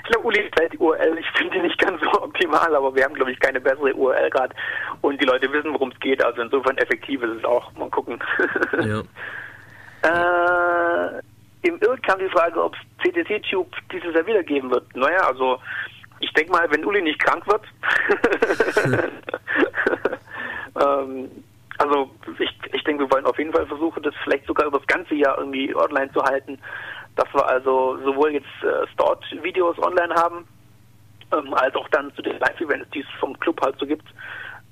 ich glaube, Uli ist die URL, ich finde die nicht ganz so optimal, aber wir haben, glaube ich, keine bessere URL gerade und die Leute wissen, worum es geht, also insofern effektiv ist es auch. Mal gucken. Ja. Äh, Im Irrt kam die Frage, ob es CTC-Tube dieses Jahr wiedergeben wird. Naja, also ich denke mal, wenn Uli nicht krank wird. ähm, also ich, ich denke, wir wollen auf jeden Fall versuchen, das vielleicht sogar über das ganze Jahr irgendwie online zu halten. Dass wir also sowohl jetzt äh, Stored-Videos online haben, ähm, als auch dann zu den Live-Events, die es vom Club halt so gibt,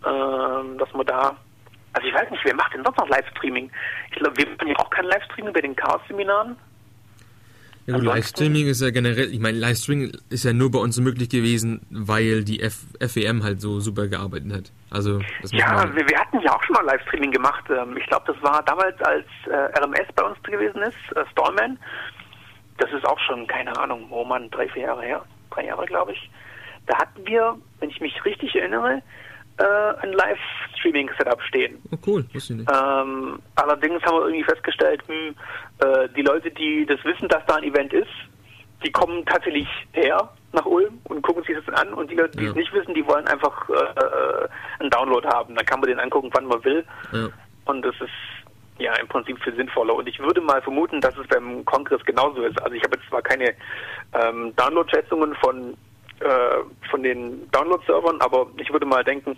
ähm, dass man da also ich weiß nicht, wer macht denn sonst noch Livestreaming? Ich glaube, wir machen ja auch kein Livestreaming bei den Chaos-Seminaren. Ja, gut, Livestreaming ist ja generell, ich meine, Livestreaming ist ja nur bei uns möglich gewesen, weil die F FEM halt so super gearbeitet hat. Also, das Ja, wir, wir hatten ja auch schon mal Livestreaming gemacht. Ähm, Ich glaube, das war damals, als äh, RMS bei uns gewesen ist, äh, Stallman. Das ist auch schon, keine Ahnung, oh Mann, drei, vier Jahre her. Drei Jahre, glaube ich. Da hatten wir, wenn ich mich richtig erinnere, äh, ein Live-Streaming-Setup stehen. Oh, cool, wusste ich nicht. Ähm, allerdings haben wir irgendwie festgestellt, hm, äh, die Leute, die das wissen, dass da ein Event ist, die kommen tatsächlich her nach Ulm und gucken sich das an und die Leute, die Ja. es nicht wissen, die wollen einfach äh, äh, einen Download haben. Dann kann man den angucken, wann man will. Ja. Und das ist ja im Prinzip viel sinnvoller. Und ich würde mal vermuten, dass es beim Kongress genauso ist. Also ich habe jetzt zwar keine ähm, Download-Schätzungen von, äh, von den Download-Servern, aber ich würde mal denken,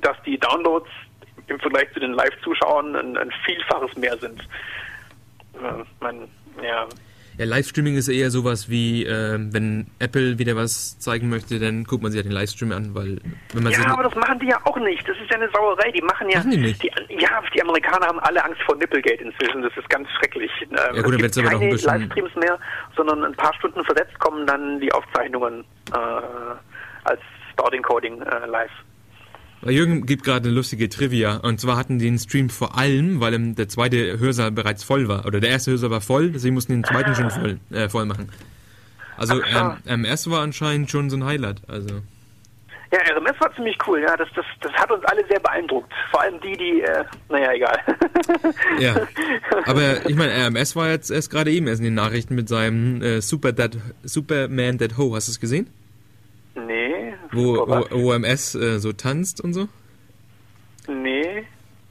dass die Downloads im Vergleich zu den Live-Zuschauern ein, ein Vielfaches mehr sind. Äh, man, ja, Ja, Livestreaming ist eher sowas wie, äh, wenn Apple wieder was zeigen möchte, dann guckt man sich ja den Livestream an, weil wenn man ja, aber das machen die ja auch nicht. Das ist ja eine Sauerei. Die machen ja. Machen die nicht? ja, die Amerikaner haben alle Angst vor Nipplegate inzwischen. Das ist ganz schrecklich. Ähm, Ja, gut, es dann gibt aber noch ein keine Livestreams mehr, sondern ein paar Stunden versetzt kommen dann die Aufzeichnungen äh, als Starting Coding äh, live. Jürgen gibt gerade eine lustige Trivia. Und zwar hatten die den Stream vor allem, weil der zweite Hörsaal bereits voll war. Oder der erste Hörsaal war voll, deswegen mussten den zweiten schon voll, äh, voll machen. Also ähm, MS war anscheinend schon so ein Highlight. Also Ja, RMS war ziemlich cool. Ja, das, das, das hat uns alle sehr beeindruckt. Vor allem die, die, äh, naja, egal. ja. Aber ich meine, RMS war jetzt erst gerade eben erst in den Nachrichten mit seinem äh, Super Dead, Superman Dead Ho. Hast du es gesehen? nee. Wo, super, wo, wo MS äh, so tanzt und so? Nee.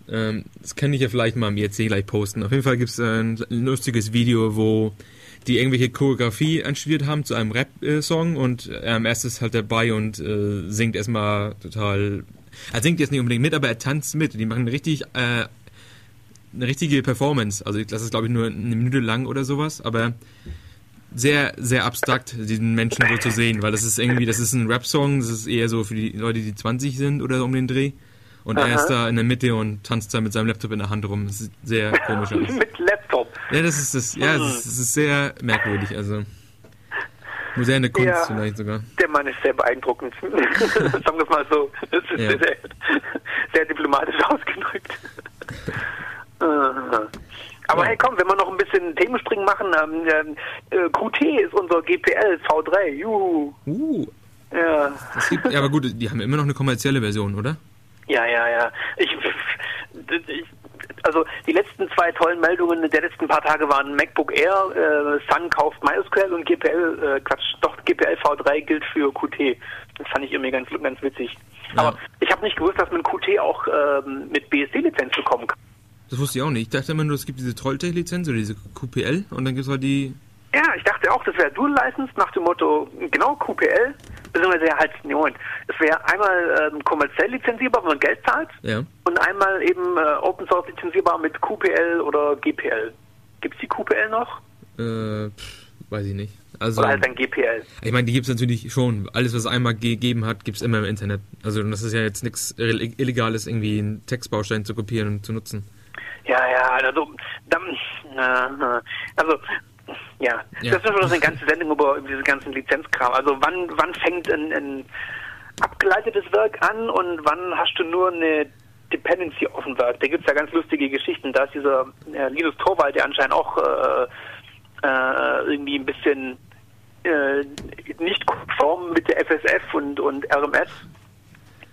Ähm, das kann ich ja vielleicht mal am IRC gleich posten. Auf jeden Fall gibt es ein lustiges Video, wo die irgendwelche Choreografie anstudiert haben zu einem Rap-Song und RMS ist halt dabei und äh, singt erstmal total. Er singt jetzt nicht unbedingt mit, aber er tanzt mit. Die machen richtig äh, eine richtige Performance. Also das ist glaube ich nur eine Minute lang oder sowas, aber sehr, sehr abstrakt, diesen Menschen so zu sehen, weil das ist irgendwie, das ist ein Rap-Song, das ist eher so für die Leute, die 20 sind oder so um den Dreh. Und er ist da in der Mitte und tanzt da mit seinem Laptop in der Hand rum. Das sieht sehr komisch aus. Mit Laptop. Ja, das ist das, ja, das ist, das ist sehr merkwürdig, also. Moderne Kunst Ja. vielleicht sogar. Der Mann ist sehr beeindruckend. Sagen wir es mal so. Das ist Ja. sehr, sehr diplomatisch ausgedrückt. Aber Ja. hey, komm, wenn wir noch ein bisschen Themenspringen machen, ähm, ähm, äh, QT ist unser GPL V3. Juhu. Uh, Ja, gibt, ja, aber gut, die haben immer noch eine kommerzielle Version, oder? ja, ja, ja. Ich, ich, also die letzten zwei tollen Meldungen der letzten paar Tage waren MacBook Air, äh, Sun kauft MySQL und GPL, äh, Quatsch, doch GPL V3 gilt für QT. Das fand ich irgendwie ganz, ganz witzig. Ja. Aber ich habe nicht gewusst, dass man QT auch ähm, mit BSD-Lizenz bekommen kann. Das wusste ich auch nicht. Ich dachte immer nur, es gibt diese Trolltech-Lizenz oder diese QPL und dann gibt es halt die. Ja, ich dachte auch, das wäre Dual License nach dem Motto, genau, QPL, beziehungsweise halt, Moment, es wäre einmal ähm, kommerziell lizenzierbar, wenn man Geld zahlt, Ja. und einmal eben äh, Open Source lizenzierbar mit QPL oder GPL. Gibt es die QPL noch? Äh, pff, weiß ich nicht. Also, Oder halt dann GPL? ich meine, die gibt es natürlich schon. Alles, was es einmal gegeben hat, gibt es immer im Internet. Also, das ist ja jetzt nichts Illegales, irgendwie einen Textbaustein zu kopieren und zu nutzen. Ja, ja, also, dann, also, ja, Ja. das ist schon eine ganze Sendung über, über diese ganzen Lizenzkram. Also, wann, wann fängt ein, ein abgeleitetes Werk an und wann hast du nur eine Dependency auf dem Werk? Da gibt es ja ganz lustige Geschichten. Da ist dieser äh, Linus Torvald, der anscheinend auch äh, äh, irgendwie ein bisschen äh, nicht konform mit der FSF und, und RMS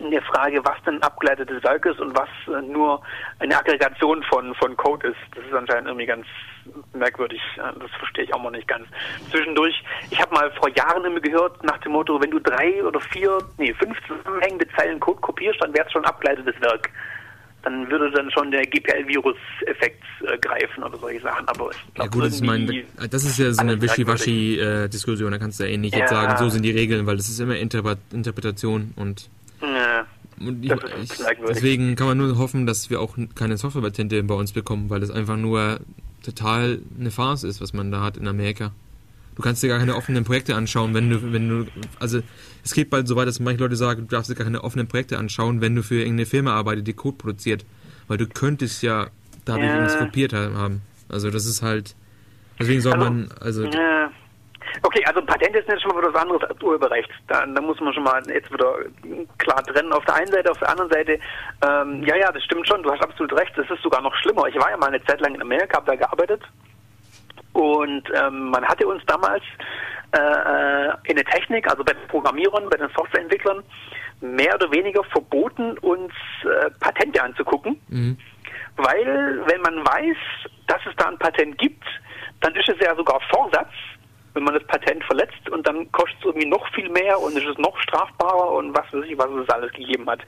in der Frage, was denn abgeleitetes Werk ist und was äh, nur eine Aggregation von, von Code ist. Das ist anscheinend irgendwie ganz merkwürdig. Äh, Das verstehe ich auch mal nicht ganz. Zwischendurch, ich habe mal vor Jahren immer gehört, nach dem Motto, wenn du drei oder vier, nee, fünf zusammenhängende Zeilen Code kopierst, dann wäre es schon abgeleitetes Werk. Dann würde dann schon der GPL-Virus-Effekt äh, greifen oder solche Sachen. Aber ich Ja gut, das ist, mein, das ist ja so eine. Wischiwaschi-Diskussion, da kannst du ja eh nicht jetzt Ja. sagen, so sind die Regeln, weil das ist immer Interpre Interpretation und, Ja. ich, ich, deswegen kann man nur hoffen, dass wir auch keine Softwarepatente bei uns bekommen, weil das einfach nur total eine Farce ist, was man da hat in Amerika. Du kannst dir gar keine offenen Projekte anschauen, wenn du, wenn du, also es geht bald so weit, dass manche Leute sagen, du darfst dir gar keine offenen Projekte anschauen, wenn du für irgendeine Firma arbeitest, die Code produziert, weil du könntest ja dadurch Ja. irgendwas kopiert haben. Also das ist halt, deswegen soll Also, man, also Ja. Okay, also Patent ist jetzt schon mal was anderes als Urheberrecht. Da, da muss man schon mal jetzt wieder klar trennen. Auf der einen Seite, auf der anderen Seite, ähm, ja, ja, das stimmt schon, du hast absolut recht, das ist sogar noch schlimmer. Ich war ja mal eine Zeit lang in Amerika, habe da gearbeitet und ähm, man hatte uns damals äh, in der Technik, also bei den Programmierern, bei den Softwareentwicklern, mehr oder weniger verboten, uns äh, Patente anzugucken. Weil, wenn man weiß, dass es da ein Patent gibt, dann ist es ja sogar Vorsatz, wenn man das Patent verletzt und dann kostet es irgendwie noch viel mehr und ist es noch strafbarer und was weiß ich, was es alles gegeben hat.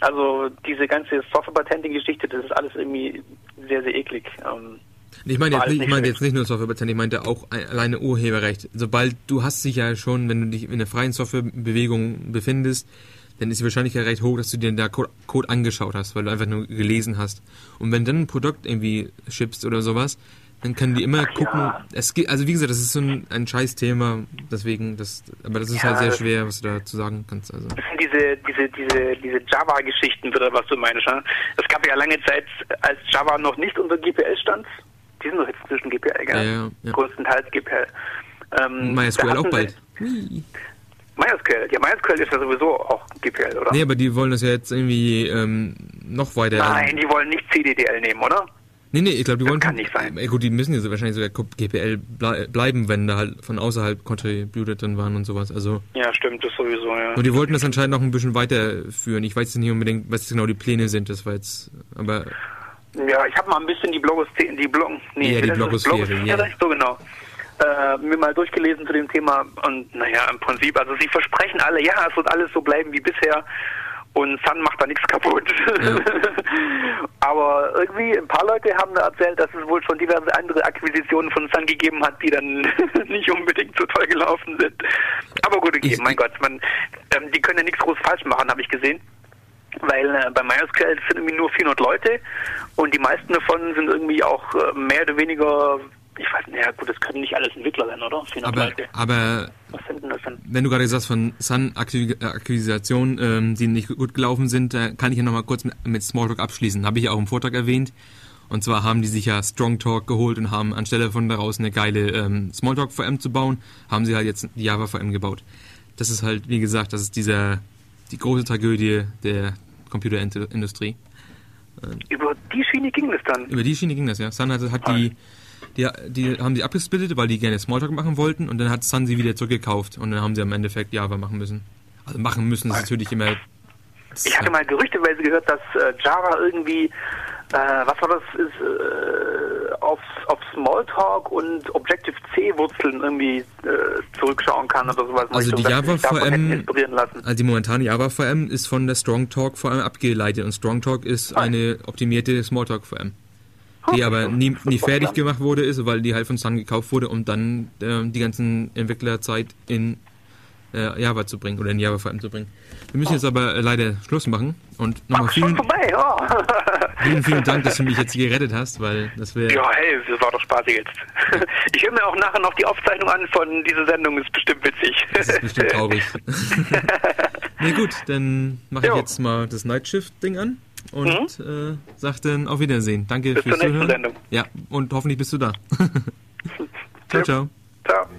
Also diese ganze Software-Patenting-Geschichte, das ist alles irgendwie sehr, sehr eklig. Ähm, Ich meine jetzt, nicht, ich meine jetzt nicht nur Softwarepatent, ich meinte auch ein- alleine Urheberrecht. Sobald du hast dich ja schon, wenn du dich in einer freien Softwarebewegung befindest, dann ist die Wahrscheinlichkeit recht hoch, dass du dir da Code, Code angeschaut hast, weil du einfach nur gelesen hast. Und wenn dann ein Produkt irgendwie schippst oder sowas, dann können die immer gucken. ja. Es geht, also wie gesagt, das ist so ein, ein scheiß Thema, deswegen, das, aber das ist Ja, halt sehr schwer, was du dazu sagen kannst. Also. Das sind diese, diese, diese, diese Java-Geschichten, oder was du meinst. Ne? Es gab ja lange Zeit, als Java noch nicht unter GPL stand, die sind doch jetzt zwischen GPL, gell? Ja, ja. Größtenteils GPL. Ähm, MySQL auch bald. sie- MySQL, ja, MySQL ist ja sowieso auch GPL, oder? Nee, aber die wollen das ja jetzt irgendwie ähm, noch weiter. Nein, die wollen nicht CDDL nehmen, oder? Nee, nee, ich glaube, die Das wollen. kann nicht sein. Äh, gut, die müssen ja so wahrscheinlich sogar GPL blei- bleiben, wenn da halt von außerhalb Contributed drin waren und sowas. Also. Ja, stimmt, das sowieso, ja. Und die wollten das anscheinend noch ein bisschen weiterführen. Ich weiß jetzt nicht unbedingt, was genau die Pläne sind, das war jetzt. Aber Ja, ich habe mal ein bisschen die Blogosphäre, die Blog, nee, Ja, die das? Blogosphäre, ja. so genau. Äh, mir mal durchgelesen zu dem Thema und naja, im Prinzip, also sie versprechen alle, ja, es wird alles so bleiben wie bisher und Sun macht da nichts kaputt. Aber irgendwie, ein paar Leute haben da erzählt, dass es wohl schon diverse andere Akquisitionen von Sun gegeben hat, die dann nicht unbedingt so toll gelaufen sind. Aber gut, okay, mein Gott, man, ähm, die können ja nichts groß falsch machen, habe ich gesehen weil äh, bei MySQL sind irgendwie nur 400 Leute und die meisten davon sind irgendwie auch äh, mehr oder weniger, ich weiß nicht, ja gut, das können nicht alles Entwickler sein, oder? 400 aber, aber das wenn du gerade sagst von Sun-Akquisitionen, ähm, die nicht gut gelaufen sind, da kann ich ja nochmal kurz mit, mit Smalltalk abschließen. Habe ich ja auch im Vortrag erwähnt. Und zwar haben die sich ja Strongtalk geholt und haben anstelle von daraus eine geile ähm, Smalltalk-VM zu bauen, haben sie halt jetzt die Java-VM gebaut. Das ist halt, wie gesagt, das ist dieser, die große Tragödie der Computerindustrie. Über die Schiene ging es dann. Über die Schiene ging das, ja. Sun hat, hat die, die, die haben sie abgesplittet, weil die gerne Smalltalk machen wollten und dann hat Sun sie wieder zurückgekauft und dann haben sie am Endeffekt Java machen müssen. Also machen müssen ist natürlich immer. Ich hatte mal gerüchteweise gehört, dass äh, Java irgendwie, äh, was war das, ist, äh, auf, auf Smalltalk und Objective-C Wurzeln irgendwie äh, zurückschauen kann oder sowas. Also die inspirieren lassen. also die momentane Java-VM ist von der Strongtalk vor allem abgeleitet und Strongtalk ist Ah. eine optimierte Smalltalk-VM. Die aber nie, nie fertig gemacht wurde, ist, weil die halt von Sun gekauft wurde, um dann ähm, die ganzen Entwicklerzeit in äh, Java zu bringen oder in Java VM zu bringen. Wir müssen jetzt aber äh, leider Schluss machen und nochmal vielen, vorbei, ja. vielen, vielen Dank, dass du mich jetzt gerettet hast, weil das wäre Ja, hey, das war doch spaßig jetzt. Ich höre mir auch nachher noch die Aufzeichnung an von dieser Sendung, ist bestimmt witzig. Das ist bestimmt traurig. nee, gut, dann mache ich jetzt mal das Nightshift-Ding an und äh, sag dann auf Wiedersehen. Danke Bis fürs zur Zuhören. Sendung. Ja, und hoffentlich bist du da. ciao, ciao. Ciao.